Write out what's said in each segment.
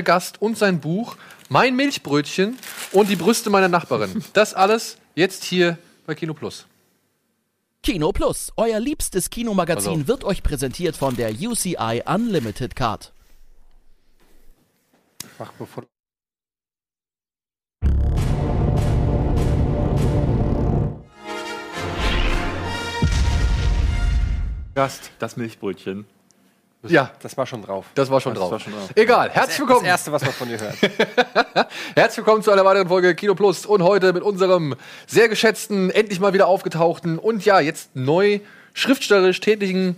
Gast und sein Buch, mein Milchbrötchen und die Brüste meiner Nachbarin. Das alles jetzt hier bei Kino Plus. Kino Plus, euer liebstes Kinomagazin, Also. wird euch präsentiert von der UCI Unlimited Card. Mach bevor Gast, das Milchbrötchen. Ja, Das war schon drauf. das war schon Das drauf. war schon drauf. Egal, herzlich Das willkommen. Erste, was man von dir hört. Herzlich willkommen zu einer weiteren Folge Kino Plus und heute mit unserem sehr geschätzten, endlich mal wieder aufgetauchten und ja, jetzt neu schriftstellerisch tätigen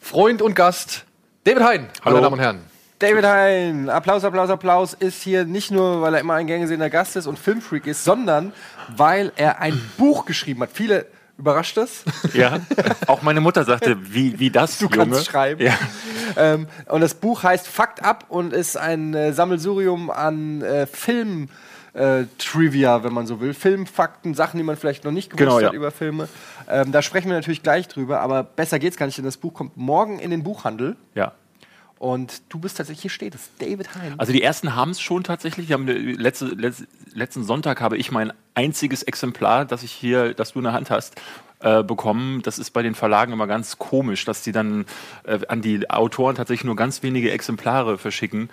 Freund und Gast David Hein, Hallo. meine Damen und Herren. David Hein, Applaus, Applaus, Applaus, ist hier nicht nur, weil er immer ein gern gesehener Gast ist und Filmfreak ist, sondern weil er ein Buch geschrieben hat. Viele überrascht das. Ja, auch meine Mutter sagte, wie, wie das, Du Junge? kannst schreiben. Ja. Ähm, und das Buch heißt Fucked Up und ist ein äh, Sammelsurium an äh, Film. Äh, Trivia, wenn man so will. Filmfakten, Sachen, die man vielleicht noch nicht gewusst Genau, hat ja. über Filme. Ähm, da sprechen wir natürlich gleich drüber, aber besser geht's gar nicht, denn das Buch kommt morgen in den Buchhandel. ja. Und du bist tatsächlich, hier steht es, David Hein. Also die ersten haben es schon tatsächlich. Haben, letzte, letz, letzten Sonntag habe ich mein einziges Exemplar, das ich hier, das du in der Hand hast, äh, bekommen. Das ist bei den Verlagen immer ganz komisch, dass die dann äh, an die Autoren tatsächlich nur ganz wenige Exemplare verschicken,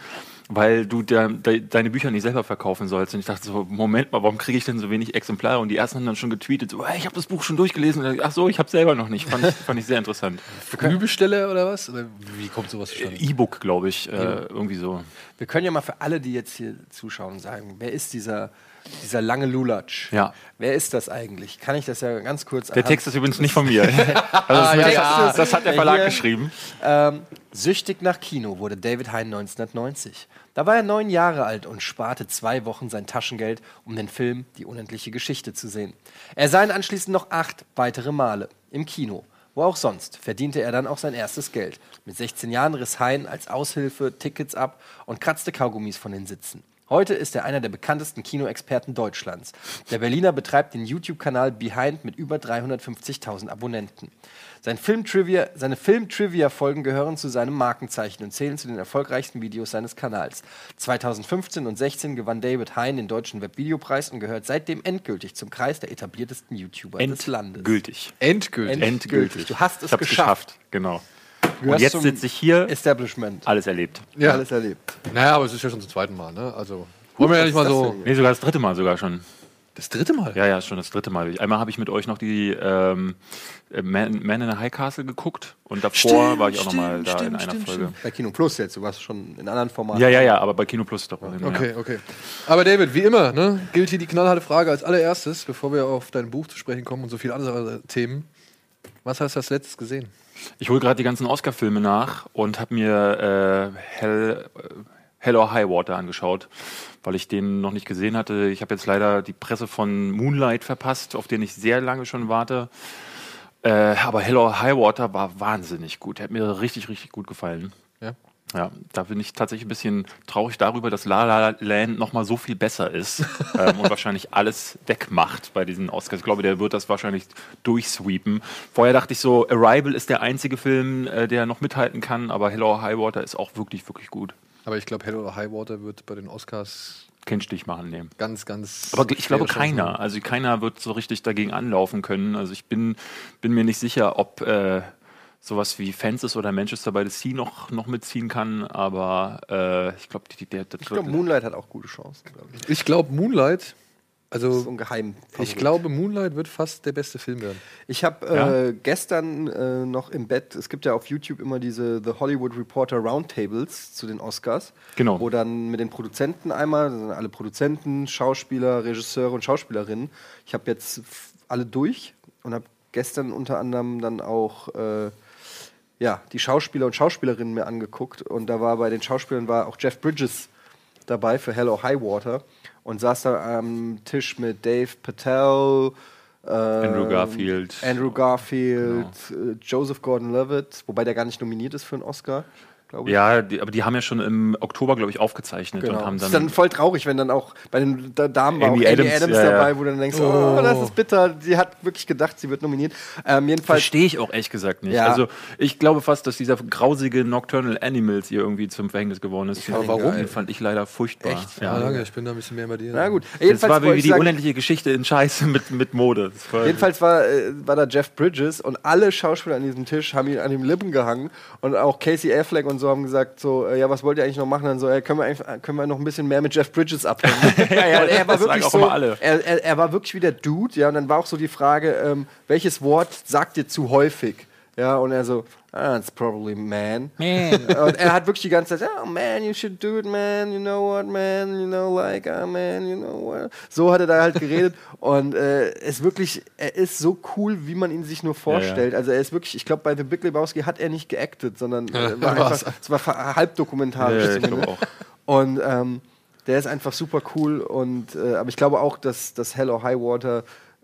weil du de, de, deine Bücher nicht selber verkaufen sollst. Und ich dachte so, Moment mal, warum kriege ich denn so wenig Exemplare? Und die ersten haben dann schon getweetet, so, ich habe das Buch schon durchgelesen. Ich, Ach so, ich habe selber noch nicht. Fand ich, fand ich sehr interessant. Frühbesteller oder was? Oder wie kommt sowas zustande? E-Book, glaube ich, äh, irgendwie so. Wir können ja mal für alle, die jetzt hier zuschauen, sagen, wer ist dieser, dieser lange Lulatsch? Ja. Wer ist das eigentlich? Kann ich das ja ganz kurz Der Text ist übrigens nicht von mir. Also das, ja, das, ja. das hat der Verlag hier. geschrieben. Ähm, Süchtig nach Kino wurde David Hein 1990. Da war er neun Jahre alt und sparte zwei Wochen sein Taschengeld, um den Film Die unendliche Geschichte zu sehen. Er sah ihn anschließend noch acht weitere Male im Kino. Wo auch sonst verdiente er dann auch sein erstes Geld. Mit 16 Jahren riss Hein als Aushilfe Tickets ab und kratzte Kaugummis von den Sitzen. Heute ist er einer der bekanntesten Kinoexperten Deutschlands. Der Berliner betreibt den YouTube-Kanal Behind mit über 350.000 Abonnenten. Sein Film-Trivia, seine Film-Trivia-Folgen gehören zu seinem Markenzeichen und zählen zu den erfolgreichsten Videos seines Kanals. 2015 und 16 gewann David Hein den deutschen Webvideopreis und gehört seitdem endgültig zum Kreis der etabliertesten YouTuber des Landes. Endgültig. Endgültig. End- Endgültig. Du hast es ich hab's geschafft. Genau. Und jetzt sitze ich hier, Establishment. alles erlebt. Ja. Alles erlebt. Naja, aber es ist ja schon zum zweiten Mal, ne? Also, wollen wir ja nicht mal so. Nee, sogar das dritte Mal sogar schon. Das dritte Mal? Ja, ja, schon das dritte Mal. Einmal habe ich mit euch noch die ähm, äh, Man, Man in the High Castle geguckt und davor Stimmt, war ich auch noch mal stimmt, da in einer stimmt, Folge. Bei Kino Plus jetzt, du warst schon in anderen Formaten. Ja, ja, ja, aber bei Kino Plus doch. Ja. Okay, okay. Aber David, wie immer, ne, gilt hier die knallharte Frage als allererstes, bevor wir auf dein Buch zu sprechen kommen und so viele andere Themen. Was hast du als letztes gesehen? Ich hole gerade die ganzen Oscar-Filme nach und habe mir äh, Hell, äh, Hell or High Water angeschaut, weil ich den noch nicht gesehen hatte. Ich habe jetzt leider die Presse von Moonlight verpasst, auf den ich sehr lange schon warte. Äh, aber Hell or High Water war wahnsinnig gut. Hat mir richtig, richtig gut gefallen. Ja. Da bin ich tatsächlich ein bisschen traurig darüber, dass La La Land noch mal so viel besser ist ähm, und wahrscheinlich alles wegmacht bei diesen Oscars. Ich glaube, der wird das wahrscheinlich durchsweepen. Vorher dachte ich so, Arrival ist der einzige Film, äh, der noch mithalten kann, aber Hello High Water ist auch wirklich, wirklich gut. Aber ich glaube, Hell or High Water wird bei den Oscars Kein Stich machen nehmen. ganz, ganz. Aber ich glaube keiner. Also keiner wird so richtig dagegen anlaufen können. Also ich bin, bin mir nicht sicher, ob äh, sowas wie Fences oder Manchester by the Sea noch, noch mitziehen kann, aber äh, ich glaube, die, der, das Ich glaube, Moonlight hat auch gute Chancen, glaube ich. Ich glaube, Moonlight, Das ist so also ein Geheim. ich glaube, Moonlight wird fast der beste Film werden. Ich habe äh, gestern äh, noch im Bett, es gibt ja auf YouTube immer diese The Hollywood Reporter Roundtables zu den Oscars. Genau. Wo dann mit den Produzenten einmal, das sind alle Produzenten, Schauspieler, Regisseure und Schauspielerinnen. Ich habe jetzt alle durch und habe gestern unter anderem dann auch äh, ja, die Schauspieler und Schauspielerinnen mir angeguckt. Und da war bei den Schauspielern war auch Jeff Bridges dabei für Hello High Water und saß da am Tisch mit Dave Patel, Andrew ähm, Garfield. Andrew Garfield, äh, Joseph Gordon-Levitt, wobei der gar nicht nominiert ist für einen Oscar. Glaube ich. Ja, die, aber die haben ja schon im Oktober, glaube ich, aufgezeichnet Genau. und haben ist dann. dann voll traurig, wenn dann auch bei den Da- Damen war auch Amy Amy Adams, Adams, ja, dabei, wo du dann denkst, oh. das ist bitter. Sie hat wirklich gedacht, sie wird nominiert. Ähm, jedenfalls, Verstehe ich auch ehrlich gesagt nicht. Ja. Also ich glaube fast, dass dieser grausige Nocturnal Animals hier irgendwie zum Verhängnis geworden ist. ihn warum? Den fand ich leider furchtbar. Echt? Ja, Ja. danke, ich bin da ein bisschen mehr bei dir. na gut. Das war wie die sagen, unendliche Geschichte in Scheiße mit, mit Mode. War- Jedenfalls war, äh, war da Jeff Bridges und alle Schauspieler an diesem Tisch haben ihn an den Lippen gehangen und auch Casey Affleck und so haben gesagt so, äh, ja, was wollt ihr eigentlich noch machen? Dann so, äh, können wir äh, können wir noch ein bisschen mehr mit Jeff Bridges abhängen? ja, ja, er war wirklich so. Er, er, er war wirklich wie der Dude, ja, und dann war auch so die Frage, ähm, welches Wort sagt ihr zu häufig? Ja, und er so, ah, it's probably man. Und er hat wirklich die ganze Zeit, oh man, you should do it, man, you know what, man, you know, like, ah, man, you know what. So hat er da halt geredet und äh, es wirklich, er ist so cool, wie man ihn sich nur vorstellt. Also er ist wirklich, ich glaube, bei The Big Lebowski hat er nicht geactet, sondern äh, war einfach, es war ver- halbdokumentarisch Ja, ja, zumindest. glaube Und ähm, der ist einfach super cool und äh, aber ich glaube auch, dass, dass Hell or High Water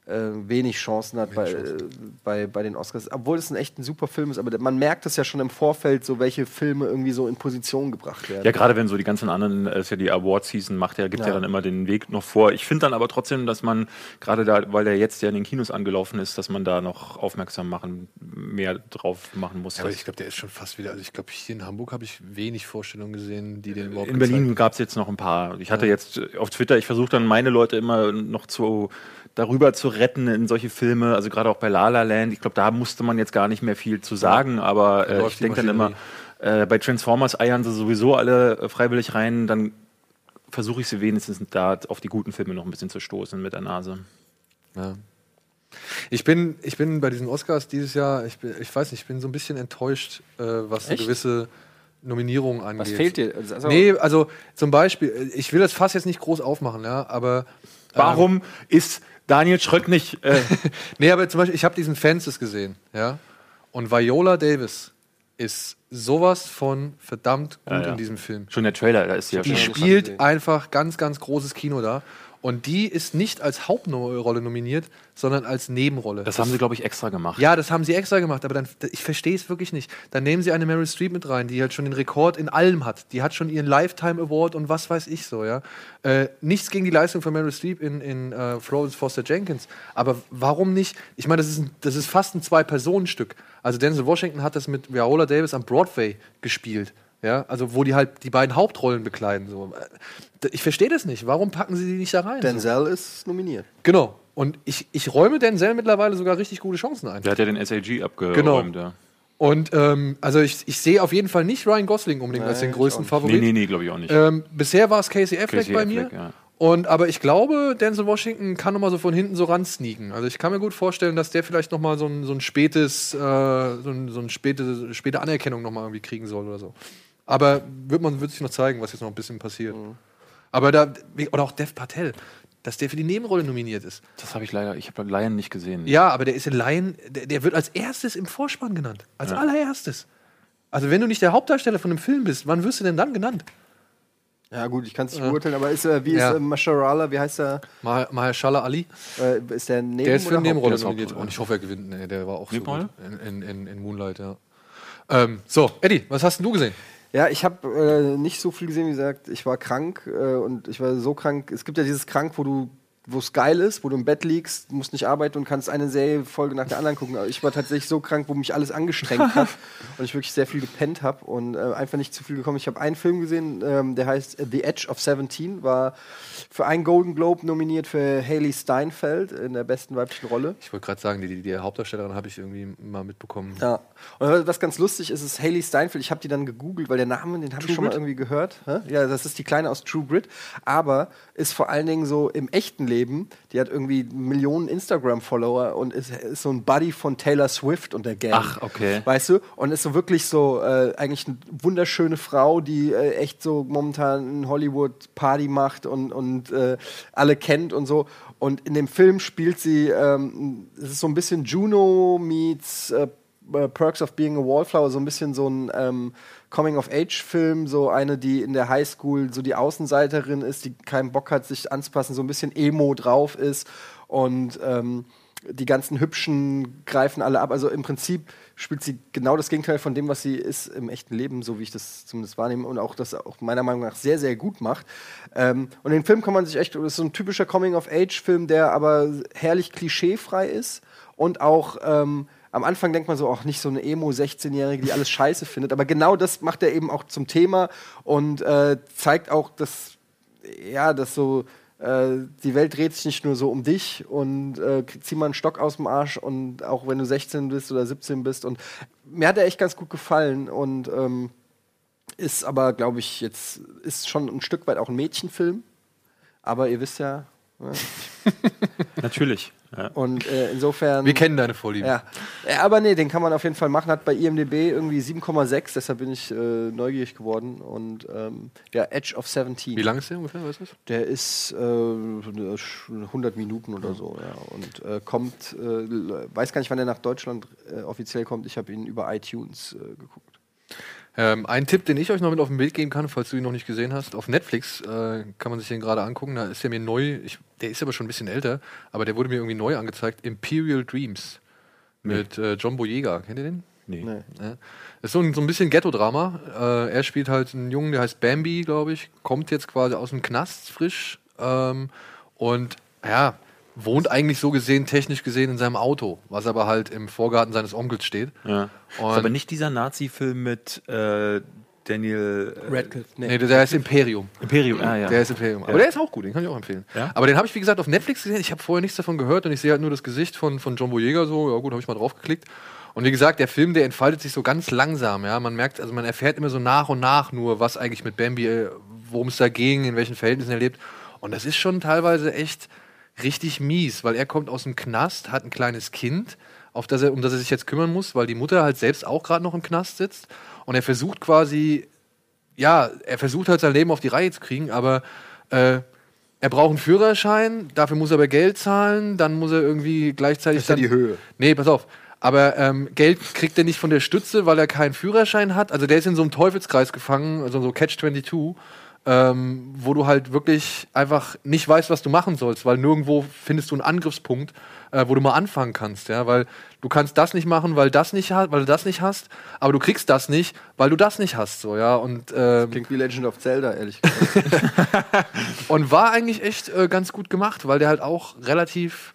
wenig Chancen hat bei, äh, bei, bei den Oscars, obwohl es ein echt ein super Film ist, aber man merkt es ja schon im Vorfeld, so welche Filme irgendwie so in Position gebracht werden. Ja, gerade wenn so die ganzen anderen, äh, ist ja die Award-Season macht ja, gibt ja. Ja. dann immer den Weg noch vor. Ich finde dann aber trotzdem, dass man, gerade da, weil der jetzt ja in den Kinos angelaufen ist, dass man da noch aufmerksam machen, mehr drauf machen muss. Ja, aber ich glaube, der ist schon fast wieder. Also ich glaube, hier in Hamburg habe ich wenig Vorstellungen gesehen, die den überhaupt in Berlin gab es jetzt noch ein paar. Ich hatte jetzt äh, auf Twitter, ich versuche dann meine Leute immer noch zu darüber zu retten in solche Filme, also gerade auch bei La La Land. Ich glaube, da musste man jetzt gar nicht mehr viel zu sagen, aber äh, ich denke dann immer, äh, bei Transformers eiern sie sowieso alle äh, freiwillig rein, dann versuche ich sie wenigstens da auf die guten Filme noch ein bisschen zu stoßen mit der Nase. Ja. Ich bin, ich bin bei diesen Oscars dieses Jahr, ich, bin, ich weiß nicht, ich bin so ein bisschen enttäuscht, äh, was so gewisse Nominierungen angeht. Was fehlt dir? Also, Nee, also zum Beispiel, ich will das Fass jetzt nicht groß aufmachen, ja, aber. Warum ist Daniel Schröck nicht. Äh, Nee, aber zum Beispiel, ich habe diesen Fences gesehen, ja. Und Viola Davis ist sowas von verdammt gut Ja, ja. in diesem Film. schon der Trailer, da ist sie ja Die schon. spielt einfach ganz, ganz großes Kino da. Und die ist nicht als Hauptrolle nominiert, sondern als Nebenrolle. Das haben sie, glaube ich, extra gemacht. Ja, das haben sie extra gemacht, aber dann, ich verstehe es wirklich nicht. Dann nehmen sie eine Meryl Streep mit rein, die halt schon den Rekord in allem hat. Die hat schon ihren Lifetime Award und was weiß ich so, ja. Äh, nichts gegen die Leistung von Meryl Streep in, in äh, Florence Foster Jenkins. Aber warum nicht? Ich meine, das ist, ein, das ist fast ein Zwei-Personen-Stück. Also Denzel Washington hat das mit Viola Davis am Broadway gespielt. Ja, also wo die halt die beiden Hauptrollen bekleiden. So. Äh, Ich verstehe das nicht. Warum packen sie die nicht da rein? So. Denzel ist nominiert. Genau. Und ich, ich räume Denzel mittlerweile sogar richtig gute Chancen ein. Der hat ja den SAG abgeräumt. Genau. Ja. Und ähm, also ich, ich sehe auf jeden Fall nicht Ryan Gosling unbedingt als den größten nicht. Nee, nee, nee, glaube ich auch nicht. Ähm, bisher war es Casey Affleck Casey bei Affleck, mir. ja. Und aber ich glaube, Denzel Washington kann noch mal so von hinten so ran sneaken. Also ich kann mir gut vorstellen, dass der vielleicht noch mal so ein, so ein spätes, äh, so ein, so ein späte, späte Anerkennung noch mal irgendwie kriegen soll oder so. Aber wird man wird sich noch zeigen, was jetzt noch ein bisschen passiert. Mhm. Aber da oder auch Dev Patel, dass der für die Nebenrolle nominiert ist. Das habe ich leider, ich habe Lion nicht gesehen. Ja, aber der ist in Lion, der, der wird als erstes im Vorspann genannt. Als Ja. allererstes. Also wenn du nicht der Hauptdarsteller von einem Film bist, wann wirst du denn dann genannt? Ja, gut, ich kann es nicht beurteilen, aber ist, äh, wie Ja. ist äh, Masharala, wie heißt der? Mah- Mahershala Ali, Äh, ist der Neben der ist für eine Nebenrolle nominiert. Und ich hoffe, er gewinnt. Nee, der war auch so Nebenrolle? gut in, in, in, in Moonlight, ja. Ähm, so, Eddie, was hast denn du gesehen? Ja, ich habe äh, nicht so viel gesehen, wie gesagt, ich war krank äh, und ich war so krank. Es gibt ja dieses krank, wo du wo es geil ist, wo du im Bett liegst, musst nicht arbeiten und kannst eine Serienfolge nach der anderen gucken. Aber ich war tatsächlich so krank, wo mich alles angestrengt hat und ich wirklich sehr viel gepennt habe und äh, einfach nicht zu viel gekommen. Ich habe einen Film gesehen, ähm, der heißt The Edge of 17, war für einen Golden Globe nominiert für Haley Steinfeld in der besten weiblichen Rolle. Ich wollte gerade sagen, die, die, die Hauptdarstellerin habe ich irgendwie mal mitbekommen. Ja. Und was ganz lustig ist, ist Haley Steinfeld. Ich habe die dann gegoogelt, weil der Name, den habe ich schon mal Grit? irgendwie gehört. Ja, das ist die Kleine aus True Grit. Aber ist vor allen Dingen so im echten Leben, die hat irgendwie Millionen Instagram-Follower und ist, ist so ein Buddy von Taylor Swift und der Gang. Ach, okay. Weißt du? Und ist so wirklich so äh, eigentlich eine wunderschöne Frau, die äh, echt so momentan in Hollywood Party macht und, und äh, alle kennt und so. Und in dem Film spielt sie, ähm, es ist so ein bisschen Juno meets äh, Perks of Being a Wallflower, so ein bisschen so ein ähm, Coming-of-Age-Film, so eine, die in der Highschool so die Außenseiterin ist, die keinen Bock hat, sich anzupassen, so ein bisschen Emo drauf ist und ähm, die ganzen Hübschen greifen alle ab. Also im Prinzip spielt sie genau das Gegenteil von dem, was sie ist im echten Leben, so wie ich das zumindest wahrnehme und auch das auch meiner Meinung nach sehr, sehr gut macht. Ähm, und den Film kann man sich echt, das ist so ein typischer Coming-of-Age-Film, der aber herrlich klischeefrei ist und auch ähm, am Anfang denkt man so, auch nicht so eine Emo-16-Jährige, die alles scheiße findet, aber genau das macht er eben auch zum Thema und äh, zeigt auch, dass, ja, dass so äh, die Welt dreht sich nicht nur so um dich und äh, zieh mal einen Stock aus dem Arsch und auch wenn du 16 bist oder 17 bist und mir hat er echt ganz gut gefallen und ähm, ist aber, glaube ich, jetzt ist schon ein Stück weit auch ein Mädchenfilm, aber ihr wisst ja? Natürlich. Ja. und äh, insofern. Wir kennen deine Vorlieben. Ja. ja, aber nee, den kann man auf jeden Fall machen. Hat bei IMDb irgendwie 7,6, deshalb bin ich äh, neugierig geworden. Und ähm, ja, Edge of 17. Wie lang ist der ungefähr, weißt du? Der ist äh, 100 Minuten oder so, ja. Und äh, kommt, äh, weiß gar nicht, wann er nach Deutschland äh, offiziell kommt. Ich habe ihn über iTunes äh, geguckt. Ähm, ein Tipp, den ich euch noch mit auf den Weg geben kann, falls du ihn noch nicht gesehen hast, auf Netflix äh, kann man sich den gerade angucken. Da ist der mir neu, ich, der ist aber schon ein bisschen älter, aber der wurde mir irgendwie neu angezeigt. Imperial Dreams mit äh, John Boyega. Kennt ihr den? Nee. Nee. Ja. Das ist so ein, so ein bisschen Ghetto-Drama. Äh, er spielt halt einen Jungen, der heißt Bambi, glaube ich, kommt jetzt quasi aus dem Knast frisch ähm, und ja, wohnt eigentlich so gesehen, technisch gesehen in seinem Auto, was aber halt im Vorgarten seines Onkels steht. Ja. Ist aber nicht dieser Nazi-Film mit äh, Daniel äh, Radcliffe, Nee, der, der ist Imperium. Imperium. Ah, ja. Der ist Imperium. Aber der ist auch gut, den kann ich auch empfehlen. Ja? Aber den habe ich, wie gesagt, auf Netflix gesehen. Ich habe vorher nichts davon gehört und ich sehe halt nur das Gesicht von, von John Boyega so. Ja, gut, habe ich mal draufgeklickt. Und wie gesagt, der Film, der entfaltet sich so ganz langsam. Ja, man merkt, also man erfährt immer so nach und nach nur, was eigentlich mit Bambi, äh, worum es da ging, in welchen Verhältnissen er lebt. Und das ist schon teilweise echt richtig mies, weil er kommt aus dem Knast, hat ein kleines Kind, auf das er, um das er sich jetzt kümmern muss, weil die Mutter halt selbst auch gerade noch im Knast sitzt. Und er versucht quasi ja, er versucht halt sein Leben auf die Reihe zu kriegen, aber äh, er braucht einen Führerschein, dafür muss er aber Geld zahlen, dann muss er irgendwie gleichzeitig Das ist ja dann, die Höhe. Nee, pass auf. Aber ähm, Geld kriegt er nicht von der Stütze, weil er keinen Führerschein hat. Also der ist in so einem Teufelskreis gefangen, also so Catch-22, ähm, wo du halt wirklich einfach nicht weißt, was du machen sollst, weil nirgendwo findest du einen Angriffspunkt, äh, wo du mal anfangen kannst, ja, weil du kannst das nicht machen, weil das nicht weil du das nicht hast, aber du kriegst das nicht, weil du das nicht hast, so ja und ähm, Klingt wie Legend of Zelda, ehrlich gesagt. und war eigentlich echt äh, ganz gut gemacht, weil der halt auch relativ,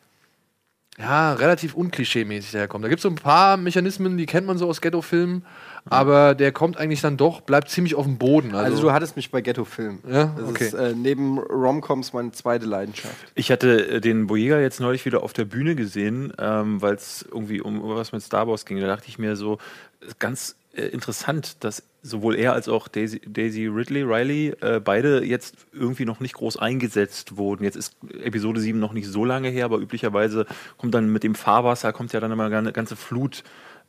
ja, relativ unklischee-mäßig daherkommt. Da gibt es so ein paar Mechanismen, die kennt man so aus Ghetto-Filmen, aber der kommt eigentlich dann doch, bleibt ziemlich auf dem Boden. Also, Also du hattest mich bei Ghetto-Film. Ja, Das okay. ist äh, neben Romcoms meine zweite Leidenschaft. Ich hatte äh, den Boyega jetzt neulich wieder auf der Bühne gesehen, ähm, weil es irgendwie um was mit Star Wars ging. Da dachte ich mir so, ganz äh, interessant, dass sowohl er als auch Daisy, Daisy Ridley, Riley, äh, beide jetzt irgendwie noch nicht groß eingesetzt wurden. Jetzt ist Episode 7 noch nicht so lange her, aber üblicherweise kommt dann mit dem Fahrwasser, kommt ja dann immer eine ganze Flut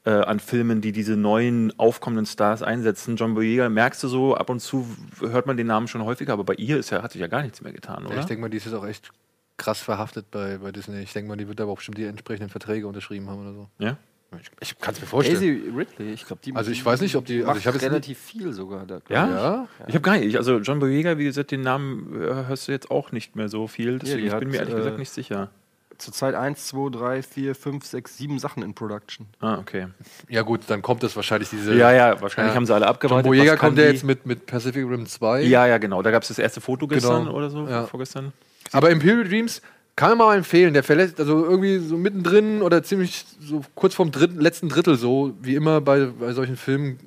äh, an Filmen, die diese neuen aufkommenden Stars einsetzen. John Boyega, merkst du so, ab und zu hört man den Namen schon häufiger, aber bei ihr ist ja, hat sich ja gar nichts mehr getan, oder? ja, ich denke mal, die ist jetzt auch echt krass verhaftet bei, bei Disney. Ich denke mal, die wird aber auch bestimmt die entsprechenden Verträge unterschrieben haben oder so. ja? Ich, ich kann es mir vorstellen. Daisy Ridley, ich glaube, die Also ich weiß nicht, ob die- also macht ich hab jetzt relativ viel sogar. Da, Ja? ich. Ja? Ich habe gar nicht, ich- also John Boyega, wie gesagt, den Namen äh, hörst du jetzt auch nicht mehr so viel. Deswegen die ich bin hat, mir ehrlich äh, gesagt nicht sicher. Zurzeit 1, 2, 3, 4, 5, 6, 7 Sachen in Production. Ah, okay. ja gut, dann kommt es wahrscheinlich diese... Ja, ja, wahrscheinlich Ja. haben sie alle abgewartet. Boyega Was kann kommt ja jetzt mit, mit Pacific Rim 2. Ja, ja, genau. Da gab es das erste Foto gestern Genau. oder so, Ja. vorgestern. Aber Imperial Dreams kann man mal empfehlen. Der verlässt, also irgendwie so mittendrin oder ziemlich so kurz vorm dritten, letzten Drittel, so wie immer bei, bei solchen Filmen,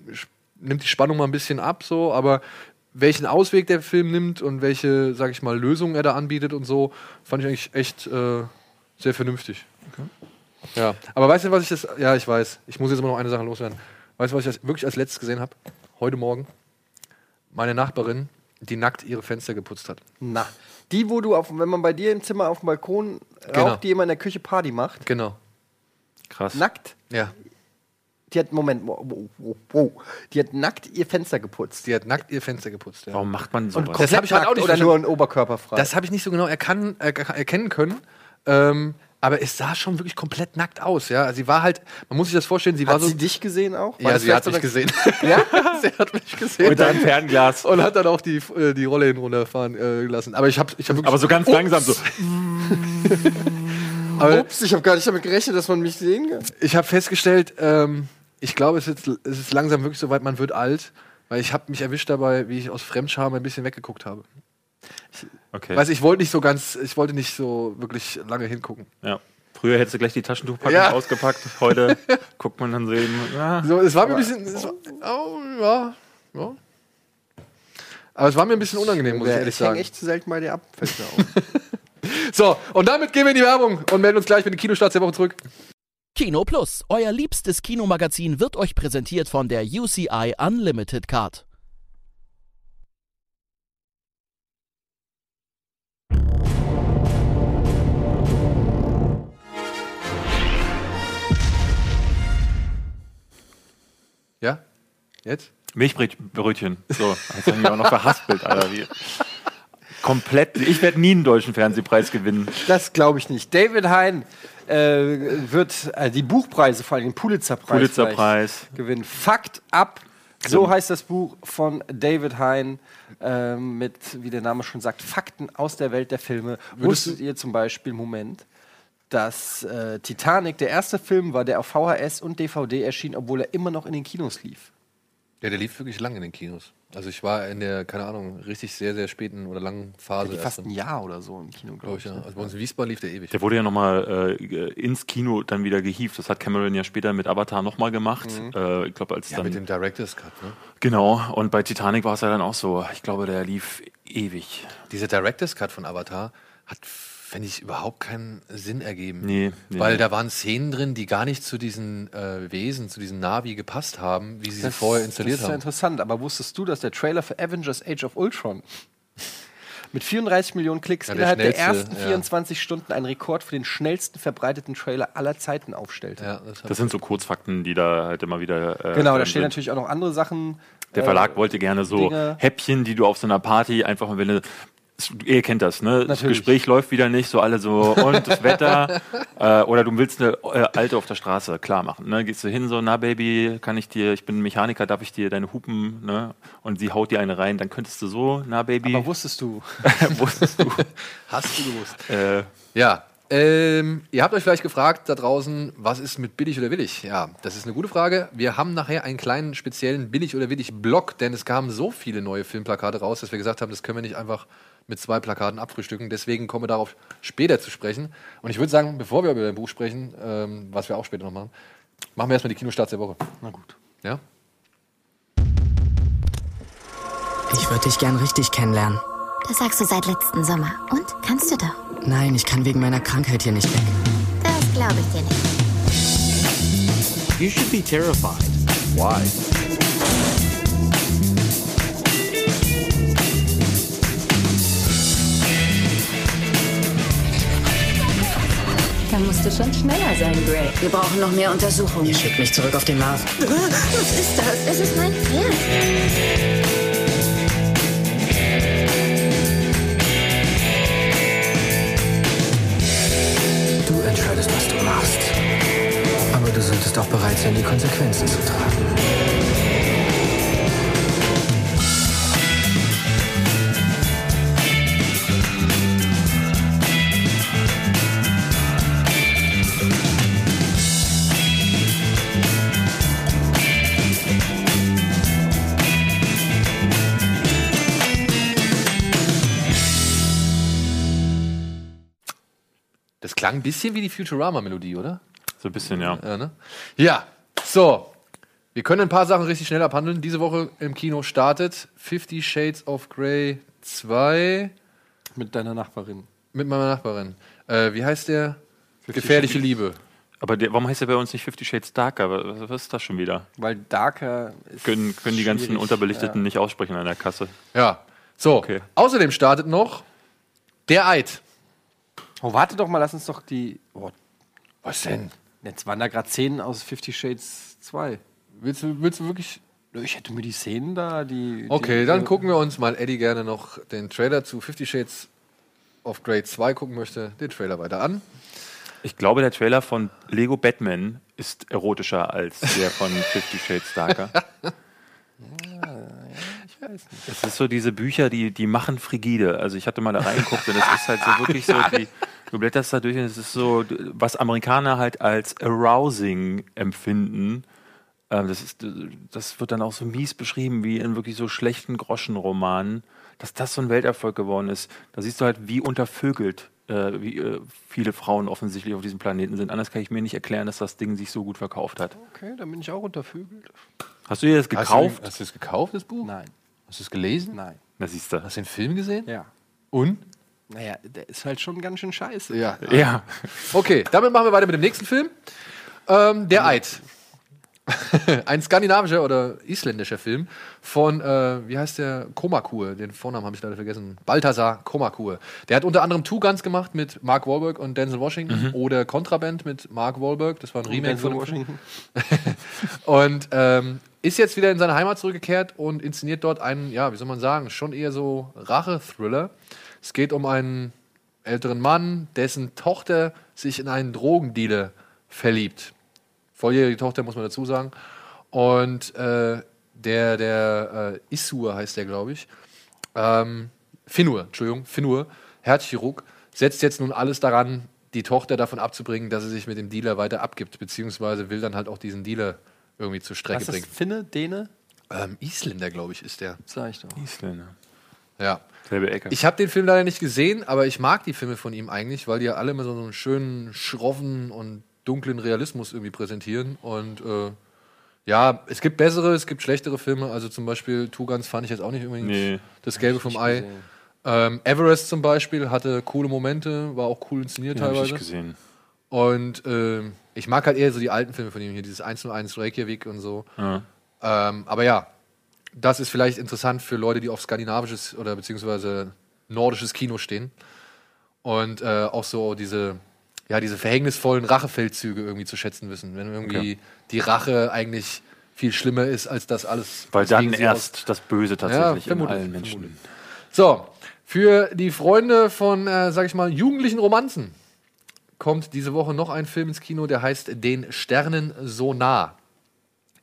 nimmt die Spannung mal ein bisschen ab, so, aber welchen Ausweg der Film nimmt und welche, sag ich mal, Lösungen er da anbietet und so, fand ich eigentlich echt äh, sehr vernünftig. Ja, aber weißt du, was ich das, ja, ich weiß, ich muss jetzt immer noch eine Sache loswerden. Weißt du, was ich wirklich als letztes gesehen habe? Heute Morgen. Meine Nachbarin, die nackt ihre Fenster geputzt hat. Na, die, wo du, auf, wenn man bei dir im Zimmer auf dem Balkon Genau. raucht, die immer in der Küche Party macht, Genau. Krass. nackt, Ja. die hat, Moment, wow, wow, wow, die hat nackt ihr Fenster geputzt. Die hat nackt ihr Fenster geputzt. Ja. Warum macht man Und sowas? Das hab ich halt auch nicht oder nur ein Oberkörper frei. Das habe ich nicht so genau erkann, äh, erkennen können. Ähm, aber es sah schon wirklich komplett nackt aus, ja. Also sie war halt, man muss sich das vorstellen, sie war hat so. sie dich gesehen auch? War ja, sie hat mich gesehen. ja, sie hat mich gesehen. Mit deinem Fernglas. und hat dann auch die, äh, die Rolle hin runterfahren äh, lassen. Aber ich habe ich hab wirklich. Aber so ganz langsam so. Aber Ups, ich habe gar nicht damit gerechnet, dass man mich sehen kann. ich habe festgestellt, ähm, ich glaube, es ist, es ist langsam wirklich so weit, man wird alt. Weil ich habe mich erwischt dabei, wie ich aus Fremdscham ein bisschen weggeguckt habe. Okay. Weiß ich wollte nicht so ganz, ich wollte nicht so wirklich lange hingucken. ja. Früher hättest du gleich die Taschentuchpackung Ja. ausgepackt. Heute guckt man dann so eben. Ah, So, es war mir ein bisschen, es war, oh, ja, ja. Aber es war mir ein bisschen unangenehm, muss ich ehrlich ich sagen. echt zu selten bei dir ab. Fällt mir auf. So, und damit gehen wir in die Werbung und melden uns gleich mit den Kinostarts der Woche zurück. Kino Plus, euer liebstes Kinomagazin, wird euch präsentiert von der UCI Unlimited Card. Ja? Jetzt? Milchbrötchen. So, jetzt haben wir auch noch verhaspelt, Alter. Wie. Komplett. Ich werde nie einen deutschen Fernsehpreis gewinnen. Das glaube ich nicht. David Hein äh, wird äh, die Buchpreise, vor allem den Pulitzerpreis, Pulitzerpreis. gewinnen. Fakt ab. So heißt das Buch von David Hein ähm, mit, wie der Name schon sagt, Fakten aus der Welt der Filme. Wusstet ihr zum Beispiel, Moment, dass äh, Titanic der erste Film war, der auf VHS und DVD erschien, obwohl er immer noch in den Kinos lief? Ja, der lief wirklich lang in den Kinos. Also ich war in der, keine Ahnung, richtig sehr, sehr späten oder langen Phase. Die fast ein Jahr oder so im Kino, glaube ich, ja. Also bei uns in Wiesbaden lief der ewig. Der wurde ja nochmal äh, ins Kino dann wieder gehievt. Das hat Cameron ja später mit Avatar nochmal gemacht. Äh, ich glaube, als ja, dann. mit dem Director's Cut, ne? genau. Und bei Titanic war es ja dann auch so. Ich glaube, der lief ewig. Dieser Director's Cut von Avatar hat, finde ich, überhaupt keinen Sinn ergeben. Nee, nee. Weil da waren Szenen drin, die gar nicht zu diesen äh, Wesen, zu diesen Navi gepasst haben, wie sie sie vorher installiert das ist ja haben. interessant, aber wusstest du, dass der Trailer für Avengers Age of Ultron mit 34 Millionen Klicks Ja, der innerhalb der ersten ja. 24 Stunden einen Rekord für den schnellsten verbreiteten Trailer aller Zeiten aufstellte? Ja, das Das sind so Kurzfakten, die da halt immer wieder. Äh, Genau, da stehen sind. natürlich auch noch andere Sachen. Der Verlag wollte gerne so Dinge. Häppchen, die du auf so einer Party einfach mal, wenn du Ihr kennt das, ne? Das Natürlich. Gespräch läuft wieder nicht, so alle so, und das Wetter. äh, oder du willst eine äh, Alte auf der Straße klar machen. Ne? Gehst du hin, so, na Baby, kann ich dir, ich bin Mechaniker, darf ich dir deine Hupen, ne? Und sie haut dir eine rein, dann könntest du so, na Baby, Aber wusstest du? wusstest du. Hast du gewusst. äh, Ja. Ähm, ihr habt euch vielleicht gefragt da draußen, was ist mit billig oder willig? Ja, das ist eine gute Frage. Wir haben nachher einen kleinen speziellen billig oder willig Block, denn es kamen so viele neue Filmplakate raus, dass wir gesagt haben, das können wir nicht einfach mit zwei Plakaten abfrühstücken. Deswegen kommen wir darauf später zu sprechen. Und ich würde sagen, bevor wir über dein Buch sprechen, ähm, was wir auch später noch machen, machen wir erstmal die Kinostarts der Woche. Na gut. Ja? Ich würde dich gern richtig kennenlernen. Das sagst du seit letzten Sommer. Und? Kannst du doch. Nein, ich kann wegen meiner Krankheit hier nicht weg. Das glaube ich dir nicht. You should be terrified. Why? Da musst du schon schneller sein, Greg. Wir brauchen noch mehr Untersuchungen. Ihr schickt mich zurück auf den Mars. Was ist das? Es ist mein Pferd. Du entscheidest, was du machst. Aber du solltest auch bereit sein, die Konsequenzen zu tragen. Klang ein bisschen wie die Futurama-Melodie, oder? so ein bisschen, ja. Ja, ne? ja, so. Wir können ein paar Sachen richtig schnell abhandeln. Diese Woche im Kino startet Fifty Shades of Grey 2 Mit deiner Nachbarin. mit meiner Nachbarin. Äh, wie heißt der? Gefährliche Liebe. Aber der, warum heißt der bei uns nicht Fifty Shades Darker? Was, was ist das schon wieder? Weil Darker ist Können, können die ganzen Unterbelichteten ja. nicht aussprechen an der Kasse. Ja. So. Okay. Außerdem startet noch Der Eid. Oh, warte doch mal, lass uns doch die. Oh, Was denn? jetzt waren da gerade Szenen aus Fifty Shades 2. Willst du, willst du wirklich. Ich hätte mir die Szenen da, die. Okay, die, dann gucken wir uns mal Eddie gerne noch den Trailer zu Fifty Shades of Grey 2 gucken möchte, den Trailer weiter an. Ich glaube, der Trailer von Lego Batman ist erotischer als der von Fifty Shades Darker. Ich weiß nicht. Es ist so diese Bücher, die, die machen frigide. Also ich hatte mal da reingeguckt und es ist halt so wirklich so, die, Du blätterst da durch und es ist so, was Amerikaner halt als arousing empfinden. ähm, Das, ist, das wird dann auch so mies beschrieben, wie in wirklich so schlechten Groschenromanen, dass das so ein Welterfolg geworden ist. Da siehst du halt, wie untervögelt äh, wie äh, viele Frauen offensichtlich auf diesem Planeten sind. Anders kann ich mir nicht erklären, dass das Ding sich so gut verkauft hat. Okay, dann bin ich auch untervögelt. Hast du dir das Hast du, gekauft? hast du es gekauft, das Buch? Nein, Hast du es gelesen? nein. Na siehst du. Hast du den Film gesehen? Ja. Und? Naja, der ist halt schon ganz schön scheiße. Ja. Ja. Okay, damit machen wir weiter mit dem nächsten Film. Ähm, der Eid. Ein skandinavischer oder isländischer Film von, äh, wie heißt der? Komakur. Den Vornamen habe ich leider vergessen. Balthasar Komakur. Der hat unter anderem Two Guns gemacht mit Mark Wahlberg und Denzel Washington oder Contraband mit Mark Wahlberg. Das war ein Remake von Film. Und ähm, ist jetzt wieder in seine Heimat zurückgekehrt und inszeniert dort einen, ja, wie soll man sagen, schon eher so Rache-Thriller. Es geht um einen älteren Mann, dessen Tochter sich in einen Drogendealer verliebt. Volljährige Tochter, muss man dazu sagen. Und äh, der, der äh, Isur heißt der, glaube ich. Ähm, Finur, Entschuldigung, Finur, Herzchirurg, setzt jetzt nun alles daran, die Tochter davon abzubringen, dass sie sich mit dem Dealer weiter abgibt, beziehungsweise will dann halt auch diesen Dealer irgendwie zur Strecke Was ist bringen. Finne, Däne? Ähm, Isländer, glaube ich, ist der. Sag ich doch. Isländer. Ja. Selbe Ecke. Ich habe den Film leider nicht gesehen, aber ich mag die Filme von ihm eigentlich, weil die ja alle immer so einen schönen, schroffen und dunklen Realismus irgendwie präsentieren. Und äh, ja, es gibt bessere, es gibt schlechtere Filme. Also zum Beispiel Two Guns fand ich jetzt auch nicht unbedingt Nee. das Gelbe vom Ei. Ähm, Everest zum Beispiel hatte coole Momente, war auch cool inszeniert Den hab ich teilweise. nicht gesehen. Und ähm, ich mag halt eher so die alten Filme von ihm hier, dieses 101 Reykjavik und so. Ja. Ähm, aber ja, das ist vielleicht interessant für Leute, die auf skandinavisches oder beziehungsweise nordisches Kino stehen. Und äh, auch so diese, ja, diese verhängnisvollen Rachefeldzüge irgendwie zu schätzen wissen. Wenn irgendwie Okay. die Rache eigentlich viel schlimmer ist als das alles. Weil dann erst das Böse tatsächlich in vermutlich, allen Menschen. vermutlich. So, für die Freunde von, äh, sag ich mal, jugendlichen Romanzen kommt diese Woche noch ein Film ins Kino, der heißt Den Sternen so nah.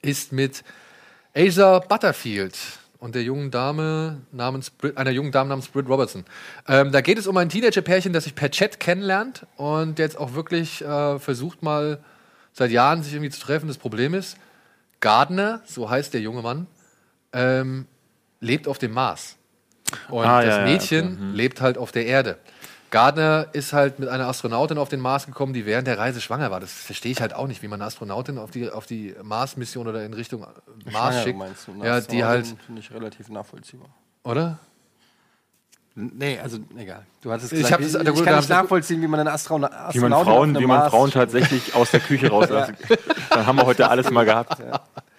Ist mit Asa Butterfield und der jungen Dame namens Brit, einer jungen Dame namens Britt Robertson. Ähm, da geht es um ein Teenager-Pärchen, das sich per Chat kennenlernt und jetzt auch wirklich äh, versucht mal seit Jahren sich irgendwie zu treffen. Das Problem ist, Gardner, so heißt der junge Mann, ähm, lebt auf dem Mars. Und Ah, das ja, ja, Mädchen okay. Mhm. lebt halt auf der Erde. Gardner ist halt mit einer Astronautin auf den Mars gekommen, die während der Reise schwanger war. Das verstehe ich halt auch nicht, wie man eine Astronautin auf die, auf die Mars-Mission oder in Richtung Mars schickt. meinst du? Ja, die halt, Finde ich relativ nachvollziehbar. oder? Nee, also egal. Du hattest Ich gesagt, hab ich, das- ich, da kann hab nicht ich- nachvollziehen, wie man eine Astronaut Wie man Frauen, wie man Frauen tatsächlich aus der Küche rauslassen. Dann haben wir heute alles mal gehabt.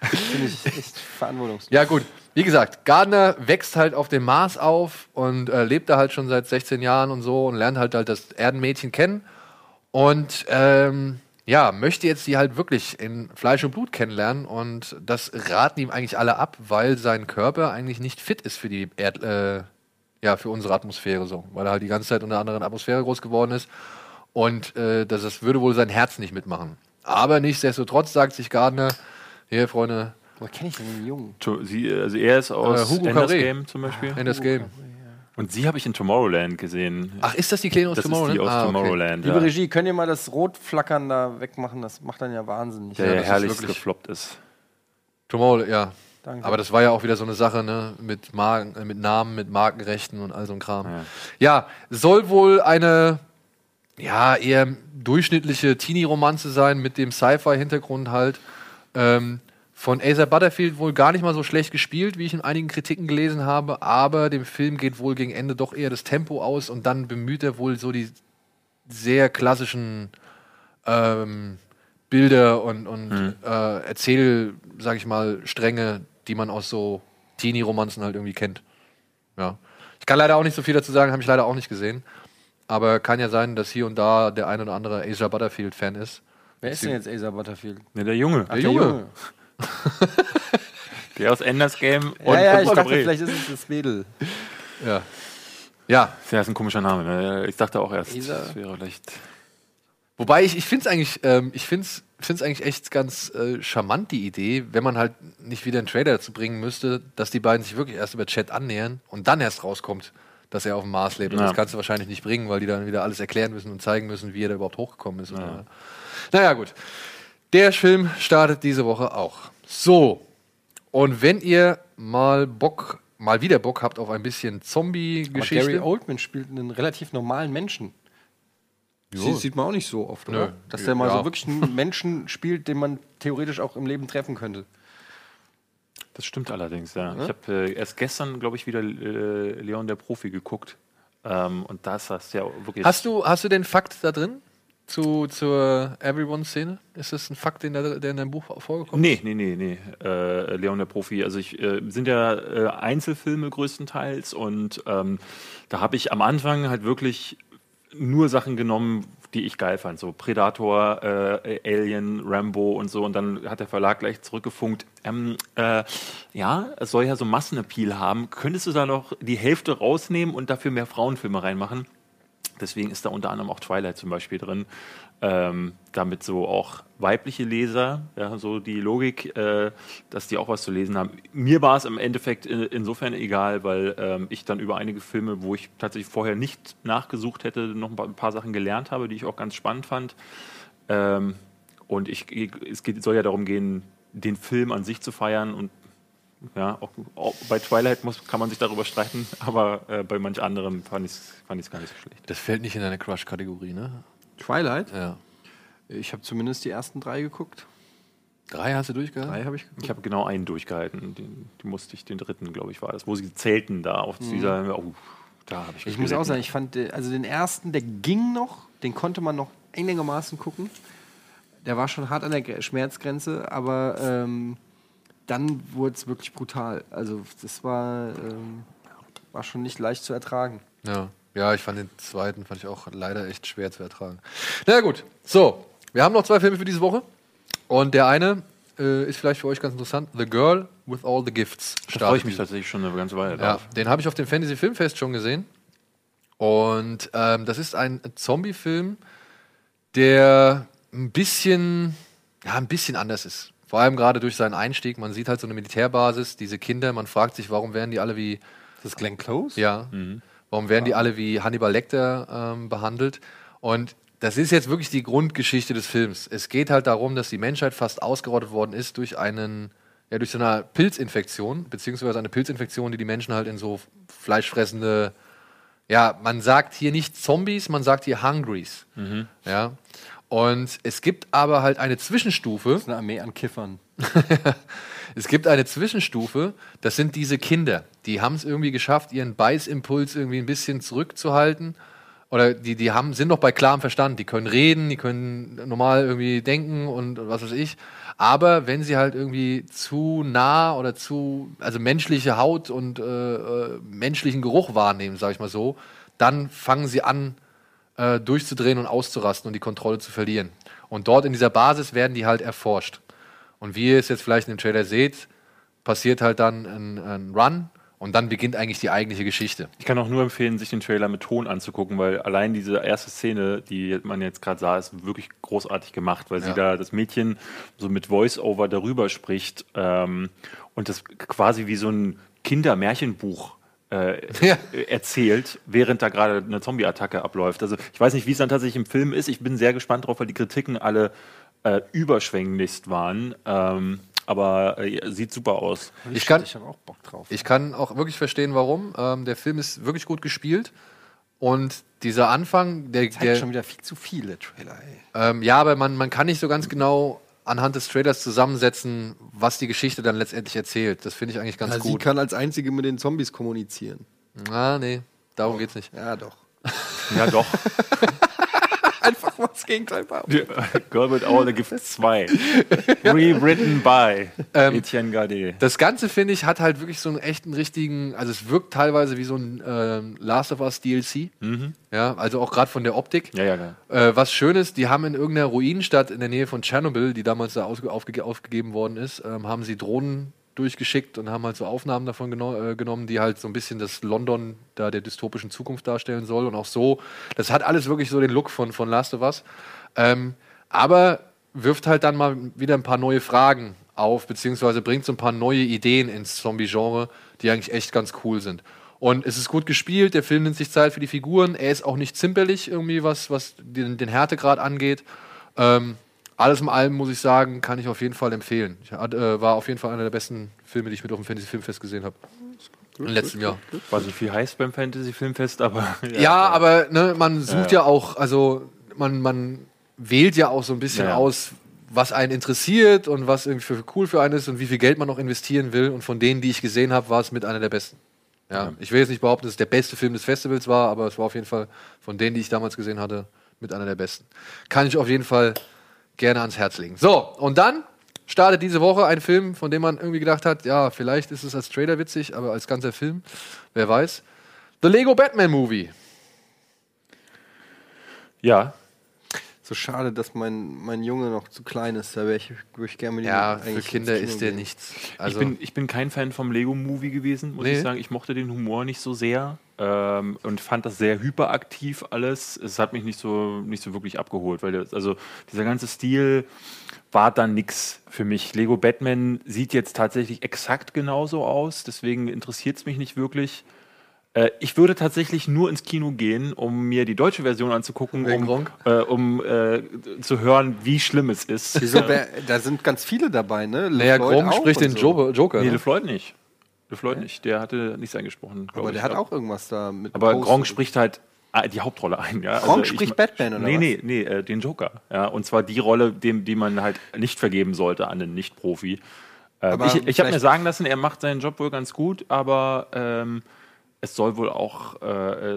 Finde ich echt verantwortungslos. Ja, gut. Wie gesagt, Gardner wächst halt auf dem Mars auf und äh, lebt da halt schon seit 16 Jahren und so und lernt halt, halt das Erdenmädchen kennen. Und ähm, ja, möchte jetzt die halt wirklich in Fleisch und Blut kennenlernen. Und das raten ihm eigentlich alle ab, weil sein Körper eigentlich nicht fit ist für die Erd äh, ja, für unsere Atmosphäre so. Weil er halt die ganze Zeit unter anderen Atmosphäre groß geworden ist. Und äh, das, das würde wohl sein Herz nicht mitmachen. Aber nichtsdestotrotz sagt sich Gardner, hier, Freunde, Woher kenne ich denn den Jungen? To- Sie, also er ist aus Äh, Hugo Ender's Carré. Game zum Beispiel. in das Game. Und sie habe ich in Tomorrowland gesehen. Ach, ist das die Kleine aus das ist Tomorrowland? die aus Ah, okay. Tomorrowland. Liebe Ja, Regie, könnt ihr mal das Rotflackern da wegmachen? Das macht dann ja wahnsinnig. der ist herrlichst wirklich- gefloppt ist. Tomorrow, ja. Danke. Aber das war ja auch wieder so eine Sache, ne? Mit, Marken, äh, mit Namen, mit Markenrechten und all so ein Kram. Ja. Ja, soll wohl eine ja, eher durchschnittliche Teenie-Romanze sein mit dem Sci-Fi-Hintergrund halt. Ähm, von Asa Butterfield wohl gar nicht mal so schlecht gespielt, wie ich in einigen Kritiken gelesen habe, aber dem Film geht wohl gegen Ende doch eher das Tempo aus und dann bemüht er wohl so die sehr klassischen ähm, Bilder und, und äh, Erzähl, sag ich mal, Stränge, die man aus so Teenie-Romanzen halt irgendwie kennt. Ja. Ich kann leider auch nicht so viel dazu sagen, habe ich leider auch nicht gesehen. Aber kann ja sein, dass hier und da der ein oder andere Asia Butterfield-Fan ist. Wer ist denn jetzt Asa Butterfield? Ne, der Junge. Ach, Der Junge. Der aus Enders Game und Ja, ja, ich dachte, vielleicht ist es das Mädel. Ja. Ja, Ja, ist ein komischer Name. ne? Ich dachte auch erst, Isa. das wäre vielleicht. Wobei ich, ich finde es eigentlich, ähm, ich find's, find's eigentlich echt ganz äh, charmant, die Idee, wenn man halt nicht wieder einen Trailer dazu bringen müsste, dass die beiden sich wirklich erst über Chat annähern und dann erst rauskommt, dass er auf dem Mars lebt. Und Ja. das kannst du wahrscheinlich nicht bringen, weil die dann wieder alles erklären müssen und zeigen müssen, wie er da überhaupt hochgekommen ist. Ja. Naja, gut. Der Film startet diese Woche auch. So. Und wenn ihr mal Bock, mal wieder Bock habt auf ein bisschen Aber Gary Zombie-Geschichte. Oldman spielt einen relativ normalen Menschen. Sie, sieht man auch nicht so oft, Nö. oder? Dass der mal Ja. so wirklich einen Menschen spielt, den man theoretisch auch im Leben treffen könnte. Das stimmt allerdings, ja. Ich habe äh, erst gestern, glaube ich, wieder äh, Leon der Profi geguckt. Ähm, und da ist das ja wirklich. Hast du, hast du den Fakt da drin? Zu, zur Everyone-Szene? Ist das ein Fakt, den da, der in deinem Buch vorgekommen Nee, nee, nee, nee. Äh, Leon der Profi. Also ich äh, sind ja äh, Einzelfilme größtenteils und ähm, da habe ich am Anfang halt wirklich nur Sachen genommen, die ich geil fand. So Predator, äh, Alien, Rambo und so. Und dann hat der Verlag gleich zurückgefunkt. Ähm, äh, ja, es soll ja so Massenappeal haben. Könntest du da noch die Hälfte rausnehmen und dafür mehr Frauenfilme reinmachen? Deswegen ist da unter anderem auch Twilight zum Beispiel drin. Ähm, damit so auch weibliche Leser, ja, so die Logik, äh, dass die auch was zu lesen haben. Mir war es im Endeffekt in, insofern egal, weil ähm, ich dann über einige Filme, wo ich tatsächlich vorher nicht nachgesucht hätte, noch ein paar, ein paar Sachen gelernt habe, die ich auch ganz spannend fand. Ähm, und ich, es geht, soll ja darum gehen, den Film an sich zu feiern und ja, auch, auch bei Twilight muss, kann man sich darüber streiten, aber äh, bei manch anderem fand ich es fand ich's gar nicht so schlecht. Das fällt nicht in deine Crush-Kategorie, ne? Twilight? Ja. Ich habe zumindest die ersten drei geguckt. Drei hast du durchgehalten? Drei habe ich geguckt. Ich habe genau einen durchgehalten, den, den musste ich, den dritten, glaube ich, war das, wo sie zelten da auf dieser, oh, da habe ich Ich muss auch sagen, ich fand, äh, also den ersten, der ging noch, den konnte man noch einigermaßen gucken. Der war schon hart an der Gre- Schmerzgrenze, aber ähm, dann wurde es wirklich brutal. Also das war, ähm, war schon nicht leicht zu ertragen. Ja. ja, ich fand den zweiten fand ich auch leider echt schwer zu ertragen. Na ja, gut, so, wir haben noch zwei Filme für diese Woche. Und der eine äh, ist vielleicht für euch ganz interessant: The Girl with All the Gifts. Da freue ich mich tatsächlich schon eine ganze Weile Ja, drauf. den habe ich auf dem Fantasy Filmfest schon gesehen. Und ähm, das ist ein Zombie-Film, der ein bisschen, ja, ein bisschen anders ist. Vor allem gerade durch seinen Einstieg. Man sieht halt so eine Militärbasis, diese Kinder. Man fragt sich, warum werden die alle wie Das ist Glenn Close? ja. Warum werden die alle wie Hannibal Lecter ähm, behandelt? Und das ist jetzt wirklich die Grundgeschichte des Films. Es geht halt darum, dass die Menschheit fast ausgerottet worden ist durch einen, ja, durch so eine Pilzinfektion, beziehungsweise eine Pilzinfektion, die die Menschen halt in so fleischfressende, ja, man sagt hier nicht Zombies, man sagt hier Hungries. Ja. Und es gibt aber halt eine Zwischenstufe. Das ist eine Armee an Kiffern. Es gibt eine Zwischenstufe, das sind diese Kinder. Die haben es irgendwie geschafft, ihren Beißimpuls irgendwie ein bisschen zurückzuhalten. Oder die, die haben, sind noch bei klarem Verstand. Die können reden, die können normal irgendwie denken und was weiß ich. Aber wenn sie halt irgendwie zu nah oder zu, also menschliche Haut und äh, äh, menschlichen Geruch wahrnehmen, sag ich mal so, dann fangen sie an, äh, durchzudrehen und auszurasten und die Kontrolle zu verlieren. Und dort in dieser Basis werden die halt erforscht. Und wie ihr es jetzt vielleicht in dem Trailer seht, passiert halt dann ein, ein Run und dann beginnt eigentlich die eigentliche Geschichte. Ich kann auch nur empfehlen, sich den Trailer mit Ton anzugucken, weil allein diese erste Szene, die man jetzt gerade sah, ist wirklich großartig gemacht, weil Ja. sie da das Mädchen so mit Voice-Over darüber spricht ähm, und das quasi wie so ein Kindermärchenbuch äh, Ja. erzählt, während da gerade eine Zombie-Attacke abläuft. Also ich weiß nicht, wie es dann tatsächlich im Film ist. Ich bin sehr gespannt drauf, weil die Kritiken alle äh, überschwänglichst waren. Ähm, aber äh, sieht super aus. Ich kann, Ich habe auch Bock drauf. ich kann auch wirklich verstehen, warum. Ähm, der Film ist wirklich gut gespielt. Und dieser Anfang, der, Zeigt der schon wieder viel zu viele Trailer, ey. ähm, ja, aber man, man kann nicht so ganz genau anhand des Trailers zusammensetzen, was die Geschichte dann letztendlich erzählt. Das finde ich eigentlich ganz Ja, sie gut. kann als Einzige mit den Zombies kommunizieren. Ah, nee, darum geht's nicht. Ja, doch. Ja, doch. Einfach mal das Gegenteil behaupten. Girl with All the Gifts 2. Rewritten by Etienne Gardet. Das Ganze, finde ich, hat halt wirklich so einen echten, richtigen, also es wirkt teilweise wie so ein ähm, Last of Us DLC. Ja, also auch gerade von der Optik. Ja, ja, ja. Äh, was schön ist, die haben in irgendeiner Ruinenstadt in der Nähe von Tschernobyl, die damals da aufge aufgegeben worden ist, ähm, haben sie Drohnen durchgeschickt und haben halt so Aufnahmen davon geno äh, genommen, die halt so ein bisschen das London da der dystopischen Zukunft darstellen soll und auch so. Das hat alles wirklich so den Look von, von Last of Us. Ähm, aber wirft halt dann mal wieder ein paar neue Fragen auf, beziehungsweise bringt so ein paar neue Ideen ins Zombie-Genre, die eigentlich echt ganz cool sind. Und es ist gut gespielt, der Film nimmt sich Zeit für die Figuren, er ist auch nicht zimperlich irgendwie, was, was den, den Härtegrad angeht. Ähm, alles in allem muss ich sagen, kann ich auf jeden Fall empfehlen. Ich, äh, war auf jeden Fall einer der besten Filme, die ich mit auf dem Fantasy Filmfest gesehen habe. Im letzten Jahr. War nicht viel heiß beim Fantasy Filmfest, aber. Ja, aber ne, man sucht ja. auch, also man, man wählt ja auch so ein bisschen Ja. aus, was einen interessiert und was irgendwie für cool für einen ist und wie viel Geld man noch investieren will. Und von denen, die ich gesehen habe, war es mit einer der besten. Ja, ich will jetzt nicht behaupten, dass es der beste Film des Festivals war, aber es war auf jeden Fall von denen, die ich damals gesehen hatte, mit einer der besten. Kann ich auf jeden Fall gerne ans Herz legen. So, und dann startet diese Woche ein Film, von dem man irgendwie gedacht hat, ja, vielleicht ist es als Trailer witzig, aber als ganzer Film, wer weiß. The Lego Batman Movie. Ja, So schade, dass mein, mein Junge noch zu klein ist. Da wäre ich, würde ich gerne mit ihm Ja, für Kinder ist der gehen. nichts. Also, ich, bin, ich bin kein Fan vom Lego-Movie gewesen, muss Nee. ich sagen. Ich mochte den Humor nicht so sehr ähm, und fand das sehr hyperaktiv alles. Es hat mich nicht so, nicht so wirklich abgeholt, weil das, also dieser ganze Stil war dann nix für mich. Lego Batman sieht jetzt tatsächlich exakt genauso aus, deswegen interessiert es mich nicht wirklich. Äh, Ich würde tatsächlich nur ins Kino gehen, um mir die deutsche Version anzugucken, Wegen um, Gronk? äh, um äh, zu hören, wie schlimm es ist. Wieso, wer, da sind ganz viele dabei, ne? LeFloid Grom auch spricht den so. Joker. Nee, ne? LeFloid nicht. LeFloid nicht. Der hatte nichts eingesprochen. Aber ich. der hat auch irgendwas da mit. Aber Post- Gronk spricht halt äh, die Hauptrolle ein. Ja? Gronk ich- spricht Batman, oder nee, was? Nee, nee, äh, den Joker. Ja? Und zwar die Rolle, dem, die man halt nicht vergeben sollte an einen Nicht-Profi. Ähm, Aber ich ich habe mir sagen lassen, er macht seinen Job wohl ganz gut, aber ähm, es soll wohl auch äh,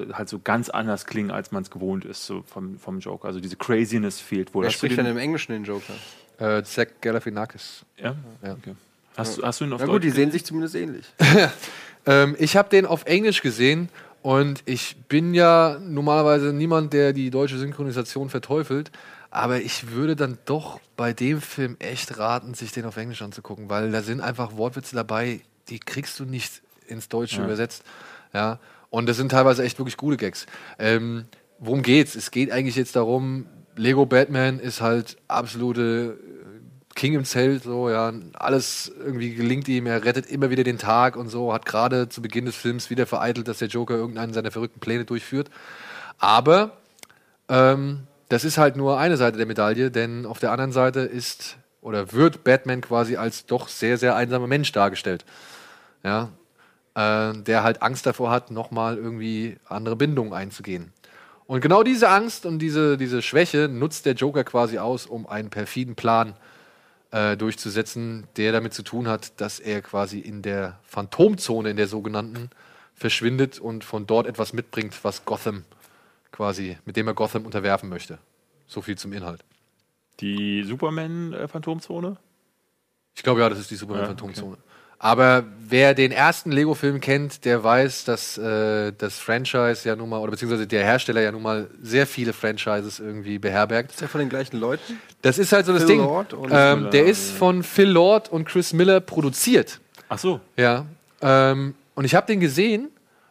äh, halt so ganz anders klingen, als man es gewohnt ist so vom, vom Joker. Also diese Craziness fehlt wohl. Wer Hast spricht den- denn im Englischen den Joker? Äh, Zach Galifianakis. Ja? Ja. Okay. Hast, du- hast du ihn auf Na Deutsch gut, die sehen sich zumindest ähnlich. Ähm, ich habe den auf Englisch gesehen und ich bin ja normalerweise niemand, der die deutsche Synchronisation verteufelt. Aber ich würde dann doch bei dem Film echt raten, sich den auf Englisch anzugucken, weil da sind einfach Wortwitze dabei, die kriegst du nicht ins Deutsche übersetzt. Ja. Und das sind teilweise echt wirklich gute Gags. Ähm, worum geht's? Es geht eigentlich jetzt darum, Lego Batman ist halt absolute King im Zelt, so, ja, alles irgendwie gelingt ihm, er rettet immer wieder den Tag und so, hat gerade zu Beginn des Films wieder vereitelt, dass der Joker irgendeinen seiner verrückten Pläne durchführt. Aber ähm, das ist halt nur eine Seite der Medaille, denn auf der anderen Seite ist oder wird Batman quasi als doch sehr, sehr einsamer Mensch dargestellt. Ja, äh, der halt Angst davor hat, nochmal irgendwie andere Bindungen einzugehen. Und genau diese Angst und diese, diese Schwäche nutzt der Joker quasi aus, um einen perfiden Plan äh, durchzusetzen, der damit zu tun hat, dass er quasi in der Phantomzone, in der sogenannten, verschwindet und von dort etwas mitbringt, was Gotham quasi, mit dem er Gotham unterwerfen möchte. So viel zum Inhalt. die Superman-Phantomzone? Ich glaube ja, das ist die Superman-Phantomzone. Aber wer den ersten Lego-Film kennt, der weiß, dass äh, das Franchise ja nun mal, oder beziehungsweise der Hersteller ja nun mal sehr viele Franchises irgendwie beherbergt. Ist der von den gleichen Leuten? Das ist halt so das Phil Ding. Lord und ähm, der ist von Phil Lord und Chris Miller produziert. Ach so. Ja. Ähm, und ich habe den gesehen,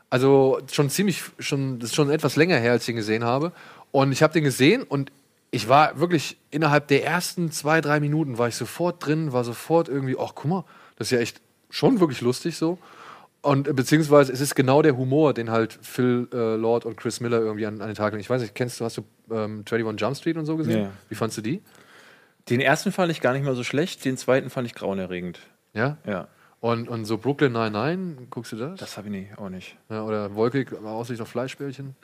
also schon ziemlich, schon, das ist schon etwas länger her, als ich ihn gesehen habe. Und ich habe den gesehen und ich war wirklich innerhalb der ersten zwei, drei Minuten war ich sofort drin, war sofort irgendwie, ach guck mal, das ist ja echt schon wirklich lustig so. Und äh, beziehungsweise es ist genau der Humor, den halt Phil äh, Lord und Chris Miller irgendwie an, an den Tag legen. Ich weiß nicht, kennst du, hast du ähm, 21 Jump Street und so gesehen? Ja. Wie fandst du die? Den ersten fand ich gar nicht mal so schlecht, den zweiten fand ich grauenerregend. Ja? Ja. Und, und so Brooklyn 99, guckst du das? Das habe ich nie, auch nicht. Ja, oder Wolkig, Aussicht auf Fleischbällchen?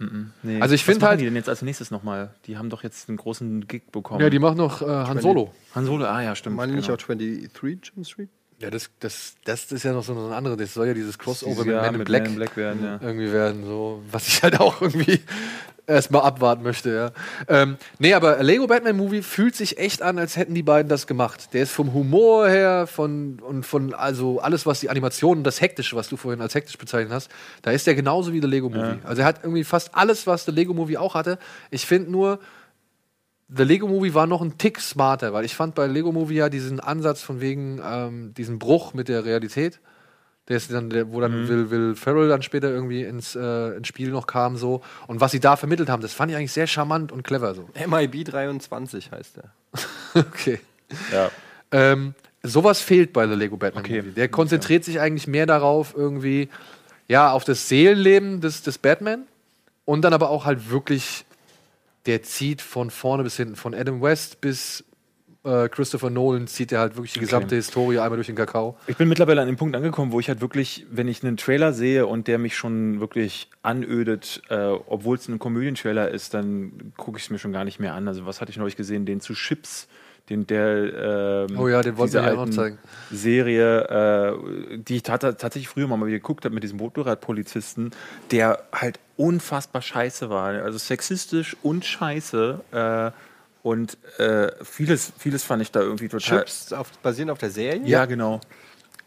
Nee. Also ich Was find machen halt- die denn jetzt als nächstes nochmal? Die haben doch jetzt einen großen Gig bekommen. Ja, die machen noch äh, Han Solo. Han Solo, ah ja, stimmt. Meine nicht genau. auch 23 Jump Street? Ja, das, das, das ist ja noch so eine andere. Das soll ja dieses Crossover Ja, mit Man in mit Black, Man in Black werden, ja. irgendwie werden. So, was ich halt auch irgendwie erstmal abwarten möchte. Ja. Ähm, nee, aber Lego Batman Movie fühlt sich echt an, als hätten die beiden das gemacht. Der ist vom Humor her von, und von also alles, was die Animationen, das Hektische, was du vorhin als hektisch bezeichnet hast, da ist der genauso wie der Lego Movie. Also er hat irgendwie fast alles, was der Lego Movie auch hatte. Ich finde nur, The Lego Movie war noch ein Tick smarter, weil ich fand bei Lego Movie ja diesen Ansatz von wegen ähm, diesen Bruch mit der Realität, der ist dann, der, wo dann Will, Will Ferrell dann später irgendwie ins, äh, ins Spiel noch kam so und was sie da vermittelt haben, das fand ich eigentlich sehr charmant und clever so. MIB 23 heißt der. okay. Ja. Ähm, sowas fehlt bei The Lego Batman Okay. Movie. Der konzentriert sich eigentlich mehr darauf, irgendwie ja, auf das Seelenleben des, des Batman und dann aber auch halt wirklich, der zieht von vorne bis hinten, von Adam West bis äh, Christopher Nolan zieht er halt wirklich die gesamte Historie einmal durch den Kakao. Ich bin mittlerweile an dem Punkt angekommen, wo ich halt wirklich, wenn ich einen Trailer sehe und der mich schon wirklich anödet, äh, obwohl es ein Komödientrailer ist, dann gucke ich es mir schon gar nicht mehr an. Also was hatte ich neulich gesehen? Den zu Chips, den der ähm, Oh ja, den diese ja alten zeigen. Serie, äh, die ich tat- tatsächlich früher mal wieder geguckt habe mit diesem Motorradpolizisten, der halt unfassbar scheiße war. Also sexistisch und scheiße. Äh, und äh, vieles, vieles fand ich da irgendwie total. Chips auf, basierend auf der Serie? Ja, genau.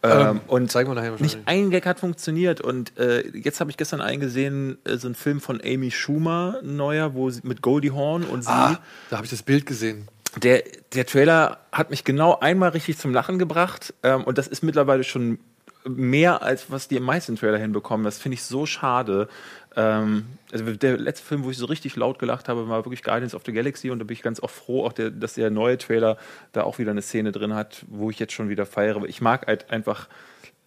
Ähm, und Zeigen wir nachher wahrscheinlich. nicht ein Gag hat funktioniert. Und äh, jetzt habe ich gestern eingesehen, äh, so ein Film von Amy Schumer, ein neuer, wo sie, mit Goldie Hawn und sie. Ah, da habe ich das Bild gesehen. Der, der Trailer hat mich genau einmal richtig zum Lachen gebracht. Ähm, und das ist mittlerweile schon mehr, als was die meisten Trailer hinbekommen. Das finde ich so schade. Ähm, also der letzte Film, wo ich so richtig laut gelacht habe, war wirklich Guardians of the Galaxy. Und da bin ich ganz auch froh, auch der, dass der neue Trailer da auch wieder eine Szene drin hat, wo ich jetzt schon wieder feiere. Ich mag halt einfach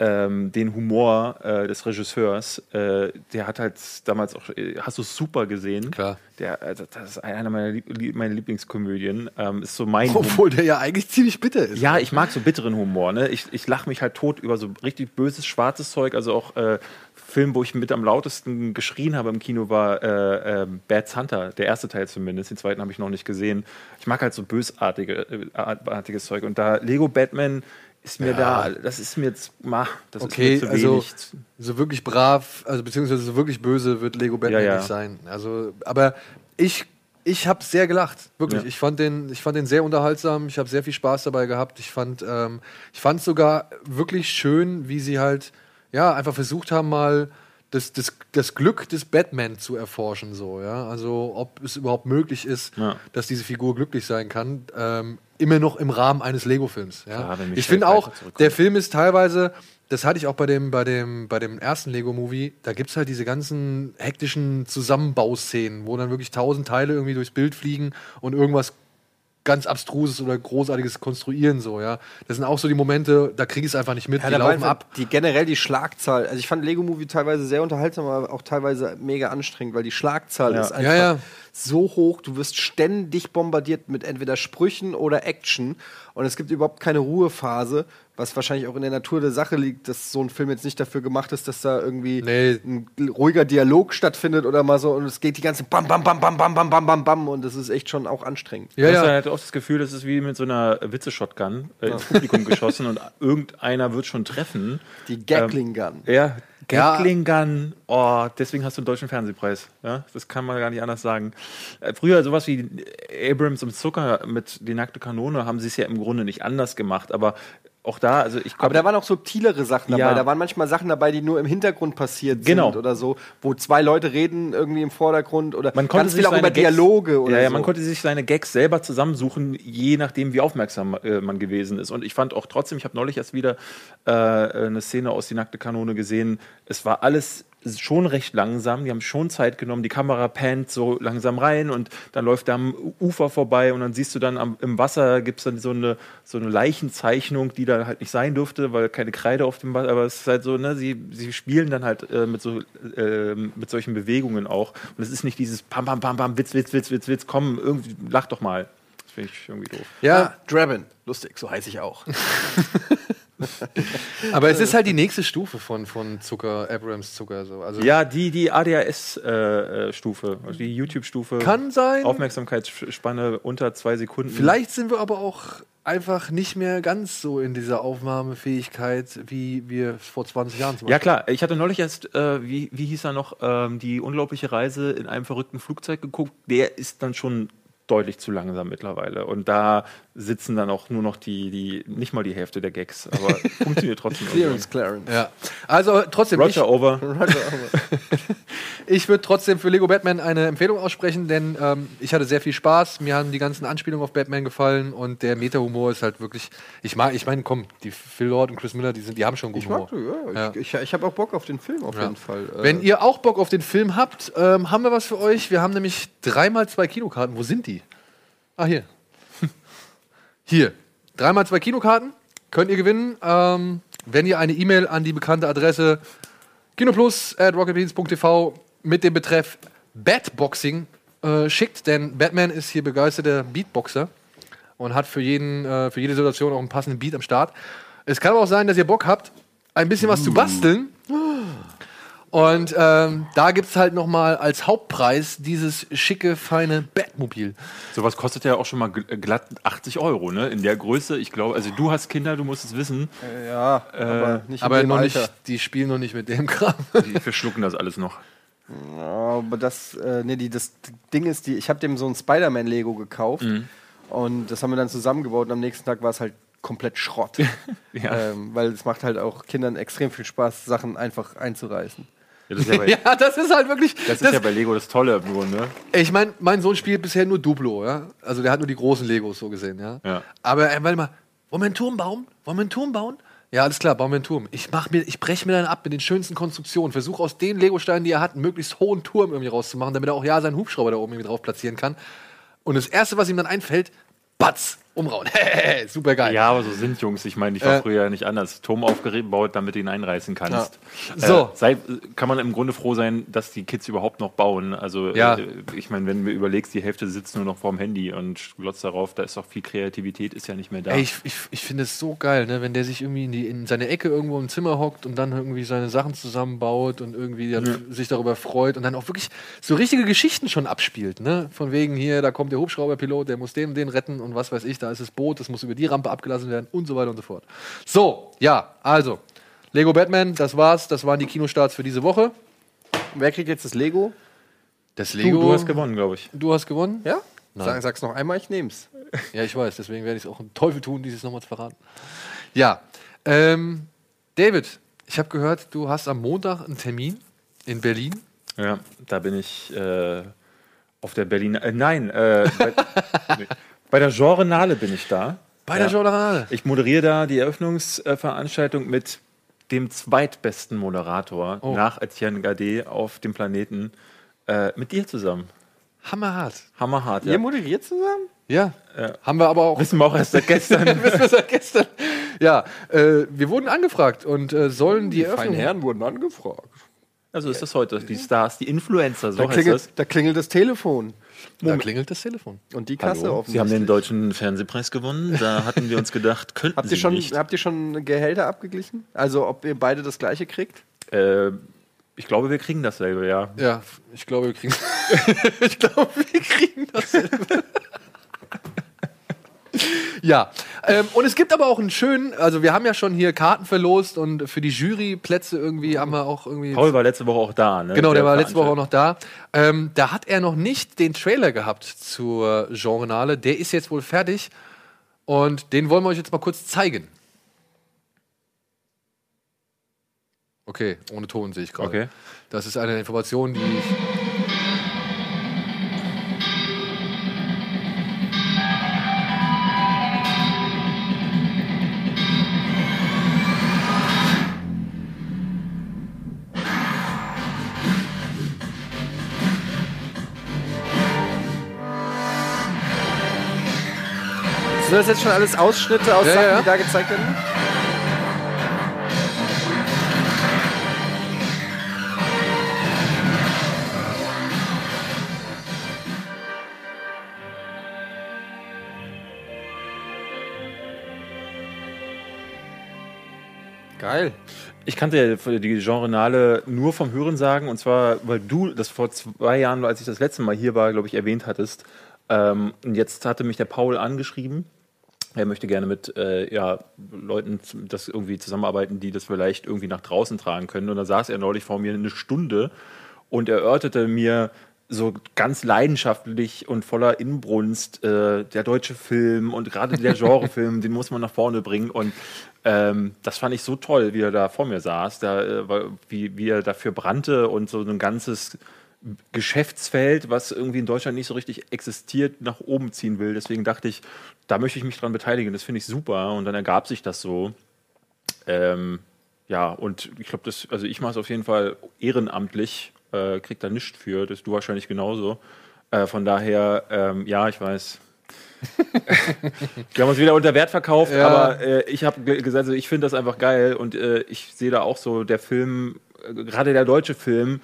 ähm, den Humor äh, des Regisseurs. Äh, der hat halt damals auch, äh, hast du super gesehen? Klar. Der, also das ist einer meiner, Lieb Lieb- meiner Lieblingskomödien. Ähm, ist so mein Humor. Obwohl der ja eigentlich ziemlich bitter ist. Ja, ich mag so bitteren Humor. Ne? Ich, ich lache mich halt tot über so richtig böses, schwarzes Zeug. Also auch äh, Film, wo ich mit am lautesten geschrien habe im Kino, war äh, äh, Bad Hunter, der erste Teil zumindest. Den zweiten habe ich noch nicht gesehen. Ich mag halt so bösartige äh, artiges Zeug. Und da Lego Batman ist mir da, das ist mir jetzt, ma, das Okay, ist mir zu also wenig. so wirklich brav, also beziehungsweise so wirklich böse wird Lego Batman Ja, ja. nicht sein. Also, aber ich, ich habe sehr gelacht, wirklich. Ja. Ich fand den, ich fand den sehr unterhaltsam. Ich habe sehr viel Spaß dabei gehabt. Ich fand, ähm, ich fand sogar wirklich schön, wie sie halt, ja, einfach versucht haben mal das, das, das Glück des Batman zu erforschen, so, ja. Also ob es überhaupt möglich ist, Ja. dass diese Figur glücklich sein kann. Ähm, immer noch im Rahmen eines Lego-Films. Ja? Ich finde auch, der Film ist teilweise, das hatte ich auch bei dem, bei dem, bei dem ersten Lego-Movie, da gibt es halt diese ganzen hektischen Zusammenbauszenen, wo dann wirklich tausend Teile irgendwie durchs Bild fliegen und irgendwas ganz Abstruses oder Großartiges konstruieren, so, ja. Das sind auch so die Momente, da kriege ich es einfach nicht mit, Ja, die laufen ab. Die generell die Schlagzahl. Also ich fand Lego Movie teilweise sehr unterhaltsam, aber auch teilweise mega anstrengend, weil die Schlagzahl Ja. ist einfach ja. so hoch. Du wirst ständig bombardiert mit entweder Sprüchen oder Action und es gibt überhaupt keine Ruhephase, was wahrscheinlich auch in der Natur der Sache liegt, dass so ein Film jetzt nicht dafür gemacht ist, dass da irgendwie Nee. ein ruhiger Dialog stattfindet oder mal so und es geht die ganze Bam Bam Bam Bam Bam Bam Bam Bam Bam und das ist echt schon auch anstrengend. Ja, du hast ja. halt auch das Gefühl, das ist wie mit so einer Witze-Shotgun äh, ins Publikum geschossen und irgendeiner wird schon treffen. Die Gatling Gun. Ja, Ja. Gatling Gun. Oh, deswegen hast du einen deutschen Fernsehpreis. Ja, das kann man gar nicht anders sagen. Äh, früher sowas wie Abrams und Zucker mit die nackte Kanone haben sie es ja im Grunde nicht anders gemacht, aber auch da, also ich Aber da waren auch subtilere Sachen dabei. Ja. Da waren manchmal Sachen dabei, die nur im Hintergrund passiert Genau. sind oder so, wo zwei Leute reden irgendwie im Vordergrund oder man konnte ganz sich viel auch über Gags, Dialoge oder ja, ja, so. man konnte sich seine Gags selber zusammensuchen, je nachdem, wie aufmerksam äh, man gewesen ist. Und ich fand auch trotzdem, ich habe neulich erst wieder äh, eine Szene aus Die nackte Kanone gesehen. Es war alles schon recht langsam. Die haben schon Zeit genommen. Die Kamera pannt so langsam rein und dann läuft da am Ufer vorbei und dann siehst du dann am, im Wasser gibt es dann so eine, so eine Leichenzeichnung, die da halt nicht sein dürfte, weil keine Kreide auf dem Wasser. Aber es ist halt so, ne, sie, sie spielen dann halt äh, mit, so, äh, mit solchen Bewegungen auch. Und es ist nicht dieses Pam, Pam, Pam, Pam, Witz, Witz, Witz, Witz, Witz, komm, irgendwie, lach doch mal. Das finde ich irgendwie doof. Ja, Ah, Draben. Lustig, so heiße ich auch. aber es ist halt die nächste Stufe von, von Zucker, Abrams Zucker, so. Also, Ja, die, die ADHS-Stufe, also die YouTube-Stufe. Kann sein. Aufmerksamkeitsspanne unter zwei Sekunden. Vielleicht sind wir aber auch einfach nicht mehr ganz so in dieser Aufnahmefähigkeit, wie wir vor 20 Jahren zum Ja klar, ich hatte neulich erst, äh, wie, wie hieß er noch, ähm, die unglaubliche Reise in einem verrückten Flugzeug geguckt. Der ist dann schon deutlich zu langsam mittlerweile. Und da sitzen dann auch nur noch die, die nicht mal die Hälfte der Gags, aber funktioniert trotzdem. Clearance, Clarence. Ja. Also trotzdem, ich, Roger over. ich würde trotzdem für Lego Batman eine Empfehlung aussprechen, denn ähm, ich hatte sehr viel Spaß. Mir haben die ganzen Anspielungen auf Batman gefallen und der Meta-Humor ist halt wirklich. Ich mag, ich meine, komm, die Phil Lord und Chris Miller, die sind, die haben schon guten Ich Humor. mag du, ja. Ja. Ich, ich, ich habe auch Bock auf den Film auf Ja. jeden Fall. Äh, Wenn ihr auch Bock auf den Film habt, ähm, haben wir was für euch. Wir haben nämlich dreimal zwei Kinokarten. Wo sind die? Ah, hier. Hier. Dreimal zwei Kinokarten könnt ihr gewinnen, ähm, wenn ihr eine E-Mail an die bekannte Adresse Kinoplus at rocketbeans.tv mit dem Betreff Batboxing äh, schickt, denn Batman ist hier begeisterter Beatboxer und hat für, jeden, äh, für jede Situation auch einen passenden Beat am Start. Es kann aber auch sein, dass ihr Bock habt, ein bisschen was zu basteln. Und ähm, da gibt es halt nochmal als Hauptpreis dieses schicke, feine Batmobil. Sowas kostet ja auch schon mal gl- glatt 80 Euro, ne? In der Größe, ich glaube, also du hast Kinder, du musst es wissen. Ja, aber nicht in Aber dem noch Alter. nicht, die spielen noch nicht mit dem Kram. Die verschlucken das alles noch. Ja, aber das, äh, nee, die, das Ding ist, die, ich habe dem so ein Spider-Man-Lego gekauft Mhm. und das haben wir dann zusammengebaut und am nächsten Tag war es halt komplett Schrott. Ja. ähm, weil es macht halt auch Kindern extrem viel Spaß, Sachen einfach einzureißen. Ja, das ist ja bei, ja, das ist halt wirklich. das ist ja bei Lego das Tolle im Grunde. Ich meine, mein Sohn spielt bisher nur Duplo, ja. Also der hat nur die großen Legos so gesehen, ja. Ja. Aber äh, warte mal, wollen wir einen Turm bauen? Wollen wir einen Turm bauen? Ja, alles klar, bauen wir einen Turm. Ich mach mir, ich breche mir dann ab mit den schönsten Konstruktionen, versuche aus den Legosteinen, die er hat, einen möglichst hohen Turm irgendwie rauszumachen, damit er auch ja seinen Hubschrauber da oben irgendwie drauf platzieren kann. Und das erste, was ihm dann einfällt, Batz, umrauen. Super geil. Ja, aber so sind Jungs. Ich meine, ich war Äh. früher ja nicht anders. Turm aufgebaut, damit du ihn einreißen kannst. Ja. So. Äh, sei, kann man im Grunde froh sein, dass die Kids überhaupt noch bauen. Also, Ja. äh, ich meine, wenn du überlegst, die Hälfte sitzt nur noch vorm Handy und glotzt darauf, da ist auch viel Kreativität, ist ja nicht mehr da. Ey, ich, ich, ich finde es so geil, ne? wenn der sich irgendwie in, die, in seine Ecke irgendwo im Zimmer hockt und dann irgendwie seine Sachen zusammenbaut und irgendwie dann sich darüber freut und dann auch wirklich so richtige Geschichten schon abspielt. Ne? Von wegen hier, da kommt der Hubschrauberpilot, der muss den und den retten und was weiß ich, da ist das Boot, das muss über die Rampe abgelassen werden und so weiter und so fort. So, ja, also, Lego Batman, das war's, das waren die Kinostarts für diese Woche. Wer kriegt jetzt das Lego? Das du, Lego. du hast gewonnen, glaube ich. Du hast gewonnen? Ja? Nein. Sag, sag's noch einmal, ich nehm's. Ja, ich weiß, deswegen werde ich es auch im Teufel tun, dieses nochmal zu verraten. Ja, ähm, David, ich habe gehört, du hast am Montag einen Termin in Berlin. Ja, da bin ich äh, auf der Berliner. Äh, nein, äh, bei, nee. Bei der Genrenale bin ich da. Bei der Ja. Journal. Ich moderiere da die Eröffnungsveranstaltung mit dem zweitbesten Moderator Oh. nach Etienne Gade auf dem Planeten. Äh, mit dir zusammen. Hammerhart. Hammerhart. Ihr Ja. moderiert zusammen? Ja, haben wir aber auch. Wissen wir auch erst seit gestern. wissen wir seit gestern. Ja, äh, wir wurden angefragt und äh, sollen die, Die feinen Eröffnung. Herren wurden angefragt. Also ist das heute. Die Stars, die Influencer, so Da heißt klingelt, das. da klingelt das Telefon. Da klingelt das Telefon. Und die Kasse Hallo. Sie offensichtlich. haben den deutschen Fernsehpreis gewonnen. Da hatten wir uns gedacht, könnten Habt Sie ihr, schon, nicht. habt ihr schon Gehälter abgeglichen? Also ob ihr beide das gleiche kriegt? Äh, ich glaube, wir kriegen dasselbe, ja. Ja, ich glaube, wir kriegen. ich glaube, wir kriegen das. ja, ähm, und es gibt aber auch einen schönen, also wir haben ja schon hier Karten verlost und für die Juryplätze irgendwie haben wir auch irgendwie. Paul war letzte Woche auch da, ne? Genau, der war letzte Woche auch noch da. Ähm, da hat er noch nicht den Trailer gehabt zur Genrenale. Der ist jetzt wohl fertig und den wollen wir euch jetzt mal kurz zeigen. Okay, ohne Ton sehe ich gerade. Okay. Das ist eine Information, die ich. Das jetzt schon alles Ausschnitte aus Ja, Sachen, ja. die da gezeigt werden? Geil. Ich kannte ja die Genrenale nur vom Hören sagen, und zwar, weil du das vor zwei Jahren, als ich das letzte Mal hier war, glaube ich, erwähnt hattest. Ähm, und jetzt hatte mich der Paul angeschrieben. Er möchte gerne mit äh, ja, Leuten das irgendwie zusammenarbeiten, die das vielleicht irgendwie nach draußen tragen können. Und da saß er neulich vor mir eine Stunde und erörterte mir so ganz leidenschaftlich und voller Inbrunst äh, der deutsche Film und gerade der Genrefilm, den muss man nach vorne bringen. Und ähm, das fand ich so toll, wie er da vor mir saß, da, äh, wie, wie er dafür brannte und so ein ganzes Geschäftsfeld, was irgendwie in Deutschland nicht so richtig existiert, nach oben ziehen will. Deswegen dachte ich, da möchte ich mich dran beteiligen. Das finde ich super. Und dann ergab sich das so. Ähm, ja, und ich glaube, das, also ich mache es auf jeden Fall ehrenamtlich, äh, krieg da nichts für, das du wahrscheinlich genauso. Äh, von daher, ähm, ja, ich weiß. Wir haben uns wieder unter Wert verkauft, Ja. aber äh, ich habe ge- gesagt, also ich finde das einfach geil und äh, ich sehe da auch so, der Film äh, gerade der deutsche Film,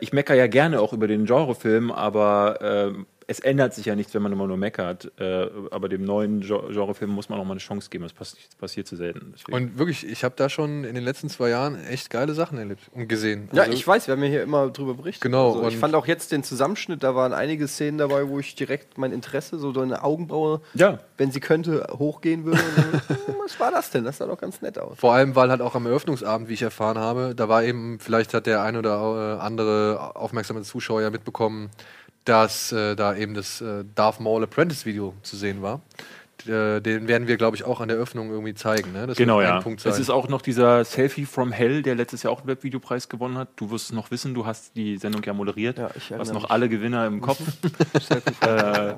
ich meckere ja gerne auch über den Genrefilm, aber äh, es ändert sich ja nichts, wenn man immer nur meckert. Äh, aber dem neuen Gen- Genrefilm muss man auch mal eine Chance geben. Das passiert, das passiert zu selten. Deswegen. Und wirklich, ich habe da schon in den letzten zwei Jahren echt geile Sachen erlebt und gesehen. Ja, Also, ich weiß, wir haben ja hier immer drüber berichtet. Genau, Also ich fand auch jetzt den Zusammenschnitt, da waren einige Szenen dabei, wo ich direkt mein Interesse, so eine Augenbraue, ja, wenn sie könnte, hochgehen würde. Hm, was war das denn? Das sah doch ganz nett aus. Vor allem, weil halt auch am Eröffnungsabend, wie ich erfahren habe, da war eben, vielleicht hat der ein oder äh, andere aufmerksame Zuschauer ja mitbekommen, dass äh, da eben das äh, Darth Maul Apprentice Video zu sehen war. Äh, den werden wir, glaube ich, auch an der Öffnung irgendwie zeigen. Ne? Das genau, ja. Es ist auch noch dieser Selfie from Hell, der letztes Jahr auch einen Webvideopreis gewonnen hat. Du wirst es noch wissen, du hast die Sendung ja moderiert. Ja, ich du hast noch mich. alle Gewinner im Kopf. äh,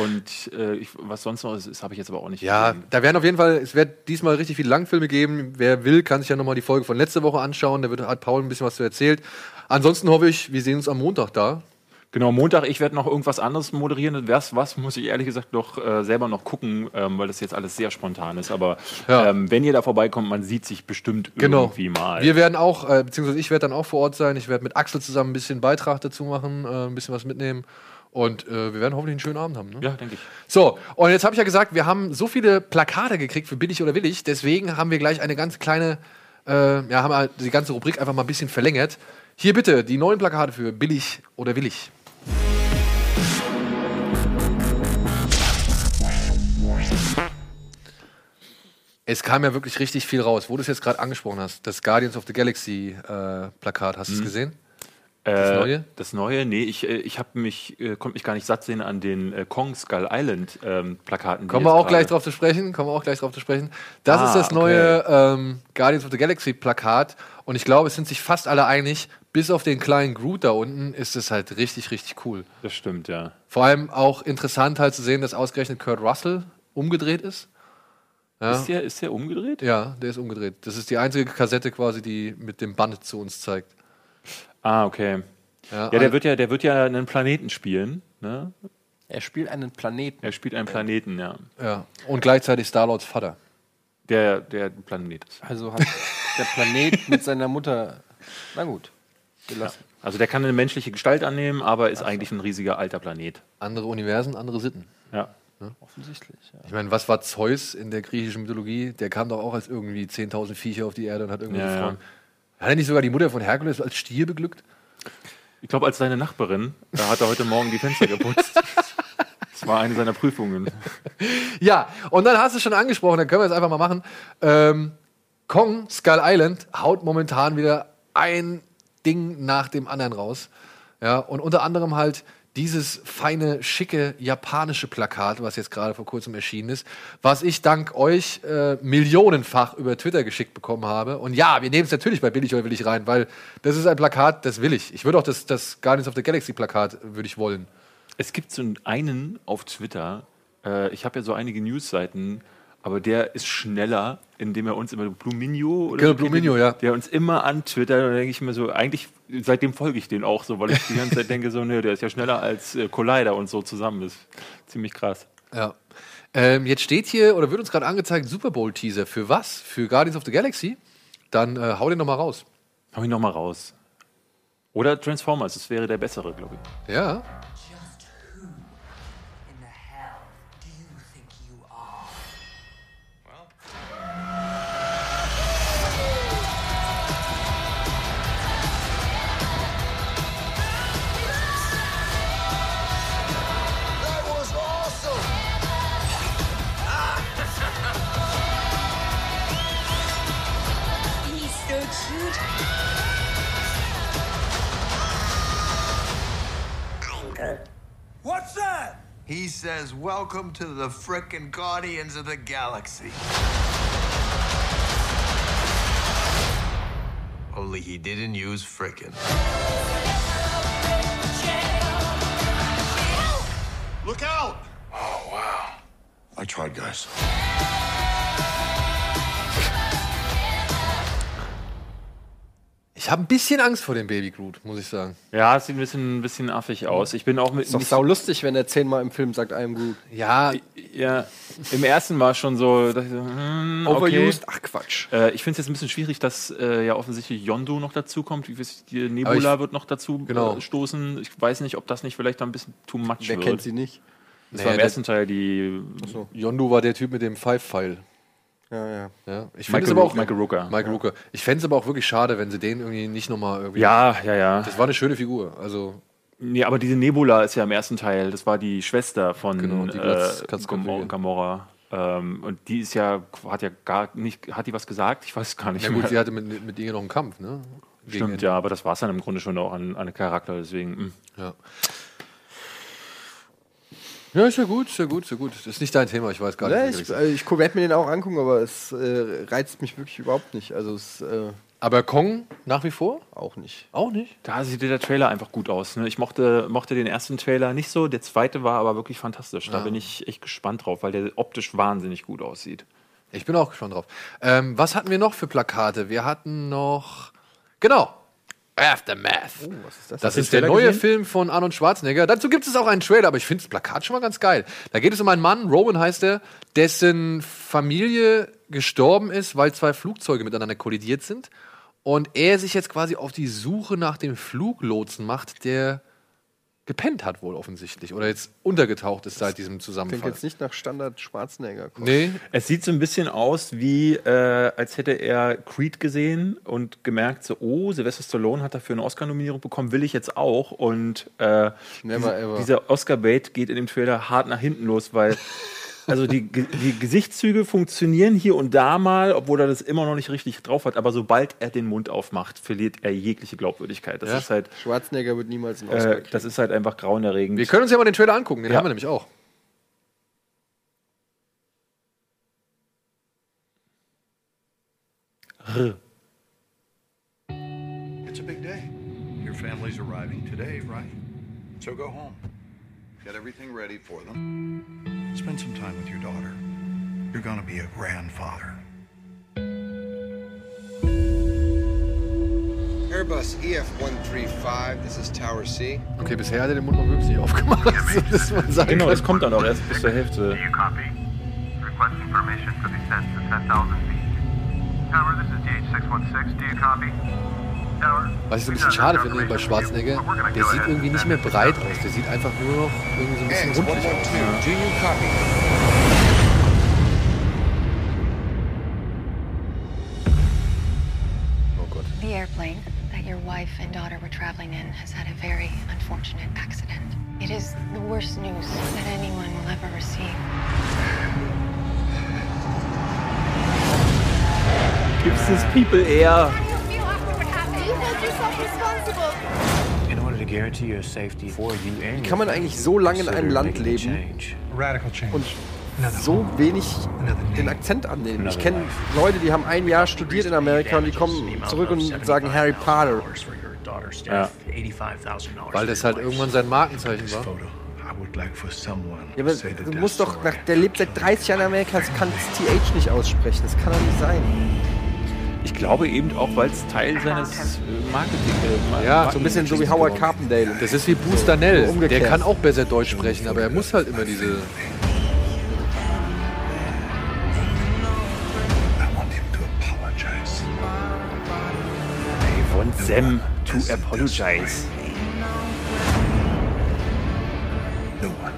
und äh, ich, was sonst noch ist, ist habe ich jetzt aber auch nicht ja, gesehen. da werden auf jeden Fall, es wird diesmal richtig viele Langfilme geben. Wer will, kann sich ja nochmal die Folge von letzter Woche anschauen. Da wird, hat Paul ein bisschen was zu erzählt. Ansonsten hoffe ich, wir sehen uns am Montag da. Genau, Montag, ich werde noch irgendwas anderes moderieren. Was, was muss ich ehrlich gesagt noch äh, selber noch gucken, ähm, weil das jetzt alles sehr spontan ist. Aber Ja. ähm, wenn ihr da vorbeikommt, man sieht sich bestimmt Genau. irgendwie mal. Wir werden auch, äh, beziehungsweise ich werde dann auch vor Ort sein. Ich werde mit Axel zusammen ein bisschen Beitrag dazu machen, äh, ein bisschen was mitnehmen. Und äh, wir werden hoffentlich einen schönen Abend haben. Ne? ja, denke ich. So, und jetzt habe ich ja gesagt, wir haben so viele Plakate gekriegt für billig oder willig. Deswegen haben wir gleich eine ganz kleine, äh, ja, haben wir die ganze Rubrik einfach mal ein bisschen verlängert. Hier bitte die neuen Plakate für billig oder willig. Es kam ja wirklich richtig viel raus, wo du es jetzt gerade angesprochen hast. Das Guardians of the Galaxy äh, Plakat, hast du es gesehen? Das Neue? Das Neue? Nee, ich, äh, ich habe mich, äh, konnte mich gar nicht satt sehen an den äh, Kong Skull Island ähm, Plakaten. Kommen wir auch gleich drauf zu sprechen. Kommen wir auch gleich drauf zu sprechen. Das Ah, ist das okay. neue ähm, Guardians of the Galaxy Plakat. Und ich glaube, es sind sich fast alle einig. Bis auf den kleinen Groot da unten ist es halt richtig, richtig cool. Das stimmt, ja. Vor allem auch interessant halt zu sehen, dass ausgerechnet Kurt Russell umgedreht ist. Ja, Ist, der, ist der umgedreht? ja der ist umgedreht. Das ist die einzige Kassette quasi, die mit dem Band zu uns zeigt. Ah, okay. Ja, Ja, der wird ja, der wird ja einen Planeten spielen. Ne? Er spielt einen Planeten. Er spielt einen Planeten, ja. ja. Und gleichzeitig Star-Lords Vater. Der, der Planet ist. Also hat der Planet mit seiner Mutter. Na gut. Gelassen. Also der kann eine menschliche Gestalt annehmen, aber ist eigentlich ein riesiger alter Planet. Andere Universen, andere Sitten. Ja. Offensichtlich. Ja. Ich meine, was war Zeus in der griechischen Mythologie? Der kam doch auch als irgendwie 10.000 Viecher auf die Erde und hat irgendwie Ja, ja. Frauen. Hat er nicht sogar die Mutter von Herkules als Stier beglückt? Ich glaube, als seine Nachbarin, da hat er heute Morgen die Fenster geputzt. Das war eine seiner Prüfungen. Ja, und dann hast du schon angesprochen, dann können wir es einfach mal machen. Ähm, Kong Skull Island haut momentan wieder ein Ding nach dem anderen raus. Ja, und unter anderem halt dieses feine, schicke japanische Plakat, was jetzt gerade vor kurzem erschienen ist, was ich dank euch äh, millionenfach über Twitter geschickt bekommen habe. Und ja, wir nehmen es natürlich bei billig oder willig rein, weil das ist ein Plakat, das will ich. Ich würde auch das, das Guardians of the Galaxy Plakat würde ich wollen. Es gibt so einen auf Twitter, äh, ich habe ja so einige Newsseiten, aber der ist schneller, indem er uns immer Bluminio oder Genau, Bluminio, ja. der uns immer antwittert. Da denke ich mir so, eigentlich seitdem folge ich den auch so, weil ich die ganze Zeit denke so, ne, der ist ja schneller als äh, Collider und so zusammen. Das ist ziemlich krass. Ja. Ähm, jetzt steht hier oder wird uns gerade angezeigt Super Bowl Teaser. Für was? Für Guardians of the Galaxy? Dann äh, hau den noch mal raus. Hau ihn noch mal raus. Oder Transformers, das wäre der bessere, glaube ich. Ja. What's that? He says, Welcome to the frickin' Guardians of the Galaxy. Only he didn't use frickin'. Look out! Oh, wow. I tried, guys. Ich habe ein bisschen Angst vor dem Baby Groot, muss ich sagen. Ja, es sieht ein bisschen, ein bisschen affig aus. Ich bin auch mit. Ist doch nicht- sau lustig, wenn er zehnmal im Film sagt, I'm good. Ja, ja, im ersten war es schon so. dass ich so hm, okay. Overused? Ach Quatsch. Äh, ich finde es jetzt ein bisschen schwierig, dass äh, ja offensichtlich Yondu noch dazu kommt. Wie weiß ich, die Nebula ich- wird noch dazu Genau. äh, stoßen. Ich weiß nicht, ob das nicht vielleicht dann ein bisschen too much Wer wird. kennt sie nicht? Das Nee, war im ersten Teil die Yondu war der Typ mit dem Five-Pfeil. Ja, ja. Ja, ich finde Michael es aber auch. Michael Rooker. Michael Rooker. Ich fände es aber auch wirklich schade, wenn sie den irgendwie nicht nochmal irgendwie. Ja, ja, ja. Das war eine schöne Figur. Also, Nee, aber diese Nebula ist ja im ersten Teil. Das war die Schwester von Genau, die äh, Glatz- Glatzköpfige. Gam- Gamora. Ähm, und die ist ja, hat ja gar nicht, hat die was gesagt? Ich weiß gar nicht ja gut, mehr. sie hatte mit, mit ihr noch einen Kampf, ne? Gegen Stimmt, Ende. ja, aber das war es dann im Grunde schon auch an, an Charakter, deswegen. hm. Ja. Ja, ist ja gut, ist ja gut, ist ja gut. Das ist nicht dein Thema, ich weiß gar Ja, nicht. ich äh, ich werde mir den auch angucken, aber es äh, reizt mich wirklich überhaupt nicht. Also es äh, aber Kong nach wie vor? auch nicht. Auch nicht. Da sieht der Trailer einfach gut aus. Ne? Ich mochte, mochte den ersten Trailer nicht so, der zweite war aber wirklich fantastisch. Da bin ich echt gespannt drauf, weil der optisch wahnsinnig gut aussieht. Ich bin auch gespannt drauf. Ähm, was hatten wir noch für Plakate? Wir hatten noch. Genau. Aftermath. Oh, ist das? Das ist der neue gesehen? Film von Arnold Schwarzenegger. Dazu gibt es auch einen Trailer, aber ich finde das Plakat schon mal ganz geil. Da geht es um einen Mann, Roman heißt er, dessen Familie gestorben ist, weil zwei Flugzeuge miteinander kollidiert sind. Und er sich jetzt quasi auf die Suche nach dem Fluglotsen macht, der gepennt hat wohl offensichtlich. Oder jetzt untergetaucht ist seit diesem Klingt Zusammenfall. jetzt nicht nach Standard Schwarzenegger. Nee, Es sieht so ein bisschen aus wie, äh, als hätte er Creed gesehen und gemerkt, so, oh, Sylvester Stallone hat dafür eine Oscar-Nominierung bekommen, will ich jetzt auch. Und äh, Never diese, ever. dieser Oscar-Bait geht in dem Trailer hart nach hinten los, weil also die, die Gesichtszüge funktionieren hier und da mal, obwohl er das immer noch nicht richtig drauf hat, aber sobald er den Mund aufmacht, verliert er jegliche Glaubwürdigkeit. Das Ja. ist halt, Schwarzenegger wird niemals einen Oscar äh, das ist halt einfach grauenerregend. wir können uns ja mal den Trailer angucken, den Ja. haben wir nämlich auch. It's a big day. Your family's arriving today, right? So go home. Get everything ready for them. Spend some time with your daughter. You're gonna be a grandfather. Airbus EF-135, this is Tower C. Okay, bisher hat er den Mund noch wirklich nicht aufgemacht. Das muss man sagen. genau, das kommt dann auch erst bis zur Hälfte. you copy? Requesting permission for descent to 10,000 feet. Tower, this is DH-616. Do you copy? Was ich so ein bisschen schade finde bei Schwarzenegger, der sieht irgendwie nicht mehr breit aus. Der sieht einfach nur noch irgendwie so ein bisschen rundlich aus. X-112, do you copy? Oh Gott. The airplane that your wife and daughter were traveling in has had a very unfortunate accident. It is the worst news that anyone will ever receive. Gives this people air. Wie kann man eigentlich so lange in einem Land leben Radical change. und so wenig den Akzent annehmen? Ich kenne Leute, die haben ein Jahr studiert in Amerika und die kommen zurück und sagen Harry Potter. Ja. Weil das halt irgendwann sein Markenzeichen war. I would like for someone Ja, aber du musst doch, nach, der lebt seit 30 Jahren in Amerika, das kann das TH nicht aussprechen. Das kann doch nicht sein. Ich glaube eben auch, weil es Teil seines äh, Marketing äh, Ma- Ja, So ein bisschen so wie Howard Carpendale. Das ist wie Bruce Danell. Der kann auch besser Deutsch sprechen, aber er muss halt immer diese. I want him to apologize. I want them to apologize. No one.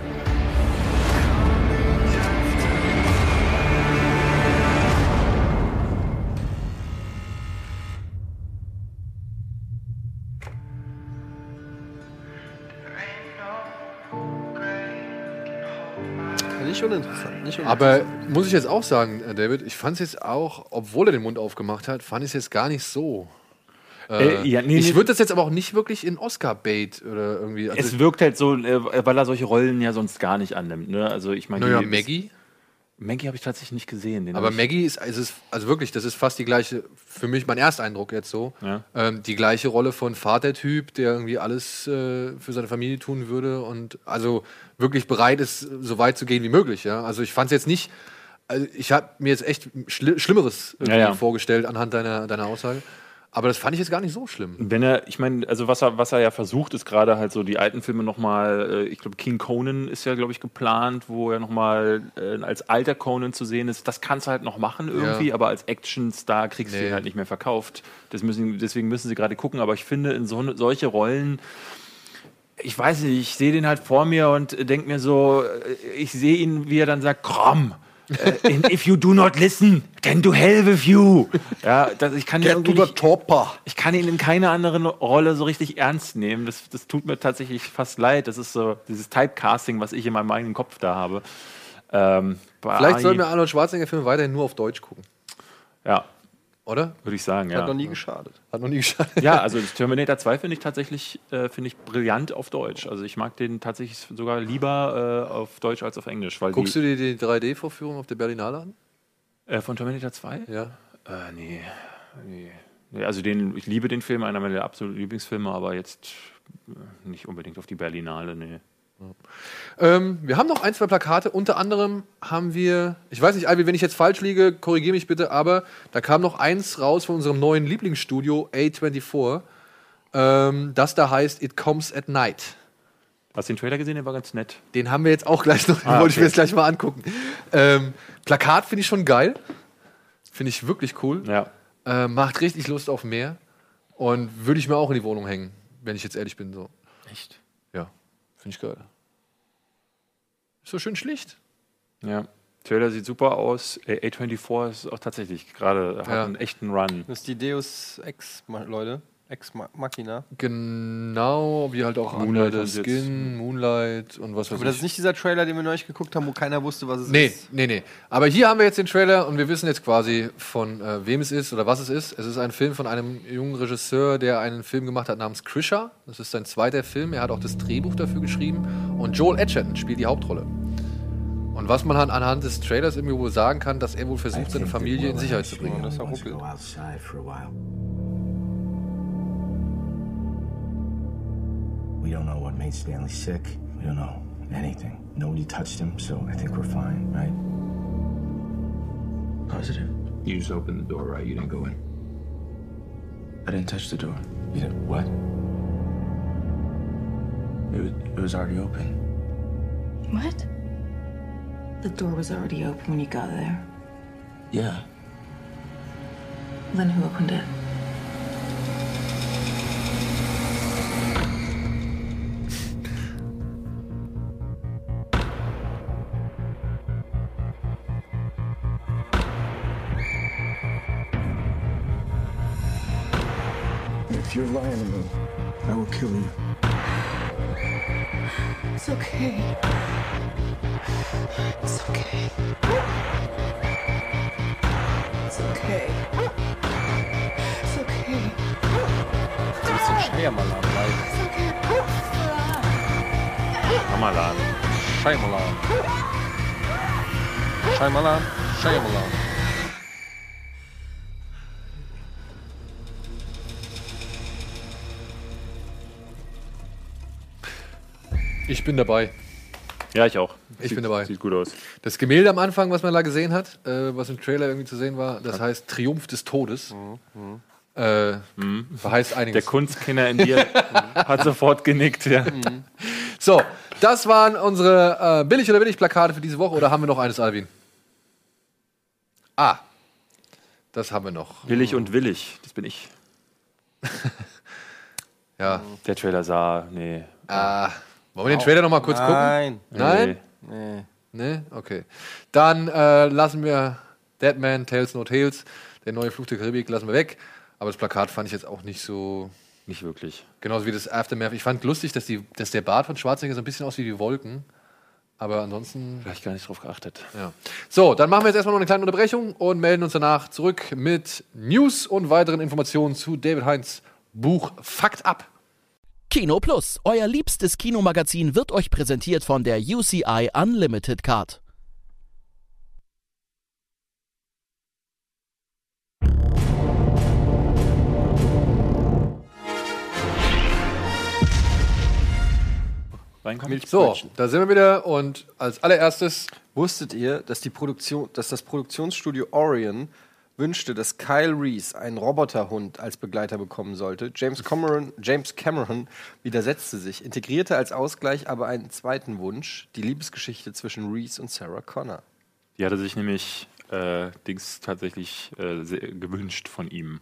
Nicht. Aber muss ich jetzt auch sagen, äh, David, ich fand es jetzt auch, obwohl er den Mund aufgemacht hat, fand ich es jetzt gar nicht so. Äh, ja, nee, ich würde das jetzt aber auch nicht wirklich in Oscar-Bait oder irgendwie. Also, Es wirkt halt so, äh, weil er solche Rollen ja sonst gar nicht annimmt. Ne? Also ich meine, naja, Maggie. Maggie habe ich tatsächlich nicht gesehen. Den Aber Maggie ist, es ist, also wirklich, das ist fast die gleiche, für mich mein Ersteindruck jetzt so, Ja. ähm, die gleiche Rolle von Vatertyp, der irgendwie alles äh, für seine Familie tun würde und also wirklich bereit ist, so weit zu gehen wie möglich. Ja? Also ich fand es jetzt nicht, also ich habe mir jetzt echt Schli Schlimmeres Ja, ja. vorgestellt anhand deiner, deiner Aussage. Aber das fand ich jetzt gar nicht so schlimm. Wenn er, ich meine, also was er, was er ja versucht, ist gerade halt so die alten Filme nochmal, äh, ich glaube, King Conan ist ja, glaube ich, geplant, wo er nochmal äh, als alter Conan zu sehen ist. Das kannst du halt noch machen irgendwie, Ja. aber als Actionstar kriegst du Nee. ihn halt nicht mehr verkauft. Das müssen, deswegen müssen sie gerade gucken, aber ich finde, in so, solche Rollen, ich weiß nicht, ich sehe den halt vor mir und denke mir so, äh, ich sehe ihn, wie er dann sagt, komm. äh, if you do not listen, then to hell with you. Ja, das, ich kann ihn topper. ich kann ihn in keiner anderen Rolle so richtig ernst nehmen. Das, das tut mir tatsächlich fast leid. Das ist so dieses Typecasting, was ich in meinem eigenen Kopf da habe. Ähm, Vielleicht sollten wir Arnold Schwarzenegger-Filme weiterhin nur auf Deutsch gucken. Ja, Oder? würde ich sagen, Hat ja. noch nie geschadet. Hat noch nie geschadet. Ja, also das Terminator 2 finde ich tatsächlich äh, finde ich brillant auf Deutsch. Also ich mag den tatsächlich sogar lieber äh, auf Deutsch als auf Englisch. Weil Guckst die, du dir die 3D-Vorführung auf der Berlinale an? äh, von Terminator 2? Ja. Äh, nee. nee. Nee, Also den, ich liebe den Film, einer meiner absoluten Lieblingsfilme, aber jetzt äh, nicht unbedingt auf die Berlinale, nee. Ähm, wir haben noch ein, zwei Plakate. Unter anderem haben wir, ich weiß nicht, Albi, wenn ich jetzt falsch liege, korrigiere mich bitte, aber da kam noch eins raus von unserem neuen Lieblingsstudio A24, ähm, das da heißt It Comes at Night. Hast du den Trailer gesehen? Der war ganz nett. Den haben wir jetzt auch gleich noch, den Ah, wollte ich mir okay. jetzt gleich mal angucken. Ähm, Plakat finde ich schon geil. Finde ich wirklich cool. Ja. Äh, macht richtig Lust auf mehr. Und würde ich mir auch in die Wohnung hängen, wenn ich jetzt ehrlich bin. So. Echt? Ja, finde ich geil. Ist so schön schlicht. Ja. Trailer sieht super aus. Äh, A24 ist auch tatsächlich gerade hat Ja. einen echten Run. Das ist die Deus Ex, Leute. Ex Ma- Machina. Genau, wie halt auch Moonlight andere Skin, Moonlight und was weiß Aber das ich. ist nicht dieser Trailer, den wir neulich geguckt haben, wo keiner wusste, was es Nee, ist. nee, nee. Aber hier haben wir jetzt den Trailer und wir wissen jetzt quasi, von äh, wem es ist oder was es ist. Es ist ein Film von einem jungen Regisseur, der einen Film gemacht hat namens Krisha. Das ist sein zweiter Film. Er hat auch das Drehbuch dafür geschrieben. Und Joel Edgerton spielt die Hauptrolle. Und was man halt anhand des Trailers irgendwie wohl sagen kann, dass er wohl versucht, seine Familie in Sicherheit zu bringen. Das ist auch ruckelt. We don't know what made Stanley sick. We don't know anything. Nobody touched him, so I think we're fine, right? Positive. You just opened the door, right? You didn't go in. I didn't touch the door. You did what? It was, it was already open. What? The door was already open when you got there. Yeah. Then who opened it? It's okay. It's okay. It's okay. It's okay. So ein bisschen Shyamalan, weil. It's okay. Hammerladen. Shyamalan. Shyamalan. Shyamalan. Bin dabei. Ja, ich auch. Ich sieht, bin dabei. Sieht gut aus. Das Gemälde am Anfang, was man da gesehen hat, äh, was im Trailer irgendwie zu sehen war, das heißt Triumph des Todes. Äh, Verheißt einiges. Der Kunstkenner in dir hat sofort genickt. Ja. So, das waren unsere äh, Billig- oder Billig-Plakate für diese Woche. Oder haben wir noch eines, Alvin? Ah, das haben wir noch. Willig und willig, das bin ich. Ja. Der Trailer sah, nee. Ah, wollen wir den Trailer noch mal kurz Nein. gucken? Nein? Nee. Nee? Okay. Dann äh, lassen wir Deadman, Tales No Tales, der neue Fluch der Karibik, lassen wir weg. Aber das Plakat fand ich jetzt auch nicht so. Nicht wirklich. Genauso wie das Aftermath. Ich fand lustig, dass, die, dass der Bart von Schwarzenegger so ein bisschen aussieht wie die Wolken. Aber ansonsten. Vielleicht gar nicht drauf geachtet. Ja. So, dann machen wir jetzt erstmal noch eine kleine Unterbrechung und melden uns danach zurück mit News und weiteren Informationen zu David Heinz Buch Fakt ab. Kino Plus, euer liebstes Kinomagazin, wird euch präsentiert von der UCI Unlimited Card. Reinkommen? So, da sind wir wieder und als allererstes Wusstet ihr, dass, die Produktion, dass das Produktionsstudio Orion wünschte, dass Kyle Reese einen Roboterhund als Begleiter bekommen sollte. James Cameron, James Cameron widersetzte sich, integrierte als Ausgleich aber einen zweiten Wunsch, die Liebesgeschichte zwischen Reese und Sarah Connor. Die hatte sich nämlich äh, Dings tatsächlich äh, sehr gewünscht von ihm.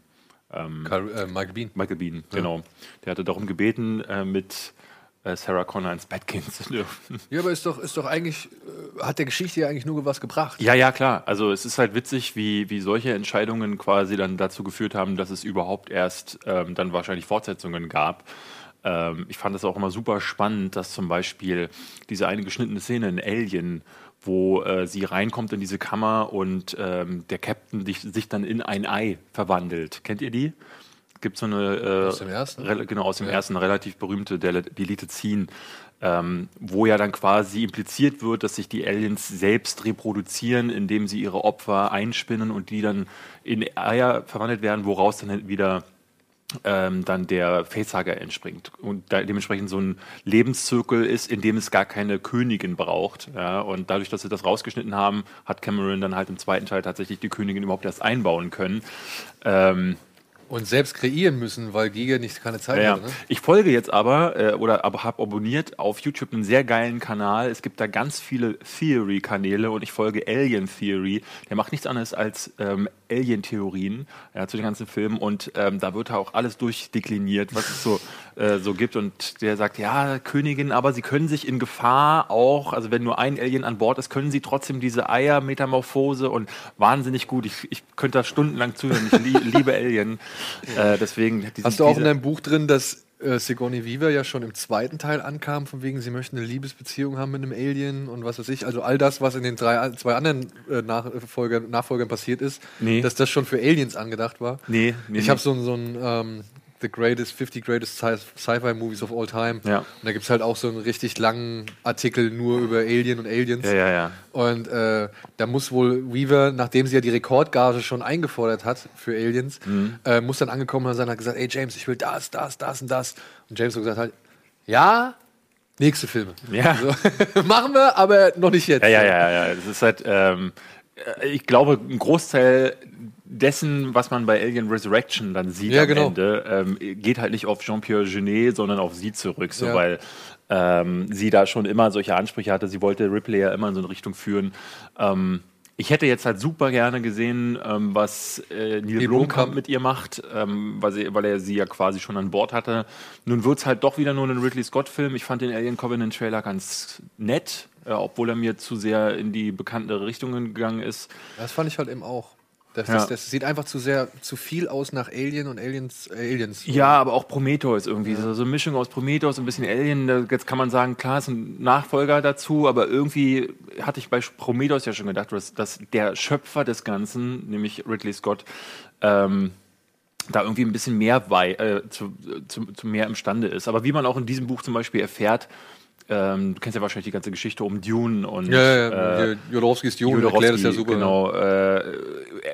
Ähm, Carl, äh, Michael Bean. Michael Bean, genau. Der hatte darum gebeten, äh, mit Sarah Connor ins Bett gehen zu dürfen. Ja, aber ist doch, ist doch eigentlich, äh, hat der Geschichte ja eigentlich nur was gebracht. Ja, ja, klar. Also es ist halt witzig, wie, wie solche Entscheidungen quasi dann dazu geführt haben, dass es überhaupt erst ähm, dann wahrscheinlich Fortsetzungen gab. Ähm, ich fand das auch immer super spannend, dass zum Beispiel diese eine geschnittene Szene in Alien, wo äh, sie reinkommt in diese Kammer und ähm, der Captain dich, sich dann in ein Ei verwandelt. Kennt ihr die? Gibt so eine äh, Aus dem ersten? genau aus dem Ja. ersten relativ berühmte Del- Deleted Scene, ähm, wo ja dann quasi impliziert wird, dass sich die Aliens selbst reproduzieren, indem sie ihre Opfer einspinnen und die dann in Eier verwandelt werden, woraus dann wieder ähm, dann der Facehager entspringt und dementsprechend so ein Lebenszirkel ist, in dem es gar keine Königin braucht. Ja? Und dadurch, dass sie das rausgeschnitten haben, hat Cameron dann halt im zweiten Teil tatsächlich die Königin überhaupt erst einbauen können. Ähm, Und selbst kreieren müssen, weil Giga nicht keine Zeit ja, hatte. Ne? Ich folge jetzt aber äh, oder aber habe abonniert auf YouTube einen sehr geilen Kanal. Es gibt da ganz viele Theory-Kanäle und ich folge Alien Theory. Der macht nichts anderes als ähm, Alien-Theorien ja, zu den ganzen Filmen und ähm, da wird auch alles durchdekliniert, was es so, äh, so gibt. Und der sagt, ja, Königin, aber sie können sich in Gefahr auch, also wenn nur ein Alien an Bord ist, können sie trotzdem diese Eier-Metamorphose und wahnsinnig gut. Ich, ich könnte da stundenlang zuhören. Ich lie liebe Alien. Äh, deswegen Hast du auch in deinem Buch drin, dass äh, Sigourney Weaver ja schon im zweiten Teil ankam, von wegen, sie möchten eine Liebesbeziehung haben mit einem Alien und was weiß ich. Also all das, was in den drei, zwei anderen äh, Nachfolger, Nachfolgern passiert ist, Nee. dass das schon für Aliens angedacht war. Nee, nee, ich habe so, ein- so ein ähm, The Greatest, 50 Greatest Sci- Sci-Fi Movies of All Time. Ja. Und da gibt es halt auch so einen richtig langen Artikel nur über Alien und Aliens. Ja, ja, ja. Und äh, da muss wohl Weaver, nachdem sie ja die Rekordgage schon eingefordert hat für Aliens, Mhm. äh, muss dann angekommen sein und hat gesagt, ey James, ich will das, das, das und das. Und James hat gesagt halt, ja, nächste Filme. Ja. So, machen wir, aber noch nicht jetzt. Ja, ja, ja, ja. Das ist halt, ähm, äh, ich glaube, ein Großteil dessen, was man bei Alien Resurrection dann sieht Ja, am genau. Ende, ähm, geht halt nicht auf Jean-Pierre Genet, sondern auf sie zurück, so, Ja. weil ähm, sie da schon immer solche Ansprüche hatte. Sie wollte Ripley ja immer in so eine Richtung führen. Ähm, ich hätte jetzt halt super gerne gesehen, ähm, was äh, Neil Blomkamp mit ihr macht, ähm, weil, sie, weil er sie ja quasi schon an Bord hatte. Nun wird es halt doch wieder nur ein Ridley Scott-Film. Ich fand den Alien Covenant Trailer ganz nett, äh, obwohl er mir zu sehr in die bekanntere Richtungen gegangen ist. Das fand ich halt eben auch. Das, Ja. das, das sieht einfach zu sehr, zu viel aus nach Alien und Aliens. Äh, Aliens. Ja, aber auch Prometheus irgendwie. So, so eine Mischung aus Prometheus und ein bisschen Alien. Jetzt kann man sagen, klar, ist ein Nachfolger dazu, aber irgendwie hatte ich bei Prometheus ja schon gedacht, dass, dass der Schöpfer des Ganzen, nämlich Ridley Scott, ähm, da irgendwie ein bisschen mehr wei äh, zu, zu, zu mehr imstande ist. Aber wie man auch in diesem Buch zum Beispiel erfährt, ähm, du kennst ja wahrscheinlich die ganze Geschichte um Dune und Ja, ja, ja. äh, Jodorowskis Dune Jodorowsky, erklärt es ja super. Genau, äh,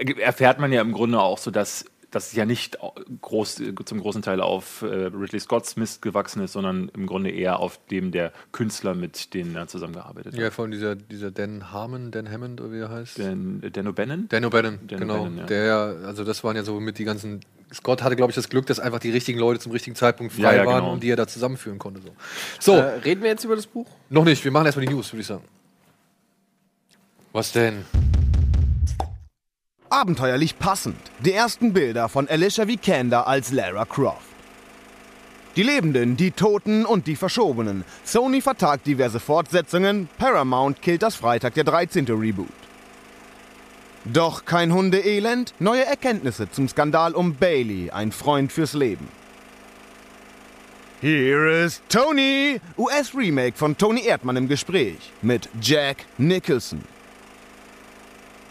er- erfährt man ja im Grunde auch so, dass das ja nicht groß, zum großen Teil auf äh, Ridley Scotts Mist gewachsen ist, sondern im Grunde eher auf dem der Künstler, mit denen er zusammengearbeitet Ja, von dieser, dieser Dan Harmon, Dan Hammond, oder wie er heißt. Dan, Dan O'Bannon? Dan O'Bannon, genau. O'Bannon, ja. Der, also das waren ja so mit die ganzen. Scott hatte, glaube ich, das Glück, dass einfach die richtigen Leute zum richtigen Zeitpunkt frei Ja, ja, waren genau. und die er da zusammenführen konnte. So, so Äh, reden wir jetzt über das Buch? noch nicht. Wir machen erstmal die News, würde ich sagen. Was denn? Abenteuerlich passend. Die ersten Bilder von Alicia Vikander als Lara Croft. Die Lebenden, die Toten und die Verschobenen. Sony vertagt diverse Fortsetzungen. Paramount killt das Freitag der 13. Reboot. Doch kein Hundeelend. Neue Erkenntnisse zum Skandal um Bailey, ein Freund fürs Leben. Here is Tony! US-Remake von Tony Erdmann im Gespräch mit Jack Nicholson.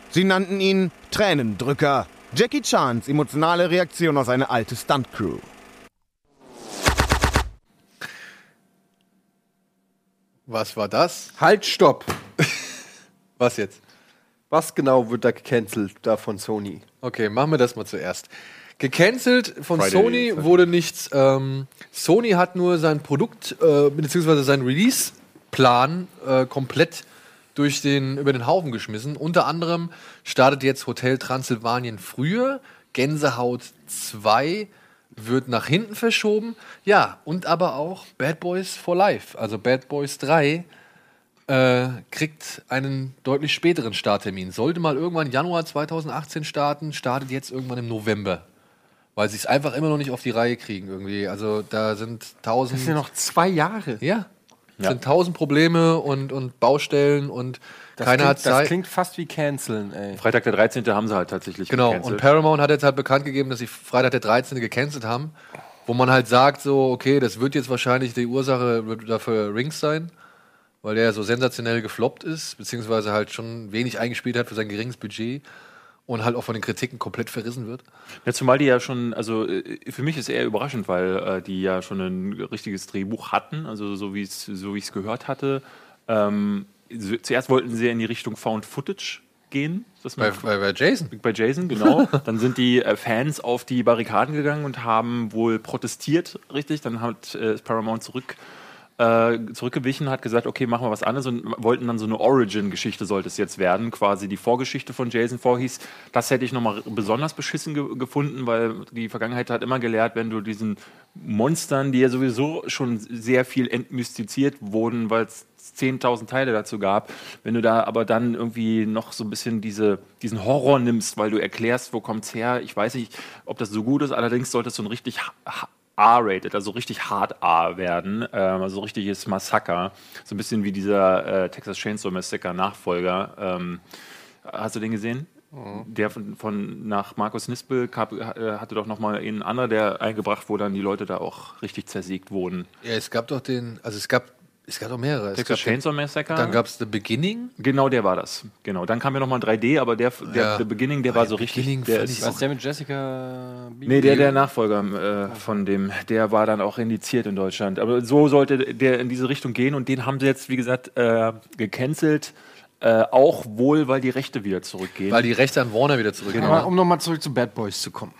Sie nannten ihn Tränendrücker. Jackie Chans emotionale Reaktion auf eine alte Stuntcrew. Was war das? Halt, stopp! Was jetzt? Was genau wird da gecancelt da von Sony? Okay, machen wir das mal zuerst. Gecancelt von Friday Sony 13. wurde nichts. Ähm, Sony hat nur sein Produkt äh, bzw. seinen Release-Plan äh, komplett durch den, über den Haufen geschmissen. Unter anderem startet jetzt Hotel Transsilvanien früher, Gänsehaut 2 wird nach hinten verschoben. Ja, und aber auch Bad Boys for Life, also Bad Boys 3 äh, kriegt einen deutlich späteren Starttermin. Sollte mal irgendwann Januar 2018 starten, startet jetzt irgendwann im November. Weil sie es einfach immer noch nicht auf die Reihe kriegen irgendwie. Also da sind tausend. Das sind ja noch zwei Jahre. Ja. Es Ja. sind tausend Probleme und, und Baustellen und Das keiner klingt, hat Zeit. Das klingt fast wie canceln, ey. Freitag der 13. haben sie halt tatsächlich Genau, gecancelt. und Paramount hat jetzt halt bekannt gegeben, dass sie Freitag der 13. gecancelt haben, wo man halt sagt, so, okay, das wird jetzt wahrscheinlich die Ursache dafür Rings sein, weil der so sensationell gefloppt ist, beziehungsweise halt schon wenig eingespielt hat für sein geringes Budget und halt auch von den Kritiken komplett verrissen wird. Ja, zumal die ja schon, also äh, für mich ist eher überraschend, weil äh, die ja schon ein richtiges Drehbuch hatten, also so wie so ich es gehört hatte. Ähm, zuerst wollten sie in die Richtung Found Footage gehen. Das Bei, bei, bei Jason. Bei Jason, genau. Dann sind die äh, Fans auf die Barrikaden gegangen und haben wohl protestiert, richtig. Dann hat äh, Paramount zurück äh, zurückgewichen, hat gesagt, okay, machen wir was anderes und wollten dann so eine Origin-Geschichte sollte es jetzt werden, quasi die Vorgeschichte von Jason Voorhees. Das hätte ich nochmal besonders beschissen ge gefunden, weil die Vergangenheit hat immer gelehrt, wenn du diesen Monstern, die ja sowieso schon sehr viel entmystiziert wurden, weil es 10.000 Teile dazu gab, wenn du da aber dann irgendwie noch so ein bisschen diese, diesen Horror nimmst, weil du erklärst, wo kommt's her, ich weiß nicht, ob das so gut ist, allerdings sollte es so ein richtig R-rated, also richtig hart A werden, ähm, also richtiges Massaker. So ein bisschen wie dieser äh, Texas Chainsaw Massacre Nachfolger. Ähm, hast du den gesehen? Der von, von nach Markus Nispel gab, äh, hatte doch nochmal einen anderen, der eingebracht, wo dann die Leute da auch richtig zersiegt wurden. Ja, es gab doch den, also es gab, es gab doch mehrere. Texas Chainsaw Massacre. Dann gab es The Beginning. Genau, der war das. Genau. Dann kam ja nochmal ein 3D, aber der, der, Ja. der Beginning, der war so richtig. Beginning Der fand ist ich Was der mit Jessica Biel? Nee, der, der Nachfolger äh, von dem, der war dann auch indiziert in Deutschland. Aber so sollte der in diese Richtung gehen und den haben sie jetzt, wie gesagt, äh, gecancelt. Äh, auch wohl, weil die Rechte wieder zurückgehen. Weil die Rechte an Warner wieder zurückgehen. Aber um nochmal zurück zu Bad Boys zu kommen.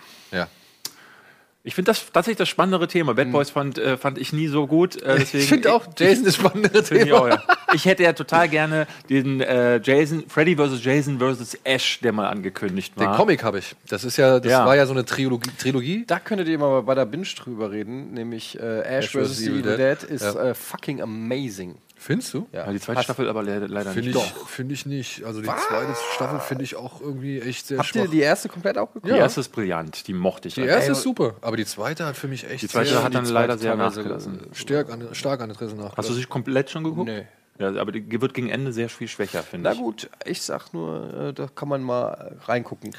Ich finde das tatsächlich das spannendere Thema. Bad Boys fand, äh, fand ich nie so gut. Äh, deswegen, Ich finde auch Jason das spannendere Finde ich, Thema. auch, ja. ich hätte ja total gerne den äh, Jason, Freddy vs. Jason vs. Ash, der mal angekündigt war. Den Comic habe ich. Das ist ja, das Ja. war ja so eine Trilogie. Trilogie. Da könntet ihr mal bei der Binge drüber reden, nämlich äh, Ash Ash vs. Evil Dead ist Ja. äh, fucking amazing. Findest du? Ja, die zweite Hast- Staffel aber leider, leider Finde nicht. ich, finde ich nicht. Also die zweite Staffel finde ich auch irgendwie echt sehr Habt schwach. ihr die erste komplett auch geguckt? Die erste ist brillant, die mochte ich. Die einfach. erste ist super, aber die zweite hat für mich echt Die zweite sehr, hat dann leider sehr nachgelassen. stark an, stark an Interesse nachgelassen. Hast du sie komplett schon geguckt? Nee. Ja, aber die wird gegen Ende sehr viel schwächer, finde Na ich. gut, ich sag nur, äh, da kann man mal reingucken.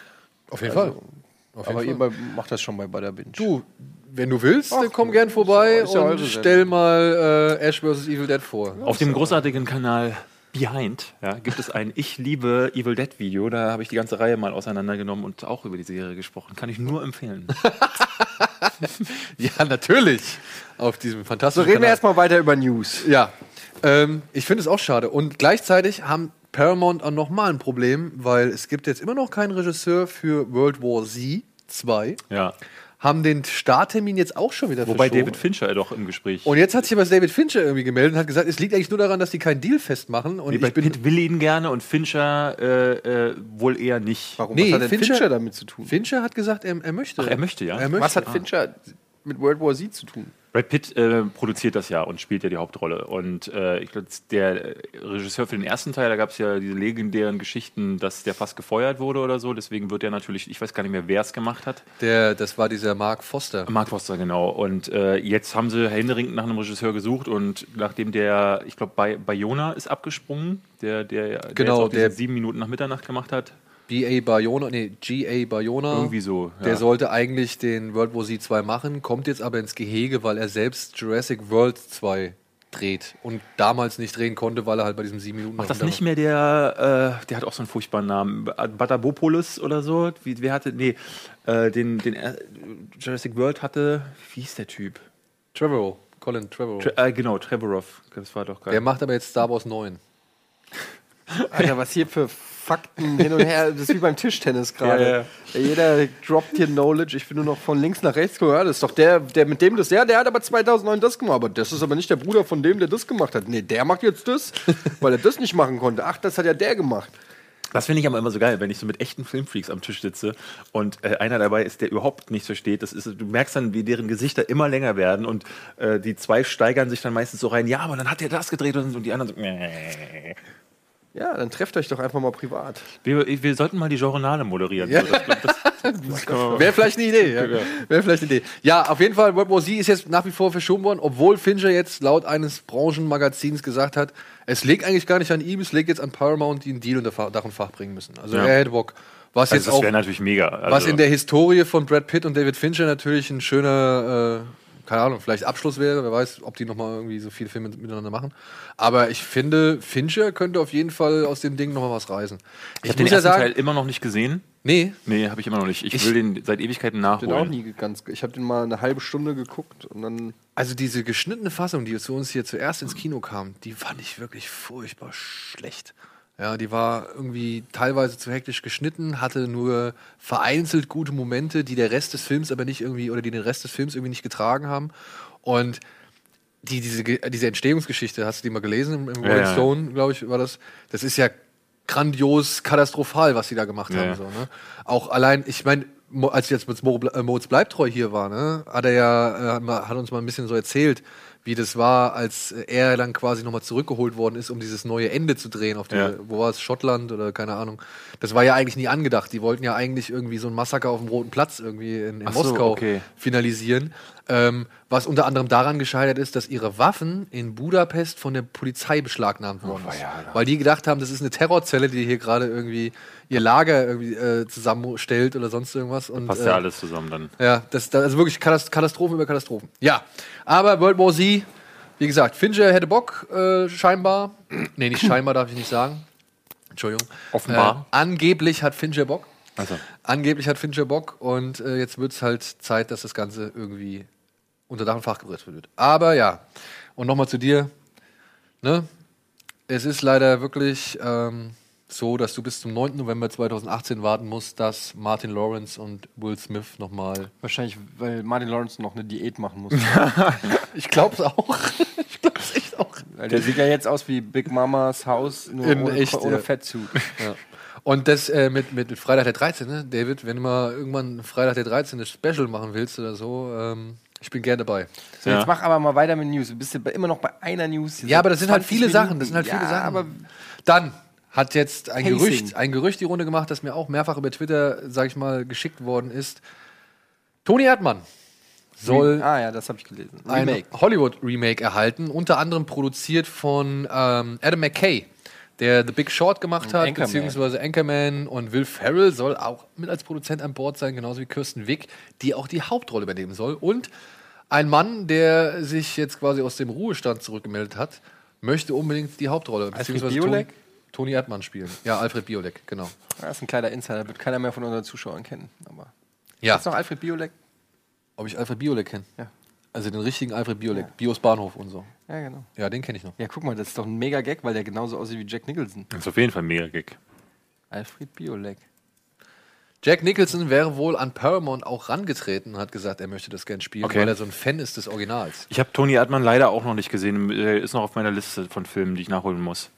Auf jeden Also, Fall. Auf jeden Aber Fall. ihr macht das schon bei, bei der Binge. Du, wenn du willst, Ach, komm gern vorbei ja und stell mal äh, Ash vs. Evil Dead vor. Auf dem großartigen Kanal Behind ja, gibt es ein Ich liebe Evil Dead Video. Da habe ich die ganze Reihe mal auseinandergenommen und auch über die Serie gesprochen. Kann ich nur empfehlen. Ja, natürlich. Auf diesem So, fantastischen reden wir Kanal. erstmal weiter über News. Ja, ähm, ich finde es auch schade. Und gleichzeitig haben Paramount auch nochmal ein Problem, weil es gibt jetzt immer noch keinen Regisseur für World War Z 2. Ja. Haben den Starttermin jetzt auch schon wieder Wobei verschoben. David Fincher doch im Gespräch. Und jetzt hat sich aber David Fincher irgendwie gemeldet und hat gesagt, es liegt eigentlich nur daran, dass die keinen Deal festmachen. Und Nee, ich bin Pitt will ihn gerne und Fincher äh, äh, wohl eher nicht. Warum? Nee, Was hat denn Fincher- Fincher, damit zu tun? Fincher hat gesagt, er, er möchte. Ach, er möchte, ja? Er möchte. Was hat Fincher mit World War Z zu tun? Brad Pitt äh, produziert das ja und spielt ja die Hauptrolle. Und äh, ich glaube, der Regisseur für den ersten Teil, da gab es ja diese legendären Geschichten, dass der fast gefeuert wurde oder so. Deswegen wird er natürlich, ich weiß gar nicht mehr, wer es gemacht hat. Der, das war dieser Mark Foster. Mark Foster, genau. Und äh, jetzt haben sie händeringend nach einem Regisseur gesucht und nachdem der, ich glaube, bei Bayona ist abgesprungen, der, der, der Genau, jetzt auch diese der- sieben Minuten nach Mitternacht gemacht hat. B.A. Bayona, nee, G.A. Bayona. Irgendwie so. Ja. Der sollte eigentlich den World War Z 2 machen, kommt jetzt aber ins Gehege, weil er selbst Jurassic World 2 dreht und damals nicht drehen konnte, weil er halt bei diesem 7 Minuten Macht das nicht mehr der, äh, der hat auch so einen furchtbaren Namen, Batabopoulos oder so? Wie, wer hatte, nee, äh, den, den er- Jurassic World hatte, wie hieß der Typ? Trevorrow, Colin Trevorrow. Tre äh, genau, Trevorov, das war doch geil. der macht aber jetzt Star Wars 9. Alter, was hier für Fakten hin und her. Das ist wie beim Tischtennis gerade. Ja, ja. Jeder droppt hier Knowledge. Ich bin nur noch von links nach rechts gucken. Ja, das ist doch der, der mit dem das. Ja, der hat aber 2009 das gemacht. Aber das ist aber nicht der Bruder von dem, der das gemacht hat. Nee, der macht jetzt das, weil er das nicht machen konnte. Ach, das hat ja der gemacht. Das finde ich aber immer so geil, wenn ich so mit echten Filmfreaks am Tisch sitze und äh, einer dabei ist, der überhaupt nichts versteht. Das ist, du merkst dann, wie deren Gesichter immer länger werden und äh, die zwei steigern sich dann meistens so rein. Ja, aber dann hat er das gedreht und, und die anderen so. Mäh. Ja, dann trefft euch doch einfach mal privat. Wir, wir sollten mal die Journale moderieren. Ja. Wäre vielleicht eine Idee. Ja. Wäre vielleicht eine Idee. Ja, auf jeden Fall, World War Z ist jetzt nach wie vor verschoben worden, obwohl Fincher jetzt laut eines Branchenmagazins gesagt hat, es liegt eigentlich gar nicht an ihm, es liegt jetzt an Paramount, die einen Deal unter Dach und Fach bringen müssen. Also Ja. er hätte Bock. Was Also jetzt das wäre natürlich mega. Also, was in der Historie von Brad Pitt und David Fincher natürlich ein schöner, äh, keine Ahnung, vielleicht Abschluss wäre. Wer weiß, ob die nochmal irgendwie so viele Filme miteinander machen. Aber ich finde, Fincher könnte auf jeden Fall aus dem Ding nochmal was reißen. ich habe den ersten Teil immer noch nicht gesehen. Nee. Nee, habe ich immer noch nicht. Ich, Ich- will den seit Ewigkeiten Ich bin auch nachholen. nie ganz. Ich habe den mal eine halbe Stunde geguckt und dann. Also diese geschnittene Fassung, die zu uns hier zuerst ins Kino kam, die fand ich wirklich furchtbar schlecht. Ja, die war irgendwie teilweise zu hektisch geschnitten, hatte nur vereinzelt gute Momente, die der Rest des Films aber nicht irgendwie oder die den Rest des Films irgendwie nicht getragen haben. Und die, diese, diese Entstehungsgeschichte, hast du die mal gelesen im, Rolling ja. Stone, glaube ich, war das. Das ist ja grandios katastrophal, was sie da gemacht Ja, haben. So, ne? Auch allein, ich meine, als jetzt mit äh, Moritz Bleibtreu hier war, ne, hat er ja, äh, hat uns mal ein bisschen so erzählt, wie das war, als er dann quasi nochmal zurückgeholt worden ist, um dieses neue Ende zu drehen auf die, Ja. wo war es, Schottland oder keine Ahnung. Das war ja eigentlich nie angedacht. Die wollten ja eigentlich irgendwie so ein Massaker auf dem Roten Platz irgendwie in, in so, Moskau okay. finalisieren. Ähm, was unter anderem daran gescheitert ist, dass ihre Waffen in Budapest von der Polizei beschlagnahmt Oh, worden ist. Weil die gedacht haben, das ist eine Terrorzelle, die hier gerade irgendwie ihr Lager irgendwie äh, zusammenstellt oder sonst irgendwas. Und, Passt äh, ja alles zusammen dann. ja, das, das also wirklich Katast- Katastrophen über Katastrophen. Ja, aber World War Z, wie gesagt, Fincher hätte Bock, äh, scheinbar. nee, nicht scheinbar, darf ich nicht sagen. Entschuldigung. Offenbar. Äh, angeblich hat Fincher Bock. Also. Angeblich hat Fincher Bock und äh, jetzt wird es halt Zeit, dass das Ganze irgendwie unter Dach und Fach gebracht wird. Aber ja, und nochmal zu dir. Ne? Es ist leider wirklich ähm, so, dass du bis zum 9. November 2018 warten musst, dass Martin Lawrence und Will Smith nochmal. Wahrscheinlich, weil Martin Lawrence noch eine Diät machen muss. ich glaub's auch. ich glaub's echt auch. Weil der sieht ja jetzt aus wie Big Mamas Haus, nur In ohne, echt, ohne ja. Fettsuit. Ja. Und das äh, mit, mit, Freitag der 13., ne? David, wenn du mal irgendwann Freitag der 13. Special machen willst oder so, ähm, ich bin gerne dabei. So, jetzt mach aber mal weiter mit News. Du bist ja immer noch bei einer News. Ja, aber das sind halt 20 viele Minuten. Sachen. Das sind halt ja, viele Sachen. aber Dann hat jetzt ein Pacing. Gerücht, ein Gerücht die Runde gemacht, das mir auch mehrfach über Twitter, sag ich mal, geschickt worden ist. Toni Erdmann soll Ah ja, das habe ich gelesen. ein Hollywood-Remake erhalten, unter anderem produziert von ähm, Adam McKay, der The Big Short gemacht hat, Anchorman. beziehungsweise Anchorman und Will Ferrell soll auch mit als Produzent an Bord sein, genauso wie Kirsten Wick, die auch die Hauptrolle übernehmen soll. Und ein Mann, der sich jetzt quasi aus dem Ruhestand zurückgemeldet hat, möchte unbedingt die Hauptrolle, beziehungsweise Biolek? Toni, Toni Erdmann spielen. Ja, Alfred Biolek, genau. Das ist ein kleiner Insider, wird keiner mehr von unseren Zuschauern kennen. Aber Ja. Ist noch Alfred Biolek? Ob ich Alfred Biolek kenne? Ja. Also den richtigen Alfred Biolek, Bios Bahnhof und so. Ja, genau. Ja, den kenne ich noch. Ja, guck mal, das ist doch ein mega Gag, weil der genauso aussieht wie Jack Nicholson. Das ist auf jeden Fall ein mega Gig. Alfred Biolek. Jack Nicholson wäre wohl an Paramount auch rangetreten und hat gesagt, er möchte das gern spielen, Okay. weil er so ein Fan ist des Originals. Ich habe Toni Erdmann leider auch noch nicht gesehen. Er ist noch auf meiner Liste von Filmen, die ich nachholen muss.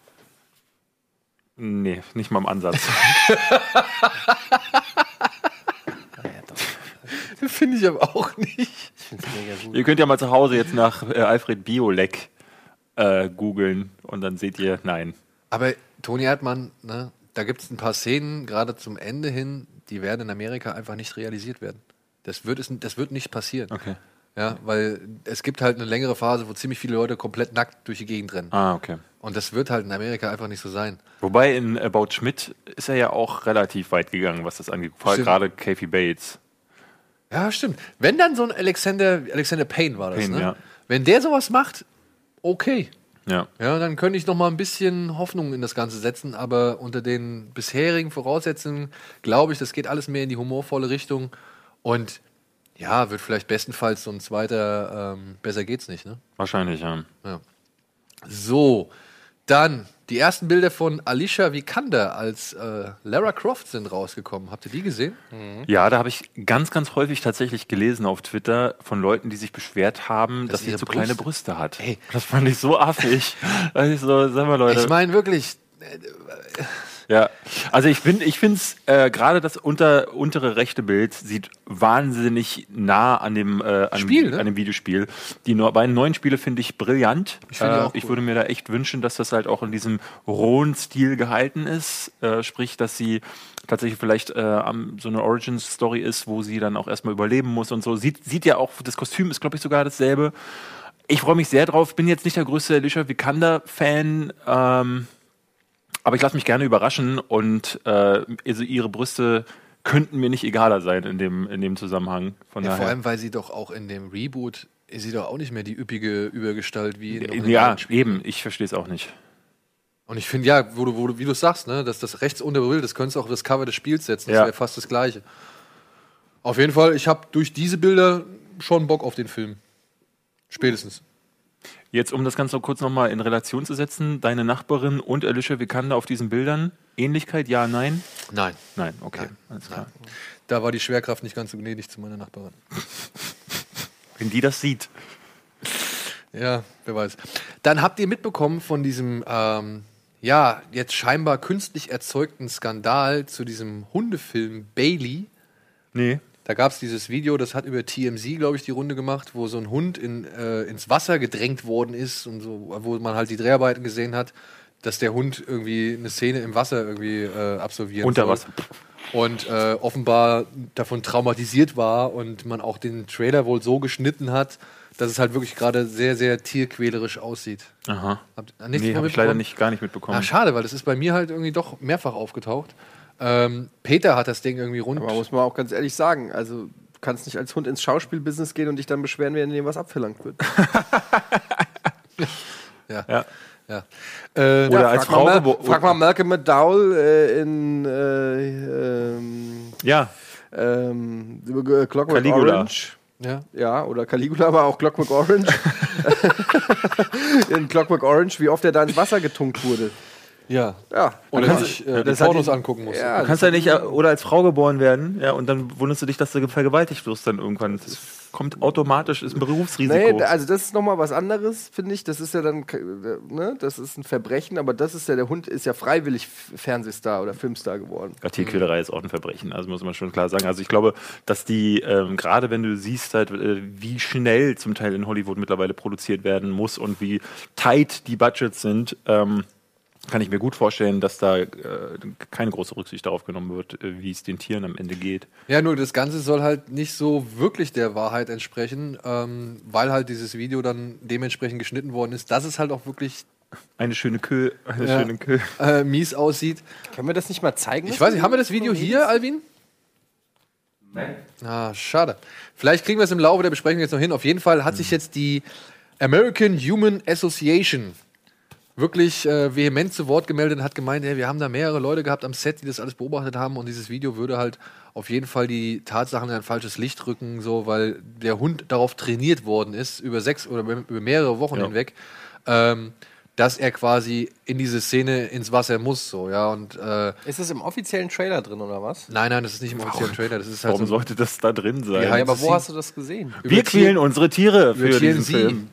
Nee, nicht mal im Ansatz. Finde ich aber auch nicht. Ich finde es mega gut. ihr könnt ja mal zu Hause jetzt nach äh, Alfred Biolek äh, googeln und dann seht ihr, nein. Aber Toni Erdmann, ne, da gibt es ein paar Szenen, gerade zum Ende hin, die werden in Amerika einfach nicht realisiert werden. Das wird, es, das wird nicht passieren. Okay. Ja, weil es gibt halt eine längere Phase, wo ziemlich viele Leute komplett nackt durch die Gegend rennen. Ah, okay. Und das wird halt in Amerika einfach nicht so sein. Wobei in About Schmidt ist er ja auch relativ weit gegangen, was das angeht. Vor allem gerade Kathy Bates. Ja, stimmt. Wenn dann so ein Alexander, Alexander Payne war das, Payne, ne? ja. Wenn der sowas macht, okay. Ja. Ja, dann könnte ich noch mal ein bisschen Hoffnung in das Ganze setzen, aber unter den bisherigen Voraussetzungen glaube ich, das geht alles mehr in die humorvolle Richtung und ja, wird vielleicht bestenfalls so ein zweiter ähm, Besser geht's nicht, ne? Wahrscheinlich, ja. Ja. So, Dann, die ersten Bilder von Alicia Vikander als äh, Lara Croft sind rausgekommen. Habt ihr die gesehen? Ja, da habe ich ganz, ganz häufig tatsächlich gelesen auf Twitter von Leuten, die sich beschwert haben, dass, Dass sie zu kleine Brüste- hat. Ey. Das fand ich so affig. Also ich so, sag mal, Leute. Ich meine wirklich, Ja, also ich finde, ich finde es äh, gerade das unter, untere rechte Bild sieht wahnsinnig nah an dem, äh, an, Spiel, dem ne? an dem Videospiel. Die no beiden neuen Spiele finde ich brillant. Ich finde die äh, auch ich cool. würde mir da echt wünschen, dass das halt auch in diesem rohen Stil gehalten ist. Äh, sprich, dass sie tatsächlich vielleicht äh, am- so eine Origin-Story ist, wo sie dann auch erstmal überleben muss und so. Sieht, sieht ja auch, das Kostüm ist, glaube ich, sogar dasselbe. Ich freue mich sehr drauf. Bin jetzt nicht der größte Alicia Vikander-Fan. Ähm, aber ich lasse mich gerne überraschen und äh, also ihre Brüste könnten mir nicht egaler sein in dem, in dem Zusammenhang. Von ja, daher. vor allem, weil sie doch auch in dem Reboot ist sie doch auch nicht mehr die üppige Übergestalt wie in ja, eben, ich verstehe es auch nicht. Und ich finde, ja, wo du, wo du, wie du sagst, ne, dass das rechts unter Bild, das könntest du auch auf das Cover des Spiels setzen. Das Ja. wäre fast das Gleiche. Auf jeden Fall, ich habe durch diese Bilder schon Bock auf den Film. Spätestens. Jetzt, um das Ganze kurz nochmal in Relation zu setzen, deine Nachbarin und Alicia Vikander auf diesen Bildern, Ähnlichkeit, ja, nein? Nein. Nein, okay, alles klar. Da war die Schwerkraft nicht ganz so gnädig zu meiner Nachbarin. Wenn die das sieht. Ja, wer weiß. Dann habt ihr mitbekommen von diesem, ähm, ja, jetzt scheinbar künstlich erzeugten Skandal zu diesem Hundefilm Bailey. Nee. Da gab es dieses Video, das hat über TMZ, glaube ich, die Runde gemacht, wo so ein Hund in, äh, ins Wasser gedrängt worden ist und so, wo man halt die Dreharbeiten gesehen hat, dass der Hund irgendwie eine Szene im Wasser irgendwie äh, absolvieren Unter. Wasser. Und äh, offenbar davon traumatisiert war und man auch den Trailer wohl so geschnitten hat, dass es halt wirklich gerade sehr, sehr tierquälerisch aussieht. Aha. Habt nee, habe ich leider nicht, gar nicht mitbekommen. Ah, schade, weil das ist bei mir halt irgendwie doch mehrfach aufgetaucht. Ähm, Peter hat das Ding irgendwie rund. Aber muss man auch ganz ehrlich sagen, also du kannst nicht als Hund ins Schauspielbusiness gehen und dich dann beschweren, wenn dir was abverlangt wird. Ja. Ja. ja. Äh, Oder Ja, als frag Frau Mal, frag mal Malcolm McDowell äh, in äh, ähm, Ja. ähm, Clockwork Caligula. Orange. Ja. Ja, oder Caligula, aber auch Clockwork Orange. in Clockwork Orange, wie oft er da ins Wasser getunkt wurde. Ja. Ja. Er hat- sich äh, die das hat Pornos angucken muss. Ja, Du kannst ja nicht, äh, oder als Frau geboren werden, ja, und dann wunderst du dich, dass du vergewaltigt wirst dann irgendwann. Das kommt automatisch, ist ein Berufsrisiko. Nee, also das ist nochmal was anderes, finde ich. Das ist ja dann, ne, das ist ein Verbrechen, aber das ist ja, der Hund ist ja freiwillig Fernsehstar oder Filmstar geworden. Ja, Tierquälerei ist auch ein Verbrechen, also muss man schon klar sagen. Also ich glaube, dass die, ähm, gerade wenn du siehst halt, äh, wie schnell zum Teil in Hollywood mittlerweile produziert werden muss und wie tight die Budgets sind, ähm, kann ich mir gut vorstellen, dass da äh, keine große Rücksicht darauf genommen wird, äh, wie es den Tieren am Ende geht. Ja, nur das Ganze soll halt nicht so wirklich der Wahrheit entsprechen, ähm, weil halt dieses Video dann dementsprechend geschnitten worden ist, dass es halt auch wirklich Eine schöne Kö, eine Ja. schöne Kö. äh, mies aussieht. Können wir das nicht mal zeigen? Ich weiß nicht, haben wir das Video hier, Alvin? Nein. Ah, schade. Vielleicht kriegen wir es im Laufe der Besprechung jetzt noch hin. Auf jeden Fall hat sich jetzt die American Human Association wirklich äh, vehement zu Wort gemeldet und hat gemeint, hey, wir haben da mehrere Leute gehabt am Set, die das alles beobachtet haben und dieses Video würde halt auf jeden Fall die Tatsachen in ein falsches Licht rücken, so weil der Hund darauf trainiert worden ist über sechs oder über mehrere Wochen Ja. hinweg, ähm, dass er quasi in diese Szene ins Wasser muss, so ja und äh, Ist das im offiziellen Trailer drin oder was? Nein, nein, das ist nicht im offiziellen Trailer. Das ist halt Warum so sollte das da drin sein? Ja, aber wo hast du das gesehen? Wir quälen unsere Tiere für diesen TMZ. Film.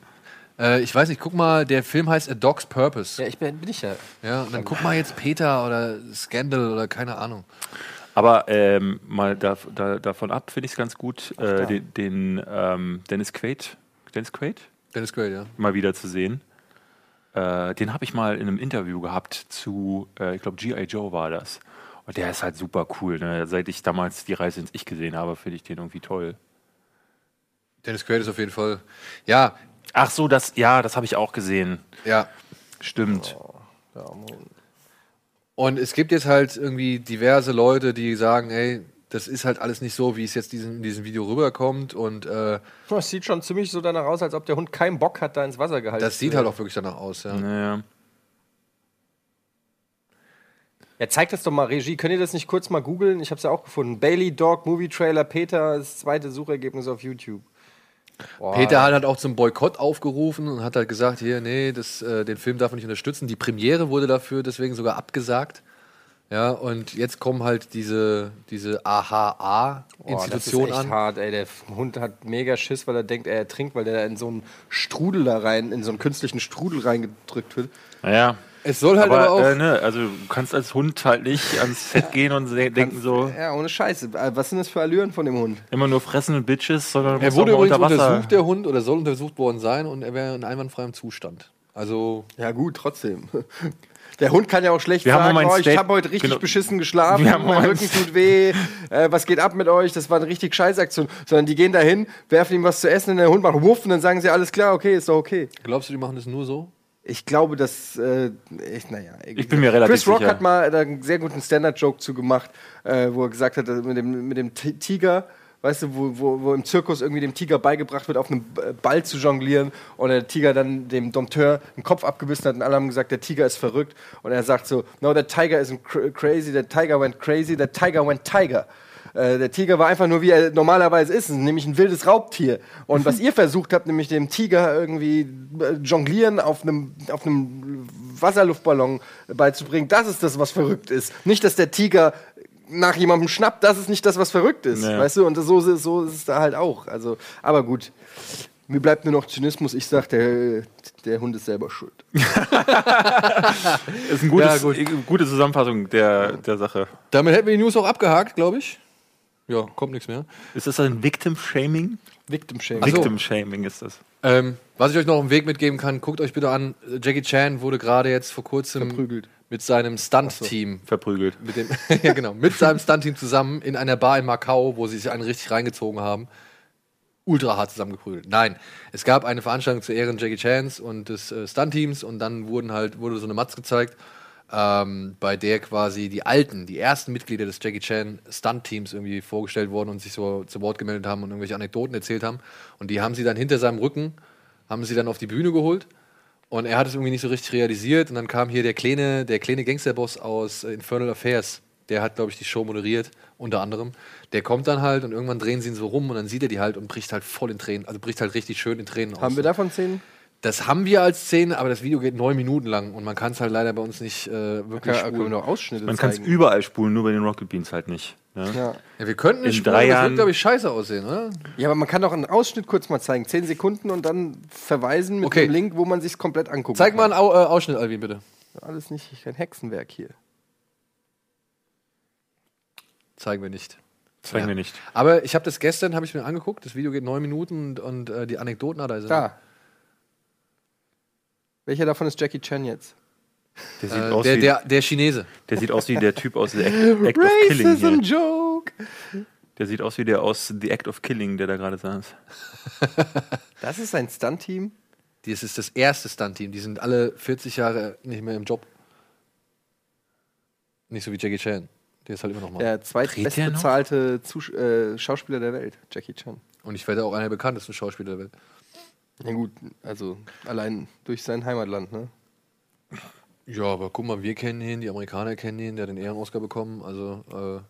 Äh, ich weiß nicht, guck mal, der Film heißt A Dog's Purpose. Ja, ich bin, bin ich ja. Ja, und dann guck mal jetzt Peter oder Scandal oder keine Ahnung. Aber ähm, mal da, da, davon ab finde ich es ganz gut, äh, den, den ähm, Dennis Quaid, Dennis Quaid Dennis Quaid, ja. mal wieder zu sehen. Äh, den habe ich mal in einem Interview gehabt zu, äh, ich glaube, G.I. Joe war das. Und der ist halt super cool. Ne? Seit ich damals die Reise ins Ich gesehen habe, finde ich den irgendwie toll. Dennis Quaid ist auf jeden Fall. Ja, Ach so, das, ja, das habe ich auch gesehen. ja. Stimmt. Und es gibt jetzt halt irgendwie diverse Leute, die sagen, ey, das ist halt alles nicht so, wie es jetzt diesen, in diesem Video rüberkommt. Und äh, Das sieht schon ziemlich so danach aus, als ob der Hund keinen Bock hat, da ins Wasser gehalten das sieht halt auch wirklich danach aus, ja. Naja. Ja, zeigt das doch mal, Regie. Könnt ihr das nicht kurz mal googeln? Ich habe es ja auch gefunden. Bailey Dog Movie Trailer Peter, das zweite Suchergebnis auf YouTube. Peter hat halt auch zum Boykott aufgerufen und hat halt gesagt, hier, nee, das, äh, den Film darf man nicht unterstützen. Die Premiere wurde dafür deswegen sogar abgesagt. Ja, und jetzt kommen halt diese, diese AHA-Institution oh, das ist echt an. hart, ey. Der Hund hat mega Schiss, weil er denkt, er ertrinkt, weil der in so einen Strudel da rein, in so einen künstlichen Strudel reingedrückt wird. Naja. Es soll halt aber, auch. Äh, ne, also du kannst als Hund halt nicht ans Set gehen und se- denken so, Ja, ohne Scheiße. Äh, Was sind das für Allüren von dem Hund? immer nur fressen und Bitches, sondern er wurde übrigens unter Wasser. untersucht, der Hund, oder soll untersucht worden sein, und er wäre in einwandfreiem Zustand. Also. Ja, gut, trotzdem. Der Hund kann ja auch schlecht Wir haben sagen, oh, ich habe heute richtig genau. beschissen geschlafen, Wir haben mein ein- Rücken tut weh, äh, was geht ab mit euch, das war eine richtig scheiß Aktion. Sondern die gehen dahin, werfen ihm was zu essen und der Hund macht Wuff und dann sagen sie, alles klar, okay, ist doch okay. Glaubst du, die machen das nur so? Ich glaube, dass, äh, ich, naja. Ich bin mir relativ Chris Rock sicher. hat mal einen sehr guten Standard-Joke zu gemacht, äh, wo er gesagt hat, mit dem, mit dem Ti- Tiger, weißt du, wo, wo, wo im Zirkus irgendwie dem Tiger beigebracht wird, auf einem Ball zu jonglieren und der Tiger dann dem Dompteur den Kopf abgebissen hat und alle haben gesagt, der Tiger ist verrückt und er sagt so, no, the tiger isn't cr crazy, the tiger went crazy, the tiger went tiger. Äh, der Tiger war einfach nur wie er normalerweise ist, nämlich ein wildes Raubtier. Und was ihr versucht habt, nämlich dem Tiger irgendwie äh, jonglieren auf einem, auf einem Wasserluftballon beizubringen, das ist das, was verrückt ist. Nicht, dass der Tiger nach jemandem schnappt, das ist nicht das, was verrückt ist. Nee. Weißt du, und so, ist- so ist es da halt auch. Also, aber gut. Mir bleibt nur noch Zynismus. Ich sag, der, der Hund ist selber schuld. ist ein gutes, Ja, gut. gute Zusammenfassung der, der Sache. Damit hätten wir die News auch abgehakt, glaube ich. Ja, kommt nichts mehr. Ist das ein Victim-Shaming? Victim-Shaming. Ach so. Victim-Shaming ist das. Ähm, was ich euch noch auf den Weg mitgeben kann, guckt euch bitte an. Jackie Chan wurde gerade jetzt vor kurzem Verprügelt. mit seinem Stunt-Team, Verprügelt. mit dem, ja genau, mit seinem Stunt-Team zusammen in einer Bar in Macau, wo sie sich einen richtig reingezogen haben, ultra hart zusammengeprügelt. Nein, es gab eine Veranstaltung zu Ehren Jackie Chans und des äh, Stunt-Teams und dann wurden halt wurde so eine Matz gezeigt, ähm, bei der quasi die alten, die ersten Mitglieder des Jackie Chan Stunt-Teams irgendwie vorgestellt wurden und sich so zu Wort gemeldet haben und irgendwelche Anekdoten erzählt haben. Und die haben sie dann hinter seinem Rücken, haben sie dann auf die Bühne geholt. Und er hat es irgendwie nicht so richtig realisiert. Und dann kam hier der kleine, der kleine Gangsterboss aus äh, Infernal Affairs. Der hat, glaube ich, die Show moderiert, unter anderem. Der kommt dann halt und irgendwann drehen sie ihn so rum und dann sieht er die halt und bricht halt voll in Tränen. Also bricht halt richtig schön in Tränen aus. Haben wir davon Szenen? Das haben wir als Szene, aber das Video geht neun Minuten lang und man kann es halt leider bei uns nicht äh, wirklich Kann, spulen. noch Ausschnitte Man kann es überall spulen, nur bei den Rocket Beans halt nicht. Ne? Ja. Ja, wir könnten es In spulen, drei aber das Jahren- wird, glaube ich, scheiße aussehen, oder? ja, aber man kann doch einen Ausschnitt kurz mal zeigen. Zehn Sekunden und dann verweisen mit Okay. dem Link, wo man sich komplett anguckt. Zeig mal einen Au äh, Ausschnitt, Alvin, bitte. Alles nicht kein Hexenwerk hier. Zeigen wir nicht. Zeigen Ja. wir nicht. Aber ich habe das gestern, habe ich mir angeguckt. Das Video geht neun Minuten und, und äh, die Anekdoten hat er. also- Da. Welcher davon ist Jackie Chan jetzt? Der sieht, Äh, aus der, wie, der, der Chinese. der sieht aus wie der Typ aus The Act, Act of Killing. Racism Hier. Joke. Der sieht aus wie der aus The Act of Killing, der da gerade saß. Das ist ein Stunt-Team. Das ist das erste Stunt-Team. Die sind alle 40 Jahre nicht mehr im Job. Nicht so wie Jackie Chan. Der ist halt immer noch mal. Der zweitbestbezahlte äh, Schauspieler der Welt, Jackie Chan. Und ich werde auch einer der bekanntesten Schauspieler der Welt. Ja gut, also allein durch sein Heimatland, ne? Ja, aber guck mal, wir kennen ihn, die Amerikaner kennen ihn, der hat den Ehren-Oscar bekommen. Also, äh,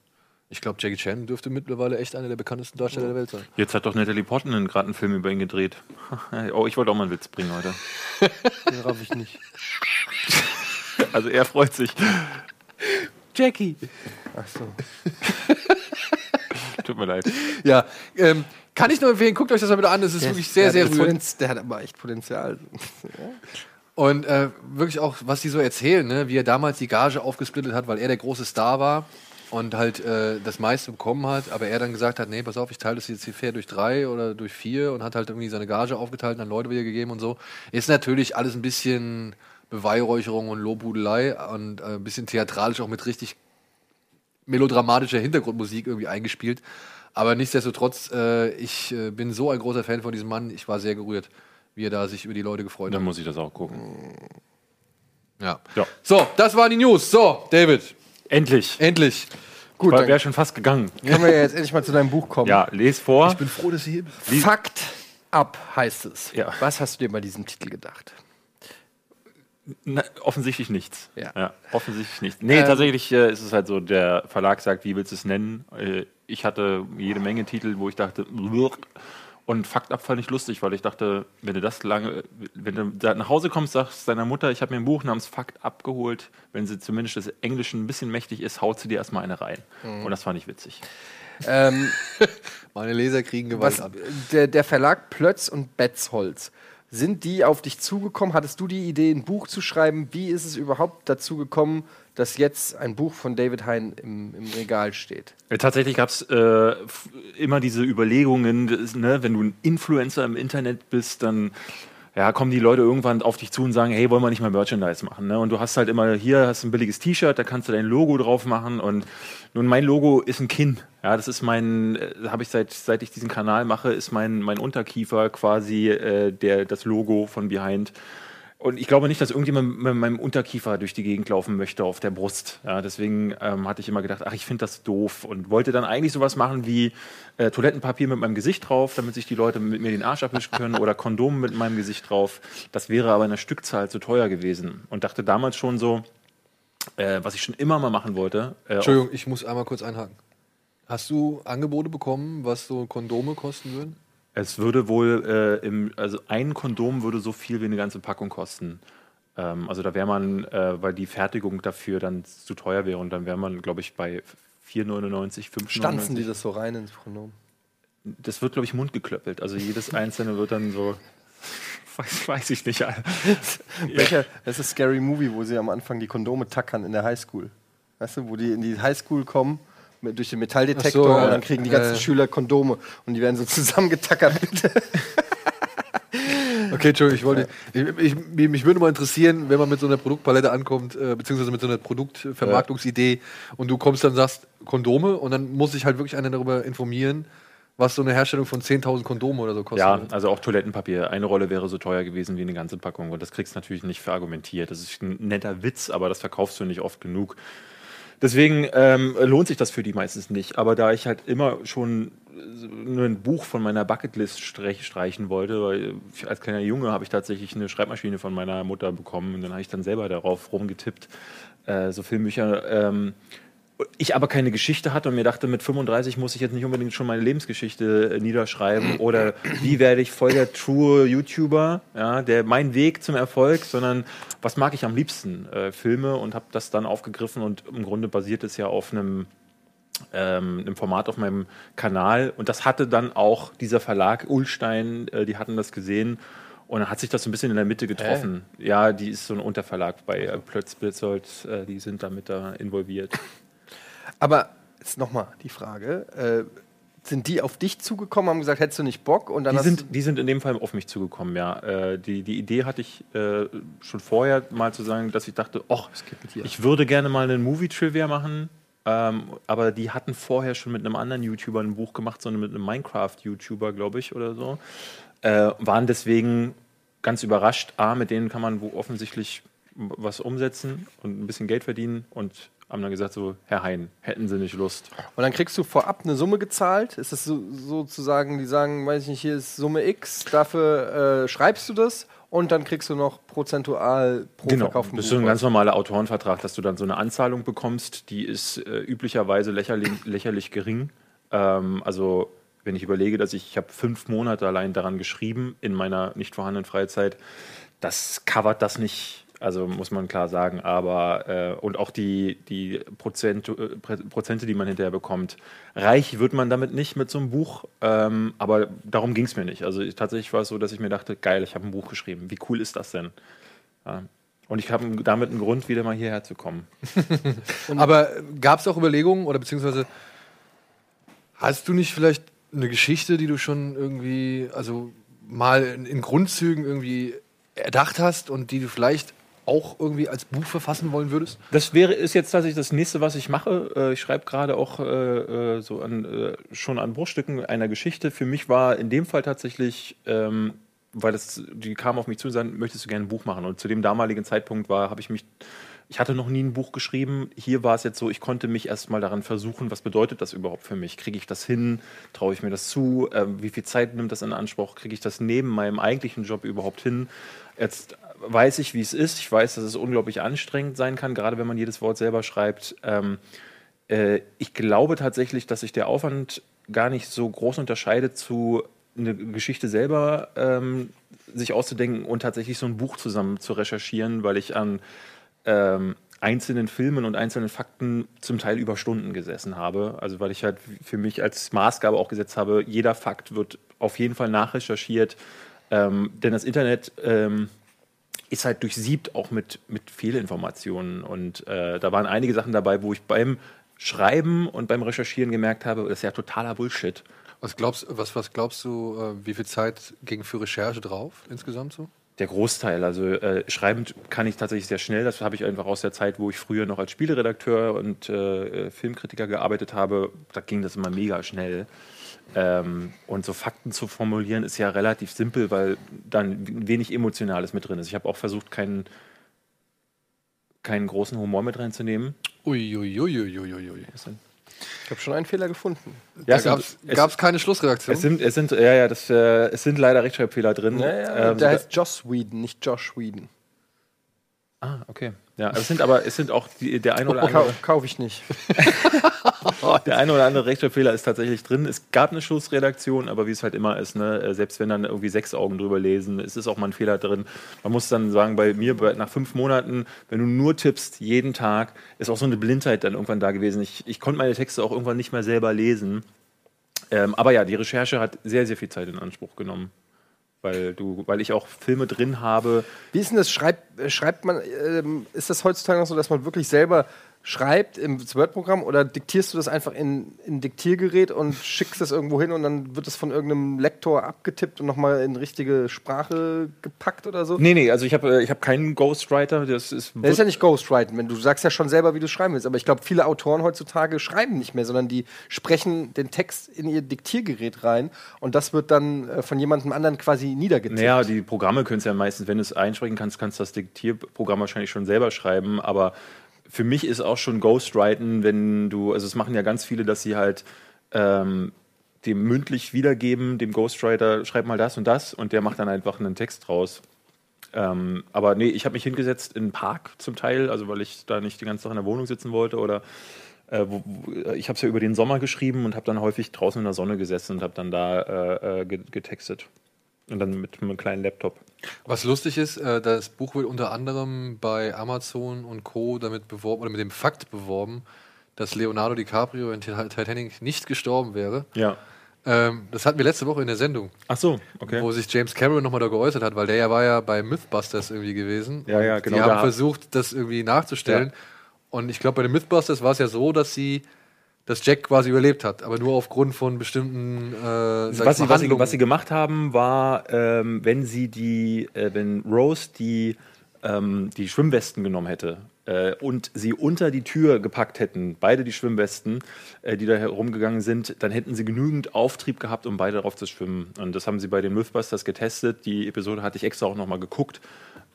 ich glaube, Jackie Chan dürfte mittlerweile echt einer der bekanntesten Darsteller der Welt sein. Jetzt hat doch Natalie Portman gerade einen Film über ihn gedreht. oh, ich wollte auch mal einen Witz bringen heute. Den raff ich nicht. Also er freut sich. Jackie! Ach so. Tut mir leid. Ja, ähm, kann ich nur empfehlen, guckt euch das mal bitte an. Das ist wirklich sehr, sehr der rührend. Der hat aber echt Potenzial. Und äh, wirklich auch, was die so erzählen, ne? wie er damals die Gage aufgesplittet hat, weil er der große Star war und halt äh, das meiste bekommen hat, aber er dann gesagt hat, nee, pass auf, ich teile das jetzt hier fair durch drei oder durch vier und hat halt irgendwie seine Gage aufgeteilt und an Leute wieder gegeben und so. Ist natürlich alles ein bisschen Beweihräucherung und Lobhudelei und äh, ein bisschen theatralisch auch mit richtig melodramatischer Hintergrundmusik irgendwie eingespielt. Aber nichtsdestotrotz, äh, ich äh, bin so ein großer Fan von diesem Mann, ich war sehr gerührt, wie er da sich über die Leute gefreut Dann hat. muss ich das auch gucken. Ja. Ja. So, das waren die News. So, David, Endlich. endlich. Gut, dann Wäre schon fast gegangen. können wir jetzt endlich mal zu deinem Buch kommen. Ja, les vor. bin froh, dass Sie hier bist. Fakt ab heißt es. Ja. Was hast du dir bei diesem Titel gedacht? Na, offensichtlich nichts. Ja. offensichtlich nichts. Nee, Ähm, tatsächlich äh, ist es halt so, der Verlag sagt, wie willst du es nennen? Äh, ich hatte jede Menge Titel, wo ich dachte. Und Fakt ab fand ich lustig, weil ich dachte, wenn du das lange, wenn du da nach Hause kommst, sagst deiner Mutter, ich habe mir ein Buch namens Fakt abgeholt, wenn sie zumindest des Englischen ein bisschen mächtig ist, haut sie dir erstmal eine rein. Mhm. Und das fand ich witzig. Ähm, Meine Leser kriegen Gewalt was, ab. der, der Verlag Plötz und Betzholz, sind die auf dich zugekommen? Hattest du die Idee, ein Buch zu schreiben? Wie ist es überhaupt dazu gekommen, dass jetzt ein Buch von David Hein im, im Regal steht? Ja, tatsächlich gab es äh, immer diese Überlegungen, das, ne, wenn du ein Influencer im Internet bist, dann ja, kommen die Leute irgendwann auf dich zu und sagen, hey, wollen wir nicht mal Merchandise machen? Ne? Und du hast halt immer, hier hast ein billiges T-Shirt, da kannst du dein Logo drauf machen und nun mein Logo ist ein Kinn. Ja, das ist mein, äh, habe ich seit, seit ich diesen Kanal mache, ist mein, mein Unterkiefer quasi äh, der, das Logo von Behind. Und ich glaube nicht, dass irgendjemand mit meinem Unterkiefer durch die Gegend laufen möchte auf der Brust. Ja, deswegen ähm, hatte ich immer gedacht, ach, ich finde das doof und wollte dann eigentlich sowas machen wie äh, Toilettenpapier mit meinem Gesicht drauf, damit sich die Leute mit mir den Arsch abwischen können oder Kondome mit meinem Gesicht drauf. Das wäre aber in der Stückzahl zu teuer gewesen und dachte damals schon so, äh, was ich schon immer mal machen wollte. Äh, Entschuldigung, ich muss einmal kurz einhaken. Hast du Angebote bekommen, was so Kondome kosten würden? Es würde wohl, äh, im, also ein Kondom würde so viel wie eine ganze Packung kosten. Ähm, also da wäre man, äh, weil die Fertigung dafür dann zu teuer wäre und dann wäre man, glaube ich, bei 4,99, 5,99. Stanzen die das so rein ins Pronomen? Das wird, glaube ich, mundgeklöppelt. Also jedes einzelne wird dann so, weiß, weiß ich nicht. Welcher, das ist Scary Movie, wo sie am Anfang die Kondome tackern in der Highschool. Weißt du, wo die in die Highschool kommen durch den Metalldetektor so, ja. und dann kriegen die ganzen Äh. Schüler Kondome und die werden so zusammengetackert. Okay, Entschuldigung, ich wollte. Ich, ich, mich mich würde mal interessieren, wenn man mit so einer Produktpalette ankommt, äh, beziehungsweise mit so einer Produktvermarktungsidee und du kommst dann und sagst Kondome und dann muss sich halt wirklich einer darüber informieren, was so eine Herstellung von 10.000 Kondome oder so kostet. Ja, also auch Toilettenpapier. Eine Rolle wäre so teuer gewesen wie eine ganze Packung. Und das kriegst du natürlich nicht verargumentiert. Das ist ein netter Witz, aber das verkaufst du nicht oft genug. Deswegen ähm, lohnt sich das für die meistens nicht. Aber da ich halt immer schon nur ein Buch von meiner Bucketlist streich, streichen wollte, weil ich, als kleiner Junge habe ich tatsächlich eine Schreibmaschine von meiner Mutter bekommen und dann habe ich dann selber darauf rumgetippt, äh, so Filmbücher. Ähm, ich aber keine Geschichte hatte und mir dachte, mit 35 muss ich jetzt nicht unbedingt schon meine Lebensgeschichte äh, niederschreiben oder wie werde ich voll der true YouTuber, ja, der mein Weg zum Erfolg, sondern was mag ich am liebsten? Äh, Filme und habe das dann aufgegriffen und im Grunde basiert es ja auf einem ähm, einem Format auf meinem Kanal und das hatte dann auch dieser Verlag Ulstein, äh, die hatten das gesehen und dann hat sich das so ein bisschen in der Mitte getroffen. Ja, die ist so ein Unterverlag bei äh, Plötz Blitzold, äh, die sind damit da involviert. Aber jetzt nochmal die Frage: äh, Sind die auf dich zugekommen, haben gesagt, hättest du nicht Bock? Und dann Die sind, die sind in dem Fall auf mich zugekommen, ja. Äh, die, die Idee hatte ich äh, schon vorher mal zu sagen, dass ich dachte, ach, ich würde gerne mal einen Movie-Trivia machen. Ähm, aber die hatten vorher schon mit einem anderen YouTuber ein Buch gemacht, sondern mit einem Minecraft-YouTuber, glaube ich, oder so. Äh, waren deswegen ganz überrascht. A, mit denen kann man wo offensichtlich was umsetzen und ein bisschen Geld verdienen und haben dann gesagt so, Herr Hein, hätten Sie nicht Lust? Und dann kriegst du vorab eine Summe gezahlt. Ist das so, sozusagen, die sagen, weiß ich nicht, hier ist Summe X, dafür äh, schreibst du das und dann kriegst du noch prozentual pro Genau, verkauften das ist so ein ganz normaler Autorenvertrag, dass du dann so eine Anzahlung bekommst, die ist äh, üblicherweise lächerlich, lächerlich gering. Ähm, also wenn ich überlege, dass ich, ich habe fünf Monate allein daran geschrieben in meiner nicht vorhandenen Freizeit, das covert das nicht. Also muss man klar sagen, aber äh, und auch die, die Prozent, äh, Prozente, die man hinterher bekommt, reich wird man damit nicht mit so einem Buch, ähm, aber darum ging es mir nicht. Also ich, tatsächlich war es so, dass ich mir dachte, geil, ich habe ein Buch geschrieben, wie cool ist das denn? Ja. Und ich habe damit einen Grund, wieder mal hierher zu kommen. Aber gab es auch Überlegungen oder beziehungsweise hast du nicht vielleicht eine Geschichte, die du schon irgendwie, also mal in, in Grundzügen irgendwie erdacht hast und die du vielleicht auch irgendwie als Buch verfassen wollen würdest? Das wäre ist jetzt tatsächlich das nächste, was ich mache. Äh, ich schreibe gerade auch äh, äh, so an, äh, schon an Bruchstücken einer Geschichte. Für mich war in dem Fall tatsächlich, ähm, weil das, die kam auf mich zu und sagten, möchtest du gerne ein Buch machen? Und zu dem damaligen Zeitpunkt war, habe ich mich, ich hatte noch nie ein Buch geschrieben. Hier war es jetzt so, ich konnte mich erstmal daran versuchen, was bedeutet das überhaupt für mich? Kriege ich das hin? Traue ich mir das zu? Ähm, wie viel Zeit nimmt das in Anspruch? Kriege ich das neben meinem eigentlichen Job überhaupt hin? Jetzt weiß ich, wie es ist. Ich weiß, dass es unglaublich anstrengend sein kann, gerade wenn man jedes Wort selber schreibt. Ähm, äh, ich glaube tatsächlich, dass sich der Aufwand gar nicht so groß unterscheidet zu eine Geschichte selber ähm, sich auszudenken und tatsächlich so ein Buch zusammen zu recherchieren, weil ich an ähm, einzelnen Filmen und einzelnen Fakten zum Teil über Stunden gesessen habe. Also weil ich halt für mich als Maßgabe auch gesetzt habe, jeder Fakt wird auf jeden Fall nachrecherchiert, ähm, denn das Internet ähm, ist halt durchsiebt auch mit, mit Fehlinformationen. Und äh, da waren einige Sachen dabei, wo ich beim Schreiben und beim Recherchieren gemerkt habe, das ist ja totaler Bullshit. Was glaubst, was, was glaubst du, äh, wie viel Zeit ging für Recherche drauf insgesamt so? Der Großteil. Also äh, schreiben kann ich tatsächlich sehr schnell. Das habe ich einfach aus der Zeit, wo ich früher noch als Spieleredakteur und äh, Filmkritiker gearbeitet habe. Da ging das immer mega schnell. Ähm, und so Fakten zu formulieren ist ja relativ simpel, weil dann wenig Emotionales mit drin ist. Ich habe auch versucht, keinen, keinen großen Humor mit reinzunehmen. Uiuiuiuiuiui. Ich habe schon einen Fehler gefunden. Ja, da gab es keine Schlussreaktion. Es sind, es sind, ja, ja, das, äh, es sind leider Rechtschreibfehler drin. Ja, ja, Ähm, der heißt Joss Whedon, nicht Josh Whedon. Ah, okay. Ja, es sind aber es sind auch die, der ein oder Oh, andere. kau Kaufe ich nicht. der ein oder andere Rechtschreibfehler ist tatsächlich drin. Es gab eine Schlussredaktion, aber wie es halt immer ist, ne, äh, selbst wenn dann irgendwie sechs Augen drüber lesen, es ist auch mal ein Fehler drin. Man muss dann sagen, bei mir nach fünf Monaten, wenn du nur tippst, jeden Tag, ist auch so eine Blindheit dann irgendwann da gewesen. Ich, ich konnte meine Texte auch irgendwann nicht mehr selber lesen. Ähm, aber ja, die Recherche hat sehr, sehr viel Zeit in Anspruch genommen. Weil, du, weil ich auch Filme drin habe. Wie ist denn das? Schreibt, äh, schreibt man, ähm, ist das heutzutage noch so, dass man wirklich selber schreibt im Word-Programm oder diktierst du das einfach in in ein Diktiergerät und schickst das irgendwo hin und dann wird es von irgendeinem Lektor abgetippt und nochmal in richtige Sprache gepackt oder so? Nee, nee, also ich habe ich hab keinen Ghostwriter. Das ist, Das ist ja nicht Ghostwriting, wenn du sagst ja schon selber, wie du schreiben willst. Aber ich glaube, viele Autoren heutzutage schreiben nicht mehr, sondern die sprechen den Text in ihr Diktiergerät rein und das wird dann äh, von jemandem anderen quasi niedergetippt. Naja, die Programme können es ja meistens, wenn du es einsprechen kannst, kannst du das Diktierprogramm wahrscheinlich schon selber schreiben, aber für mich ist auch schon Ghostwriten, wenn du, also es machen ja ganz viele, dass sie halt ähm, dem mündlich wiedergeben, dem Ghostwriter, schreib mal das und das und der macht dann einfach einen Text draus. Ähm, aber nee, ich habe mich hingesetzt in einen Park zum Teil, also weil ich da nicht die ganze Zeit in der Wohnung sitzen wollte oder äh, wo, ich habe es ja über den Sommer geschrieben und habe dann häufig draußen in der Sonne gesessen und habe dann da äh, äh, ge- getextet. Und dann mit einem kleinen Laptop. Was lustig ist, äh, das Buch wird unter anderem bei Amazon und Co. damit beworben oder mit dem Fakt beworben, dass Leonardo DiCaprio in Tit- Titanic nicht gestorben wäre. Ja. Ähm, das hatten wir letzte Woche in der Sendung. Ach so, okay. Wo sich James Cameron nochmal da geäußert hat, weil der ja war ja bei Mythbusters irgendwie gewesen. Ja, ja, genau, Die haben da- versucht, das irgendwie nachzustellen. Und ich glaube, bei den Mythbusters war es ja so, dass sie dass Jack quasi überlebt hat, aber nur aufgrund von bestimmten äh, was, sie, was, sie, was sie gemacht haben, war, ähm, wenn sie die, äh, wenn Rose die, ähm, die Schwimmwesten genommen hätte äh, und sie unter die Tür gepackt hätten, beide die Schwimmwesten, äh, die da herumgegangen sind, dann hätten sie genügend Auftrieb gehabt, um beide darauf zu schwimmen. Und das haben sie bei den Mythbusters getestet. Die Episode hatte ich extra auch nochmal geguckt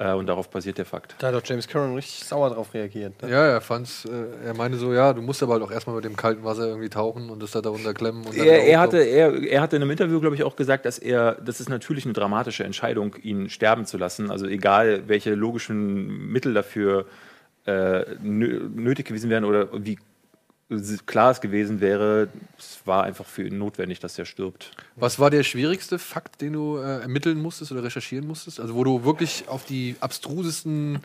äh, und darauf basiert der Fakt. Da hat doch James Cameron richtig sauer drauf reagiert. Ne? Ja, er fand's, äh, er meinte so, ja, du musst aber halt auch erstmal mit dem kalten Wasser irgendwie tauchen und das da darunter klemmen. Und dann Er, er, hatte, er, er hatte in einem Interview, glaube ich, auch gesagt, dass er, das ist natürlich eine dramatische Entscheidung, ihn sterben zu lassen. Also egal, welche logischen Mittel dafür äh, nö- nötig gewesen wären oder wie klar es gewesen wäre, es war einfach für ihn notwendig, dass er stirbt. Was war der schwierigste Fakt, den du äh, ermitteln musstest oder recherchieren musstest? Also wo du wirklich auf die abstrusesten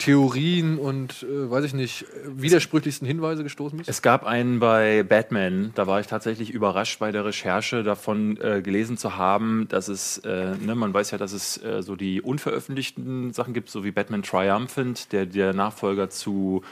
Theorien und, äh, weiß ich nicht, widersprüchlichsten Hinweise gestoßen bist? Es gab einen bei Batman, da war ich tatsächlich überrascht bei der Recherche davon äh, gelesen zu haben, dass es, äh, ne, man weiß ja, dass es äh, so die unveröffentlichten Sachen gibt, so wie Batman Triumphant, der der Nachfolger zu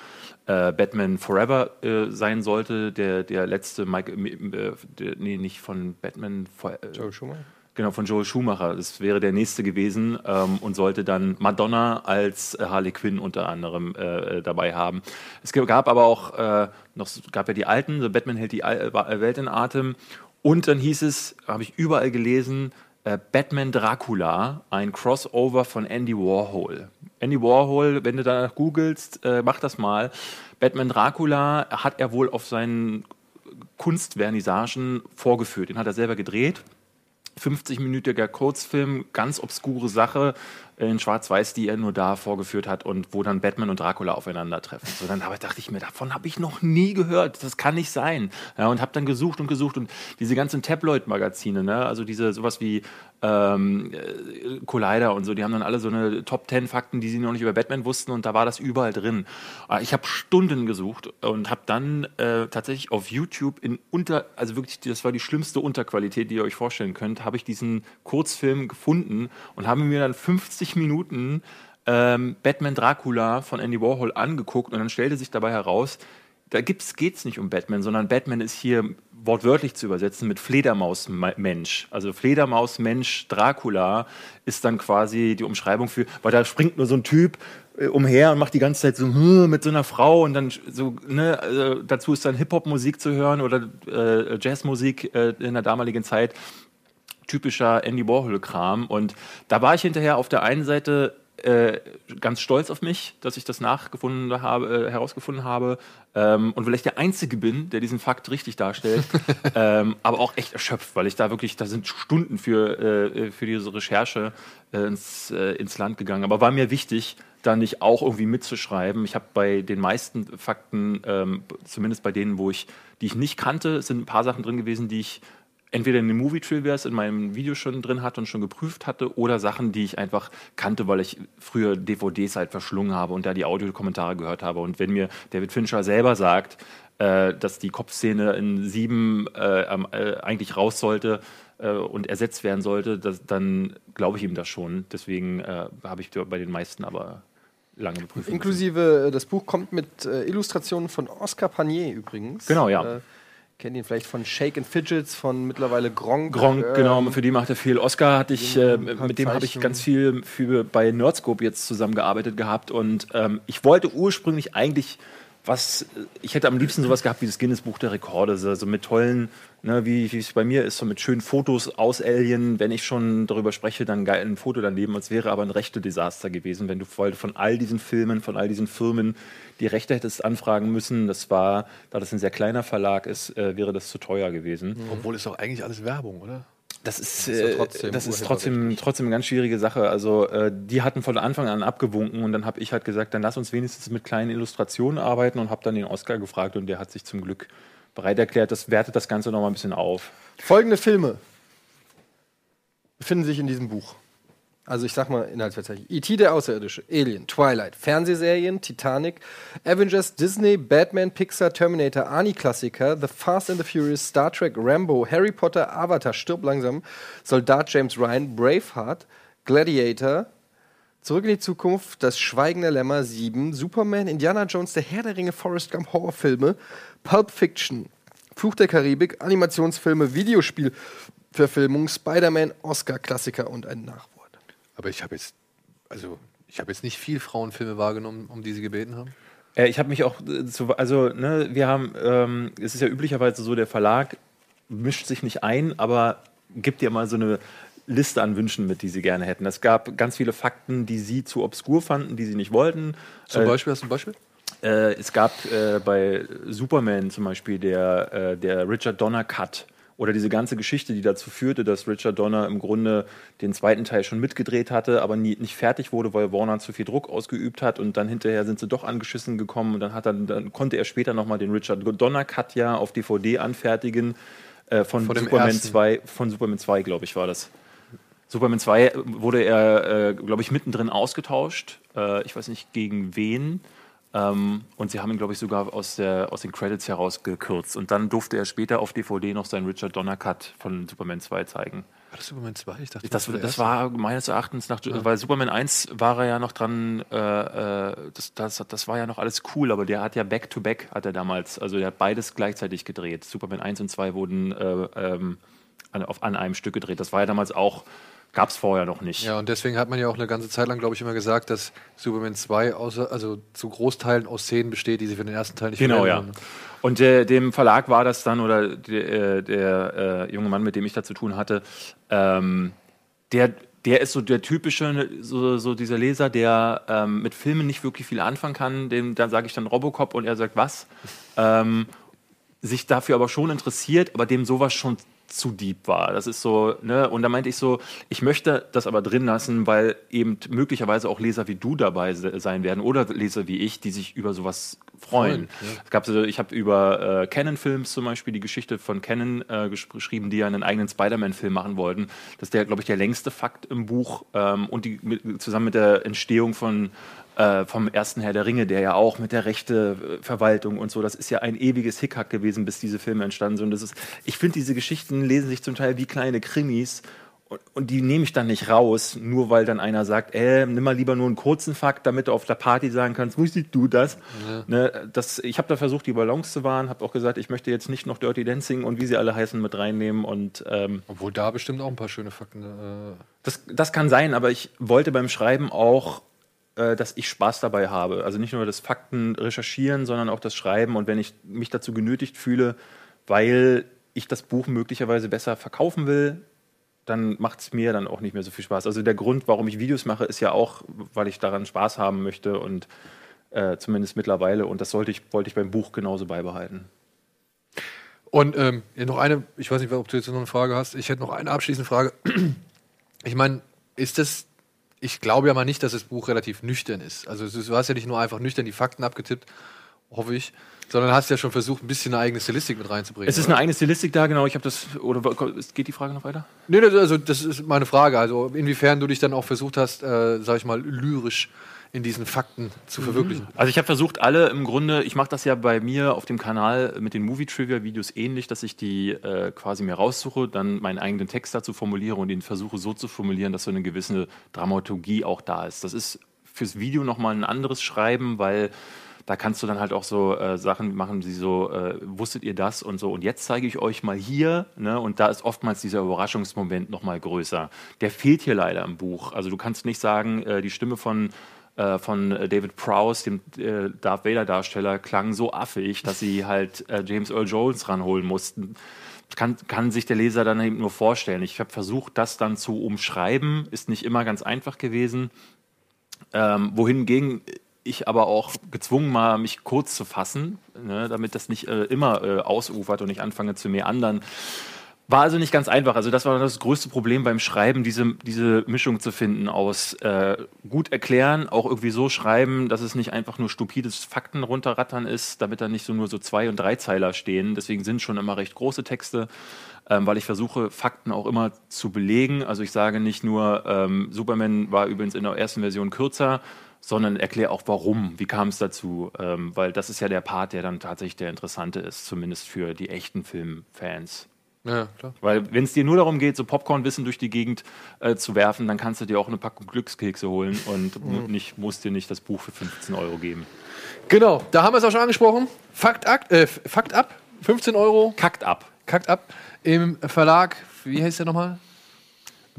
äh, Batman Forever äh, sein sollte, der, der letzte Mike, äh, der, nee, nicht von Batman, äh, Joel Schumacher? Genau, von Joel Schumacher. Das wäre der nächste gewesen ähm, und sollte dann Madonna als äh, Harley Quinn unter anderem äh, äh, dabei haben. Es gab aber auch äh, noch, gab ja die alten, so Batman hält die Welt in Atem. Und dann hieß es, habe ich überall gelesen, Batman Dracula, ein Crossover von Andy Warhol. Andy Warhol, wenn du danach googelst, äh, mach das mal. Batman Dracula hat er wohl auf seinen Kunstvernissagen vorgeführt. Den hat er selber gedreht. 50-minütiger Kurzfilm, ganz obskure Sache. In Schwarz-Weiß, die er nur da vorgeführt hat und wo dann Batman und Dracula aufeinandertreffen. So, dann aber dachte ich mir, davon habe ich noch nie gehört. Das kann nicht sein. Ja, und habe dann gesucht und gesucht und diese ganzen Tabloid-Magazine, ne? also diese sowas wie ähm, äh, Collider und so, die haben dann alle so eine Top 10 Fakten, die sie noch nicht über Batman wussten und da war das überall drin. Aber Ich habe Stunden gesucht und habe dann äh, tatsächlich auf YouTube in unter, also wirklich, das war die schlimmste Unterqualität, die ihr euch vorstellen könnt, habe ich diesen Kurzfilm gefunden und habe mir dann 50 Minuten ähm, Batman Dracula von Andy Warhol angeguckt und dann stellte sich dabei heraus, da geht es nicht um Batman, sondern Batman ist hier wortwörtlich zu übersetzen mit Fledermaus-Mensch. Also Fledermaus-Mensch Dracula ist dann quasi die Umschreibung für, weil da springt nur so ein Typ äh, umher und macht die ganze Zeit so hm, mit so einer Frau und dann so, ne, also dazu ist dann Hip-Hop-Musik zu hören oder äh, Jazzmusik äh, in der damaligen Zeit. Typischer Andy Warhol-Kram. Und da war ich hinterher auf der einen Seite äh, ganz stolz auf mich, dass ich das nachgefunden habe, äh, herausgefunden habe ähm, und vielleicht der Einzige bin, der diesen Fakt richtig darstellt, ähm, aber auch echt erschöpft, weil ich da wirklich, da sind Stunden für, äh, für diese Recherche äh, ins, äh, ins Land gegangen. Aber war mir wichtig, da nicht auch irgendwie mitzuschreiben. Ich habe bei den meisten Fakten, ähm, zumindest bei denen, wo ich, die ich nicht kannte, sind ein paar Sachen drin gewesen, die ich entweder in den Movie Trivias in meinem Video schon drin hatte und schon geprüft hatte oder Sachen, die ich einfach kannte, weil ich früher DVDs halt verschlungen habe und da die Audiokommentare gehört habe. Und wenn mir David Fincher selber sagt, äh, dass die Kopfszene in sieben äh, äh, eigentlich raus sollte äh, und ersetzt werden sollte, das, dann glaube ich ihm das schon. Deswegen äh, habe ich bei den meisten aber lange geprüft. Inklusive äh, das Buch kommt mit Illustrationen von Oscar Panier übrigens. Genau, ja. Kennt ihn vielleicht von Shake and Fidgets, von mittlerweile Gronk. Gronk, ähm, genau, für die macht er viel. Oscar hatte ich, äh, mit dem habe ich ganz viel für, bei Nerdscope jetzt zusammengearbeitet gehabt und ähm, ich wollte ursprünglich eigentlich was, ich hätte am liebsten sowas gehabt wie das Guinness Buch der Rekorde, so, so mit tollen, ne, wie es bei mir ist, so mit schönen Fotos aus Alien. Wenn ich schon darüber spreche, dann geil ein Foto daneben. Es wäre aber ein rechte Desaster gewesen, wenn du von all diesen Filmen, von all diesen Firmen die Rechte hättest anfragen müssen. Das war, da das ein sehr kleiner Verlag ist, äh, wäre das zu teuer gewesen. Obwohl ist doch eigentlich alles Werbung, oder? Das ist, Das ist ja äh, trotzdem das ist trotzdem, trotzdem eine ganz schwierige Sache. Also äh, die hatten von Anfang an abgewunken und dann habe ich halt gesagt, dann lass uns wenigstens mit kleinen Illustrationen arbeiten und habe dann den Oscar gefragt und der hat sich zum Glück bereit erklärt. Das wertet das Ganze noch mal ein bisschen auf. Folgende Filme befinden sich in diesem Buch. Also ich sag mal Inhaltsverzeichnis. E.T. der Außerirdische, Alien, Twilight, Fernsehserien, Titanic, Avengers, Disney, Batman, Pixar, Terminator, Arnie-Klassiker, The Fast and the Furious, Star Trek, Rambo, Harry Potter, Avatar, Stirb langsam, Soldat James Ryan, Braveheart, Gladiator, Zurück in die Zukunft, Das Schweigen der Lämmer 7, Superman, Indiana Jones, Der Herr der Ringe, Forrest Gump, Horrorfilme, Pulp Fiction, Fluch der Karibik, Animationsfilme, Videospielverfilmung, Spider-Man, Oscar-Klassiker und ein Nachwort. Aber ich habe jetzt, also ich habe jetzt nicht viel Frauenfilme wahrgenommen, um die sie gebeten haben. Äh, ich habe mich auch, äh, zu, also ne, wir haben, ähm, es ist ja üblicherweise so, der Verlag mischt sich nicht ein, aber gibt dir mal so eine Liste an Wünschen mit, die sie gerne hätten. Es gab ganz viele Fakten, die sie zu obskur fanden, die sie nicht wollten. Zum Äh, Beispiel, hast du ein Beispiel? Äh, es gab äh, bei Superman zum Beispiel der, äh, der Richard Donner Cut oder diese ganze Geschichte, die dazu führte, dass Richard Donner im Grunde den zweiten Teil schon mitgedreht hatte, aber nie, nicht fertig wurde, weil Warner zu viel Druck ausgeübt hat und dann hinterher sind sie doch angeschissen gekommen und dann, er, dann konnte er später nochmal den Richard Donner Cut ja auf DVD anfertigen äh, von, Von Superman ersten. 2, von Superman 2, glaube ich, war das. Superman 2 wurde er, äh, glaube ich, mittendrin ausgetauscht. Äh, ich weiß nicht gegen wen. Ähm, und sie haben ihn, glaube ich, sogar aus, der, aus den Credits herausgekürzt. Und dann durfte er später auf DVD noch seinen Richard Donner Cut von Superman 2 zeigen. War das Superman 2? Ich dachte, Das, war der das war meines Erachtens nach, Ja. weil Superman 1 war er ja noch dran, äh, äh, das, das, das war ja noch alles cool, aber der hat ja Back-to-Back, hat er damals, also der hat beides gleichzeitig gedreht. Superman 1 und 2 wurden äh, ähm, an, auf, an einem Stück gedreht. Das war ja damals auch, gab es vorher noch nicht. Ja, und deswegen hat man ja auch eine ganze Zeit lang, glaube ich, immer gesagt, dass Superman 2 außer, also zu Großteilen aus Szenen besteht, die sie für den ersten Teil nicht Genau, ja. haben. Und äh, dem Verlag war das dann, oder der, äh, der äh, junge Mann, mit dem ich da zu tun hatte, ähm, der, der ist so der typische, so, so dieser Leser, der ähm, mit Filmen nicht wirklich viel anfangen kann. Dem, da sage ich dann Robocop und er sagt was. Ähm, sich dafür aber schon interessiert, aber dem sowas schon zu deep war. Das ist so, ne, und da meinte ich so, ich möchte das aber drin lassen, weil eben möglicherweise auch Leser wie du dabei se- sein werden oder Leser wie ich, die sich über sowas freuen. Freuen, ja. Es gab so, ich habe über äh, Canon-Films zum Beispiel die Geschichte von Canon äh, gesch- geschrieben, die ja einen eigenen Spider-Man-Film machen wollten. Das ist der, glaube ich, der längste Fakt im Buch ähm, und die, mit, zusammen mit der Entstehung von äh, vom ersten Herr der Ringe, der ja auch mit der Rechte äh, Verwaltung und so, das ist ja ein ewiges Hickhack gewesen, bis diese Filme entstanden sind. Das ist, ich finde, diese Geschichten lesen sich zum Teil wie kleine Krimis. Und, die nehme ich dann nicht raus, nur weil dann einer sagt, äh, nimm mal lieber nur einen kurzen Fakt, damit du auf der Party sagen kannst, wusstest du das? Ja. Ne, das ich habe da versucht, die Balance zu wahren, habe auch gesagt, ich möchte jetzt nicht noch Dirty Dancing und wie sie alle heißen mit reinnehmen. Und, ähm, Obwohl da bestimmt auch ein paar schöne Fakten. Äh, das, das kann sein, aber ich wollte beim Schreiben auch, dass ich Spaß dabei habe. Also nicht nur das Fakten recherchieren, sondern auch das Schreiben. Und wenn ich mich dazu genötigt fühle, weil ich das Buch möglicherweise besser verkaufen will, dann macht es mir dann auch nicht mehr so viel Spaß. Also der Grund, warum ich Videos mache, ist ja auch, weil ich daran Spaß haben möchte und äh, zumindest mittlerweile. Und das sollte ich, wollte ich beim Buch genauso beibehalten. Und ähm, noch eine, ich weiß nicht, ob du jetzt noch eine Frage hast. Ich hätte noch eine abschließende Frage. Ich meine, ist das, ich glaube ja mal nicht, dass das Buch relativ nüchtern ist. Also du hast ja nicht nur einfach nüchtern die Fakten abgetippt, hoffe ich, sondern hast ja schon versucht, ein bisschen eine eigene Stilistik mit reinzubringen. Es ist oder? eine eigene Stilistik da, genau. Ich habe das, oder geht die Frage noch weiter? Nee, nee, also das ist meine Frage. Also inwiefern du dich dann auch versucht hast, äh, sag ich mal, lyrisch in diesen Fakten zu verwirklichen. Also ich habe versucht, alle im Grunde, ich mache das ja bei mir auf dem Kanal mit den Movie-Trivia-Videos ähnlich, dass ich die äh, quasi mir raussuche, dann meinen eigenen Text dazu formuliere und ihn versuche so zu formulieren, dass so eine gewisse Dramaturgie auch da ist. Das ist fürs Video nochmal ein anderes Schreiben, weil da kannst du dann halt auch so äh, Sachen machen, die so, äh, wusstet ihr das und so. Und jetzt zeige ich euch mal hier, ne? und da ist oftmals dieser Überraschungsmoment nochmal größer. Der fehlt hier leider im Buch. Also du kannst nicht sagen, äh, die Stimme von äh, von David Prowse, dem äh, Darth Vader-Darsteller, klang so affig, dass sie halt äh, James Earl Jones ranholen mussten. Kann, kann sich der Leser dann eben nur vorstellen. Ich habe versucht, das dann zu umschreiben, ist nicht immer ganz einfach gewesen. Ähm, wohingegen ich aber auch gezwungen war, mich kurz zu fassen, ne, damit das nicht äh, immer äh, ausufert und ich anfange zu meandern. War also nicht ganz einfach. Also das war das größte Problem beim Schreiben, diese, diese Mischung zu finden aus äh, gut erklären, auch irgendwie so schreiben, dass es nicht einfach nur stupides Fakten runterrattern ist, damit da nicht so nur so zwei und drei Zeiler stehen. Deswegen sind schon immer recht große Texte, ähm, weil ich versuche, Fakten auch immer zu belegen. Also ich sage nicht nur, ähm, Superman war übrigens in der ersten Version kürzer, sondern erkläre auch warum, wie kam es dazu, ähm, weil das ist ja der Part, der dann tatsächlich der interessante ist, zumindest für die echten Filmfans. Ja, klar. Weil wenn es dir nur darum geht, so Popcornwissen durch die Gegend äh, zu werfen, dann kannst du dir auch eine Packung Glückskekse holen und Mhm. nicht, musst dir nicht das Buch für 15 Euro geben. Genau, da haben wir es auch schon angesprochen. Fakt, Akt, äh, Fakt ab, 15 Euro. Kackt ab. Kackt ab. Im Verlag, wie heißt der nochmal?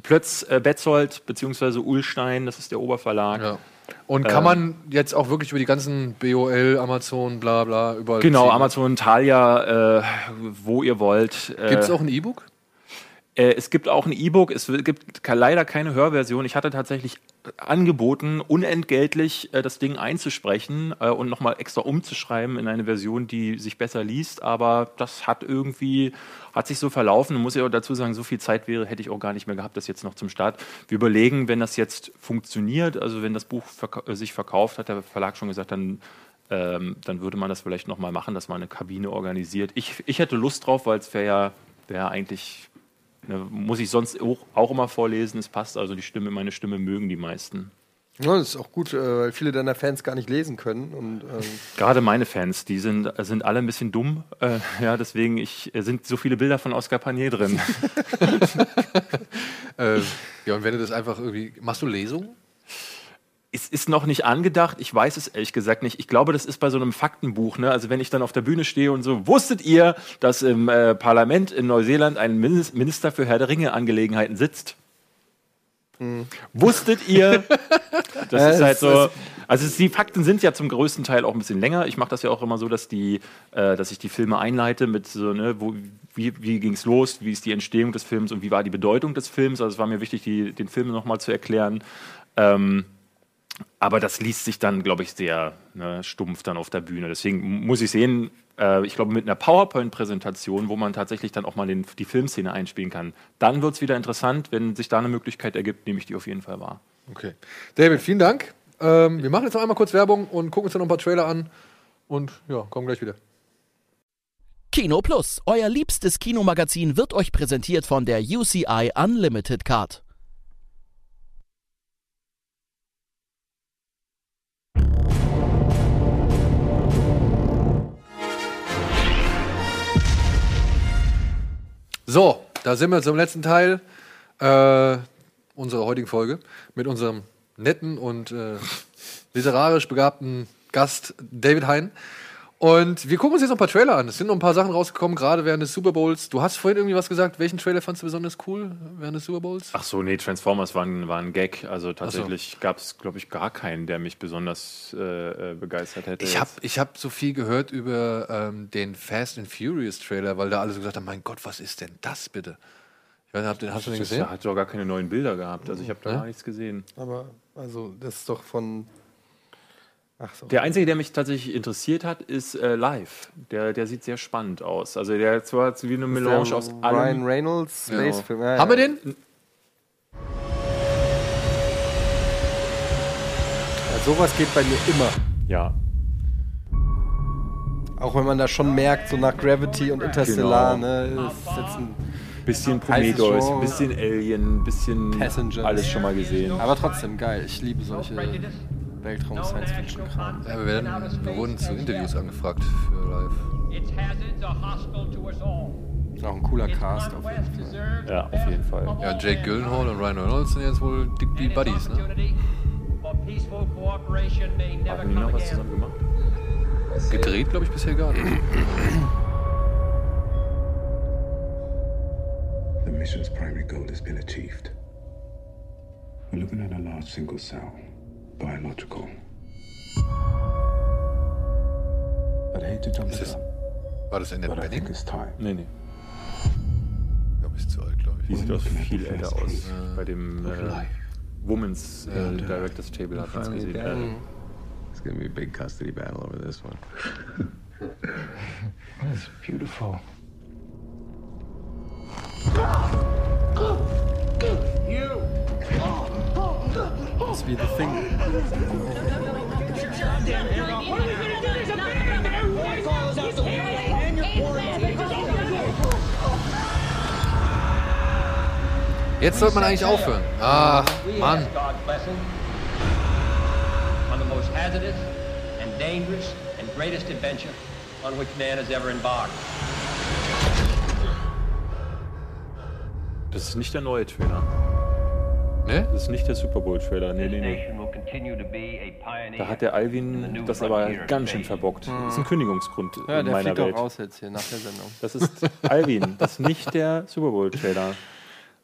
Plötz äh, Betzold bzw. Ullstein, das ist der Oberverlag. Ja. Und kann Ähm, man jetzt auch wirklich über die ganzen BOL, Amazon, bla bla, überall. Genau, ziehen? Amazon, Thalia, äh, wo ihr wollt. Äh, Gibt es auch ein E-Book? Äh, es gibt auch ein E-Book, es gibt leider keine Hörversion. Ich hatte tatsächlich angeboten, unentgeltlich äh, das Ding einzusprechen äh, und nochmal extra umzuschreiben in eine Version, die sich besser liest, aber das hat irgendwie, hat sich so verlaufen. Und muss ich auch dazu sagen, so viel Zeit wäre, hätte ich auch gar nicht mehr gehabt, das jetzt noch zum Start. Wir überlegen, wenn das jetzt funktioniert, also wenn das Buch verka äh, sich verkauft, hat der Verlag schon gesagt, dann ähm, dann würde man das vielleicht nochmal machen, dass man eine Kabine organisiert. Ich, ich hätte Lust drauf, weil es wäre ja wär eigentlich, muss ich sonst auch, auch immer vorlesen, es passt, also die Stimme, meine Stimme mögen die meisten. Ja, das ist auch gut, äh, weil viele deiner Fans gar nicht lesen können. Und, ähm, Gerade meine Fans, die sind, sind alle ein bisschen dumm. Äh, ja, deswegen ich, äh, sind so viele Bilder von Oscar Panier drin. äh, ja, und wenn du das einfach irgendwie. Machst du Lesungen? Es ist noch nicht angedacht. Ich weiß es ehrlich gesagt nicht. Ich glaube, das ist bei so einem Faktenbuch. Ne? Also wenn ich dann auf der Bühne stehe und so, wusstet ihr, dass im äh, Parlament in Neuseeland ein Minis- Minister für Herr der Ringe-Angelegenheiten sitzt? Wusstet ihr? Das ist halt so. Also die Fakten sind ja zum größten Teil auch ein bisschen länger. Ich mache das ja auch immer so, dass die, äh, dass ich die Filme einleite mit so, ne, wo, wie, wie ging es los, wie ist die Entstehung des Films und wie war die Bedeutung des Films. Also es war mir wichtig, die, den Film nochmal zu erklären. Ähm, Aber das liest sich dann, glaube ich, sehr ne, stumpf dann auf der Bühne. Deswegen muss ich sehen, äh, ich glaube, mit einer PowerPoint-Präsentation, wo man tatsächlich dann auch mal den, die Filmszene einspielen kann, dann wird es wieder interessant. Wenn sich da eine Möglichkeit ergibt, nehme ich die auf jeden Fall wahr. Okay. David, vielen Dank. Ähm, wir machen jetzt noch einmal kurz Werbung und gucken uns dann noch ein paar Trailer an. Und ja, kommen gleich wieder. Kino Plus, euer liebstes Kinomagazin, wird euch präsentiert von der UCI Unlimited Card. So, da sind wir zum letzten Teil äh, unserer heutigen Folge mit unserem netten und äh, literarisch begabten Gast David Hein. Und wir gucken uns jetzt noch ein paar Trailer an. Es sind noch ein paar Sachen rausgekommen, gerade während des Super Bowls. Du hast vorhin irgendwie was gesagt. Welchen Trailer fandst du besonders cool während des Super Bowls? Ach so, nee, Transformers war ein, war ein Gag. Also tatsächlich gab es, glaube ich, gar keinen, der mich besonders äh, äh, begeistert hätte. Ich habe ich hab so viel gehört über ähm, den Fast and Furious Trailer, weil da alle so gesagt haben: Mein Gott, was ist denn das bitte? Ich weiß nicht, ihr- hast du den gesehen? hat doch gar keine neuen Bilder gehabt. Also ich habe da Ja? gar nichts gesehen. Aber, also, das ist doch von. Ach so. Der einzige, der mich tatsächlich interessiert hat, ist äh, Live. Der, der sieht sehr spannend aus. Also der hat zwar wie eine Melange aus Ryan allem. Reynolds Genau. Space-Film. Ja, Haben wir ja. den? Ja, sowas geht bei mir immer. Ja. Auch wenn man da schon merkt, so nach Gravity und Interstellar, Genau. ne, ist jetzt ein Bisschen Prometheus, Genre. bisschen Alien, bisschen Passenger. alles schon mal gesehen. Aber trotzdem geil. Ich liebe solche Weltraum-Science-Fiction-Kram. Ja, wir, werden, wir wurden zu Interviews angefragt für live. Auch ein cooler Cast auf jeden Fall. Ja, auf jeden Fall. Ja, Jake Gyllenhaal und Ryan Reynolds sind jetzt wohl die, die Buddies, ne? Haben die noch was zusammen gemacht? Gedreht, glaube ich, bisher gar nicht. The mission's primary goal has been achieved. We're looking at a large single cell, biological. I'd hate to jump Ist the das, gun, war das in der but I think Benning? it's time. Nee, nee. Ja, bist zu alt, glaube Die ich. sieht aus viel älter aus. Ja. Bei dem äh, Women's äh, Directors Table hat man es gesehen. down. It's gonna be a big custody battle over this one. That's beautiful. Das ist wie The Thing. Jetzt sollte man eigentlich aufhören. Ach, Mann. on the most hazardous and dangerous and greatest adventure on which man has ever embarked. Das ist nicht der neue Trailer. Ne? Das ist nicht der Super Bowl Trailer. Nee, nee, nee. Da hat der Alvin das aber ganz schön verbockt. Das ist ein Kündigungsgrund Ja, in der meiner fliegt auch Welt. raus jetzt hier nach der Sendung. Das ist Alvin, das ist nicht der Super Bowl Trailer.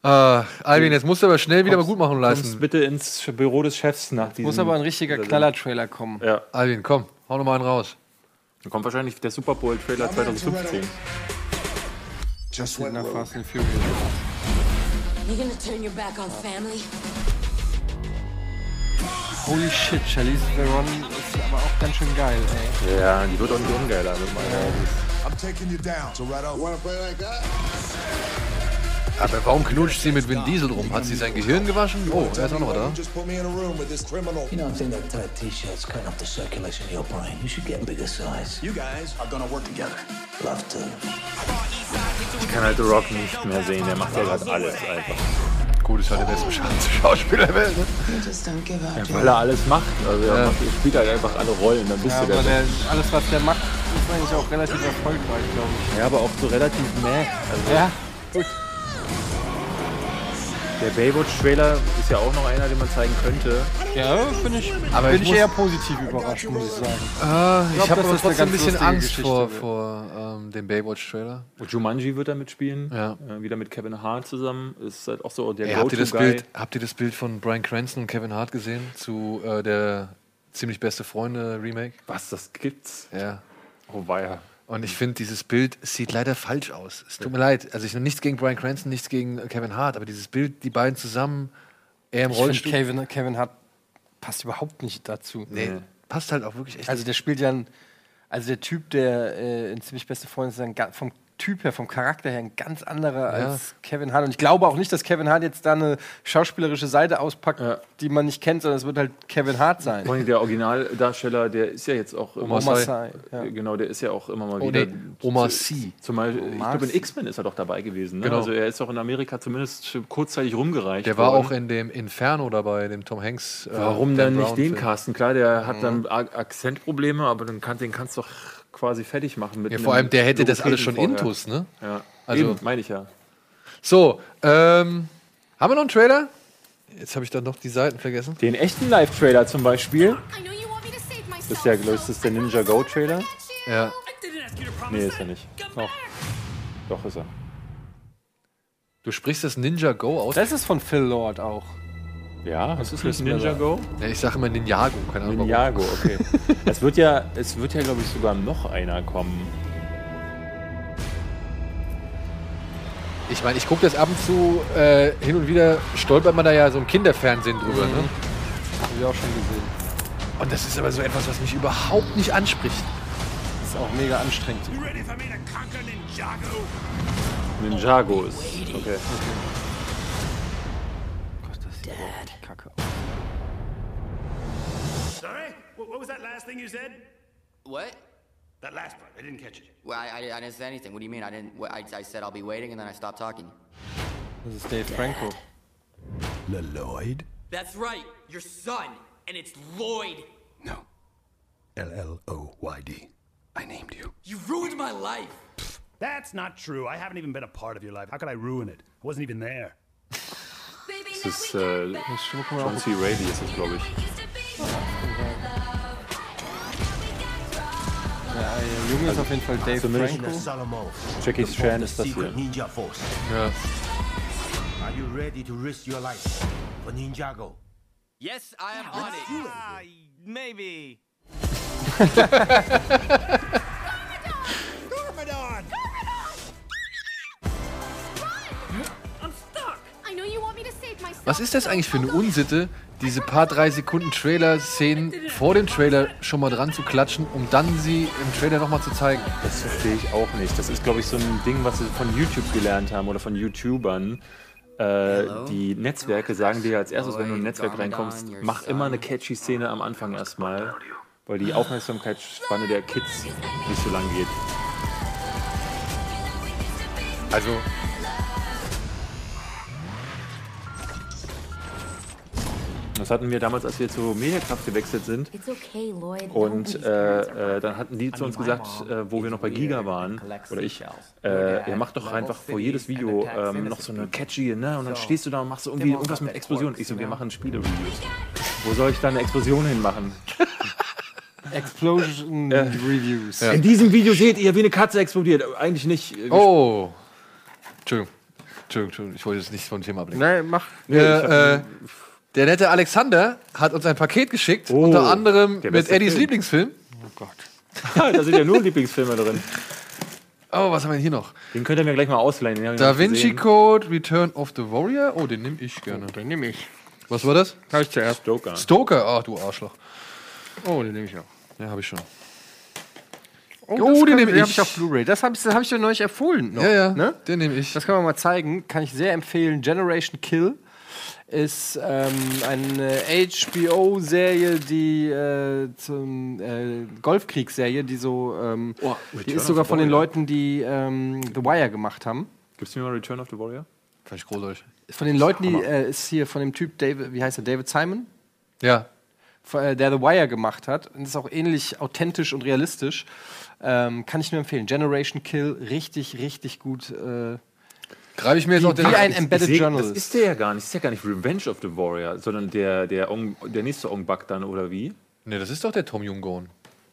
Ah, Alvin, jetzt musst du aber schnell wieder mal Kommst- gut machen lassen. bitte ins Büro des Chefs nach diesem. Muss aber ein richtiger Knaller-Trailer kommen. Ja. Alvin, komm, hau noch mal einen raus. Dann kommt wahrscheinlich der Super Bowl Trailer 2015. Just nach Fast and Furious. You gonna turn your back on family? Holy shit, Charlize Theron ist aber auch ganz schön geil, ey. Ja, die wird auch nicht ungeiler mit meiner. I'm taking you down, so right off. Wanna play like that? Aber warum knutscht sie mit Vin Diesel rum? Hat sie sein Gehirn gewaschen? Oh, er ist auch noch da. Just put me in a room with this criminal. You know, I think that tight t-shirt's cutting up the circulation in your brain. You should get a bigger size. You guys are gonna work together. Love to. Ich kann halt The Rock nicht mehr sehen, der macht ja gerade alles einfach. Gut, ist halt der beste Schauspieler der Welt, ne? Ja, weil er alles macht. Also er Ja. macht, er spielt halt einfach alle Rollen, dann bist Ja, du aber der. der, alles, was der macht, ist eigentlich auch relativ erfolgreich, glaube ich. Ja, aber auch so relativ meh. Also Ja, gut. Der Baywatch-Trailer ist ja auch noch einer, den man zeigen könnte. Ja, finde ich, Aber bin ich ich muss- eher positiv überrascht, muss ich sagen. Ah, ich, habe aber trotzdem ein bisschen Angst Geschichte vor, wird. vor ähm, dem Baywatch-Trailer. Und Jumanji wird da mitspielen. Ja. Äh, wieder mit Kevin Hart zusammen. Ist halt auch so der Ey, habt, ihr das. Bild, habt ihr das Bild von Brian Cranston und Kevin Hart gesehen? Zu äh, der ziemlich beste Freunde-Remake? Was, das gibt's? Ja. Oh weia. Und ich finde, dieses Bild sieht leider falsch aus. Es tut mir leid. Also ich noch nichts gegen Brian Cranston, nichts gegen Kevin Hart, aber dieses Bild, die beiden zusammen, er im Ich finde, Rollstuhl. Kevin, Kevin hat passt überhaupt nicht dazu. Nee, passt halt auch wirklich echt. Also der spielt ja ein, also der Typ, der äh, in ziemlich beste Freunde ist, ein, vom Typ her, vom Charakter her ein ganz anderer als Kevin Hart. Und ich glaube auch nicht, dass Kevin Hart jetzt da eine schauspielerische Seite auspackt, die man nicht kennt, sondern es wird halt Kevin Hart sein. Vor allem der Originaldarsteller, der ist ja jetzt auch Omar immer Sy, ja. Genau, der ist ja auch immer mal Oh, wieder. nee, Omar Sy. Zum Beispiel, ich Omar glaube, in. X-Men ist er doch dabei gewesen. Ne? Genau. Also er ist auch in Amerika zumindest kurzzeitig rumgereicht. Der war worden. auch in dem Inferno dabei, dem Tom Hanks. äh, Warum Dan dann nicht den Film. casten? Klar, der hat Mhm. dann Akzentprobleme, aber dann kann, den kannst du doch quasi fertig machen. Mit Ja, vor allem, der hätte das alles schon vorher. intus, ne? Ja, Also- meine ich ja. So, ähm, haben wir noch einen Trailer? Jetzt habe ich dann noch die Seiten vergessen. Den echten Live-Trailer zum Beispiel. Das ist ja, ich, das ist der Ninja Go-Trailer. Ja. Nee, ist er nicht. Doch. Doch ist er. Du sprichst das Ninja Go aus? Das ist von Phil Lord auch. Ja, was ist das Ninja Miller. Go? Ja, ich sage immer Ninjago, keine Ahnung. Ninjago, okay. es wird ja, es wird ja, glaube ich, sogar noch einer kommen. Ich meine, ich gucke das ab und zu äh, hin und wieder, stolpert man da ja so im Kinderfernsehen drüber. Ne? Hab ich auch schon gesehen. Und das ist aber so etwas, was mich überhaupt nicht anspricht. Das ist auch mega anstrengend. Ninjago ist. Okay. Kacke. What, what was that last thing you said? What? That last part. I didn't catch it. Well, I, I, I didn't say anything. What do you mean? I didn't. What, I, I said I'll be waiting, and then I stopped talking. Das ist Dave Franco. Lloyd? That's right, your son, and it's Lloyd. No. L L O Y D. I named you. You ruined my life. That's not true. I haven't even been a part of your life. How could I ruin it? I wasn't even there. Das ist äh, John C. Reilly ist das, glaube ich. Der Junge ist auf jeden Fall Dave Franco. Jackie Chan ist das hier. Secret Ninja Force. Ja. Are you ready to risk your life for Ninjago? Yes, I am on it. Ah, maybe. Was ist das eigentlich für eine Unsitte, diese paar drei Sekunden Trailer-Szenen vor dem Trailer schon mal dran zu klatschen, um dann sie im Trailer nochmal zu zeigen? Das verstehe ich auch nicht. Das ist, glaube ich, so ein Ding, was sie von YouTube gelernt haben oder von YouTubern. Äh, die Netzwerke sagen dir als erstes, wenn du in ein Netzwerk reinkommst, mach immer eine catchy Szene am Anfang erstmal, weil die Aufmerksamkeitsspanne der Kids nicht so lang geht. Also, Das hatten wir damals, als wir zu Mediakraft gewechselt sind. It's okay, Lloyd. Und äh, äh, dann hatten die zu uns gesagt, äh, wo wir noch bei Giga waren, oder ich, äh, ja, mach doch einfach vor jedes Video ähm, noch so eine catchy, ne? Und dann stehst du da und machst so irgendwie irgendwas mit Explosion. Ich so, wir machen Spiele-Reviews. Wo soll ich da eine Explosion hinmachen? Explosion Reviews. In diesem Video seht ihr, wie eine Katze explodiert. Eigentlich nicht. äh, Oh. Entschuldigung. Entschuldigung, Entschuldigung, ich wollte jetzt nicht vom Thema ablenken. Nein, mach. Nee, äh, der nette Alexander hat uns ein Paket geschickt, Oh, unter anderem der mit Eddies Film. Lieblingsfilm. Oh Gott. da sind ja nur Lieblingsfilme drin. Oh, was haben wir denn hier noch? Den könnt ihr mir gleich mal ausleihen. den ich Da Vinci. Code, Return of the Warrior. Oh, den nehme ich gerne. Den nehme ich. Was war das? Habe ich zuerst. Stoker. Stoker. Ach, du Arschloch. Oh, den nehme ich auch. Ja, habe ich schon. Oh, Oh, den nehme den hab ich. ich auf Blu-ray. Das habe ich, das hab ich dir neulich empfohlen. Noch, Ja, ja, Ne? den nehme ich. Das kann man mal zeigen. Kann ich sehr empfehlen. Generation Kill ist ähm, eine HBO-Serie, die äh, zum äh, Golfkriegsserie, die so, ähm, Oh, die ist sogar the von den. Leuten, die ähm, The Wire gemacht haben. Gibst du mir mal Return of the Warrior? Fand ich großartig. Von den Leuten, die äh, ist hier von dem Typ David, wie heißt er, David Simon, Ja. von, äh, der The Wire gemacht hat. Und ist auch ähnlich authentisch und realistisch. Ähm, kann ich nur empfehlen. Generation Kill, richtig, richtig gut. Äh, Greife ich mir jetzt Wie- auch den wie ein Embedded seh- Journalist. Das ist der ja gar nicht. Das ist ja gar nicht Revenge of the Warrior, sondern der, der, Ong, der nächste Ong Bak dann, oder wie? Nee, das ist doch der Tom Jung-Gon.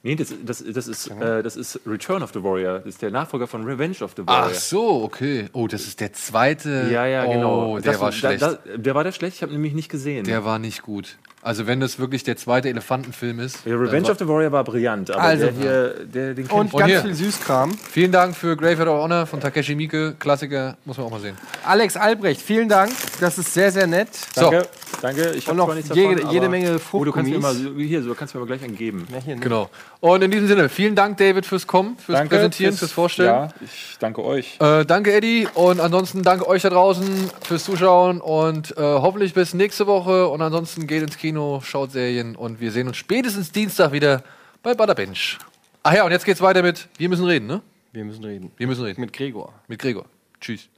Nee, das, das, das, ist, äh, das ist Return of the Warrior. Das ist der Nachfolger von Revenge of the Warrior. Ach so, okay. Oh, das ist der zweite. Ja, ja, genau. Oh, der Das war da- schlecht. da- der war der schlecht? Ich habe nämlich nicht gesehen. der war nicht gut. Also wenn das wirklich der zweite Elefantenfilm ist. ja, Revenge of the Warrior war brillant, aber Also- der hier, der, den und ganz hier. viel Süßkram. Vielen Dank für Graveyard of Honor von Takeshi Miike. Klassiker, muss man auch mal sehen. Alex Albrecht, vielen Dank. Das ist sehr, sehr nett. So, Danke. Danke, ich habe noch nichts jede- davon, jede Menge Oh, du kannst mir mal so- hier, so du kannst mir mal gleich einen geben. Genau. Und in diesem Sinne, vielen Dank, David, fürs Kommen, fürs Danke Präsentieren, fürs, Vorstellen. Ja, ich danke euch. Äh, danke, Eddie. Und ansonsten danke euch da draußen fürs Zuschauen. Und äh, hoffentlich bis nächste Woche. Und ansonsten geht ins Kino, schaut Serien. Und wir sehen uns spätestens Dienstag wieder bei Butter Bench. Ach ja, und jetzt geht's weiter mit Wir müssen reden, ne? Wir müssen reden. Wir müssen reden. Mit Gregor. Mit Gregor. Tschüss.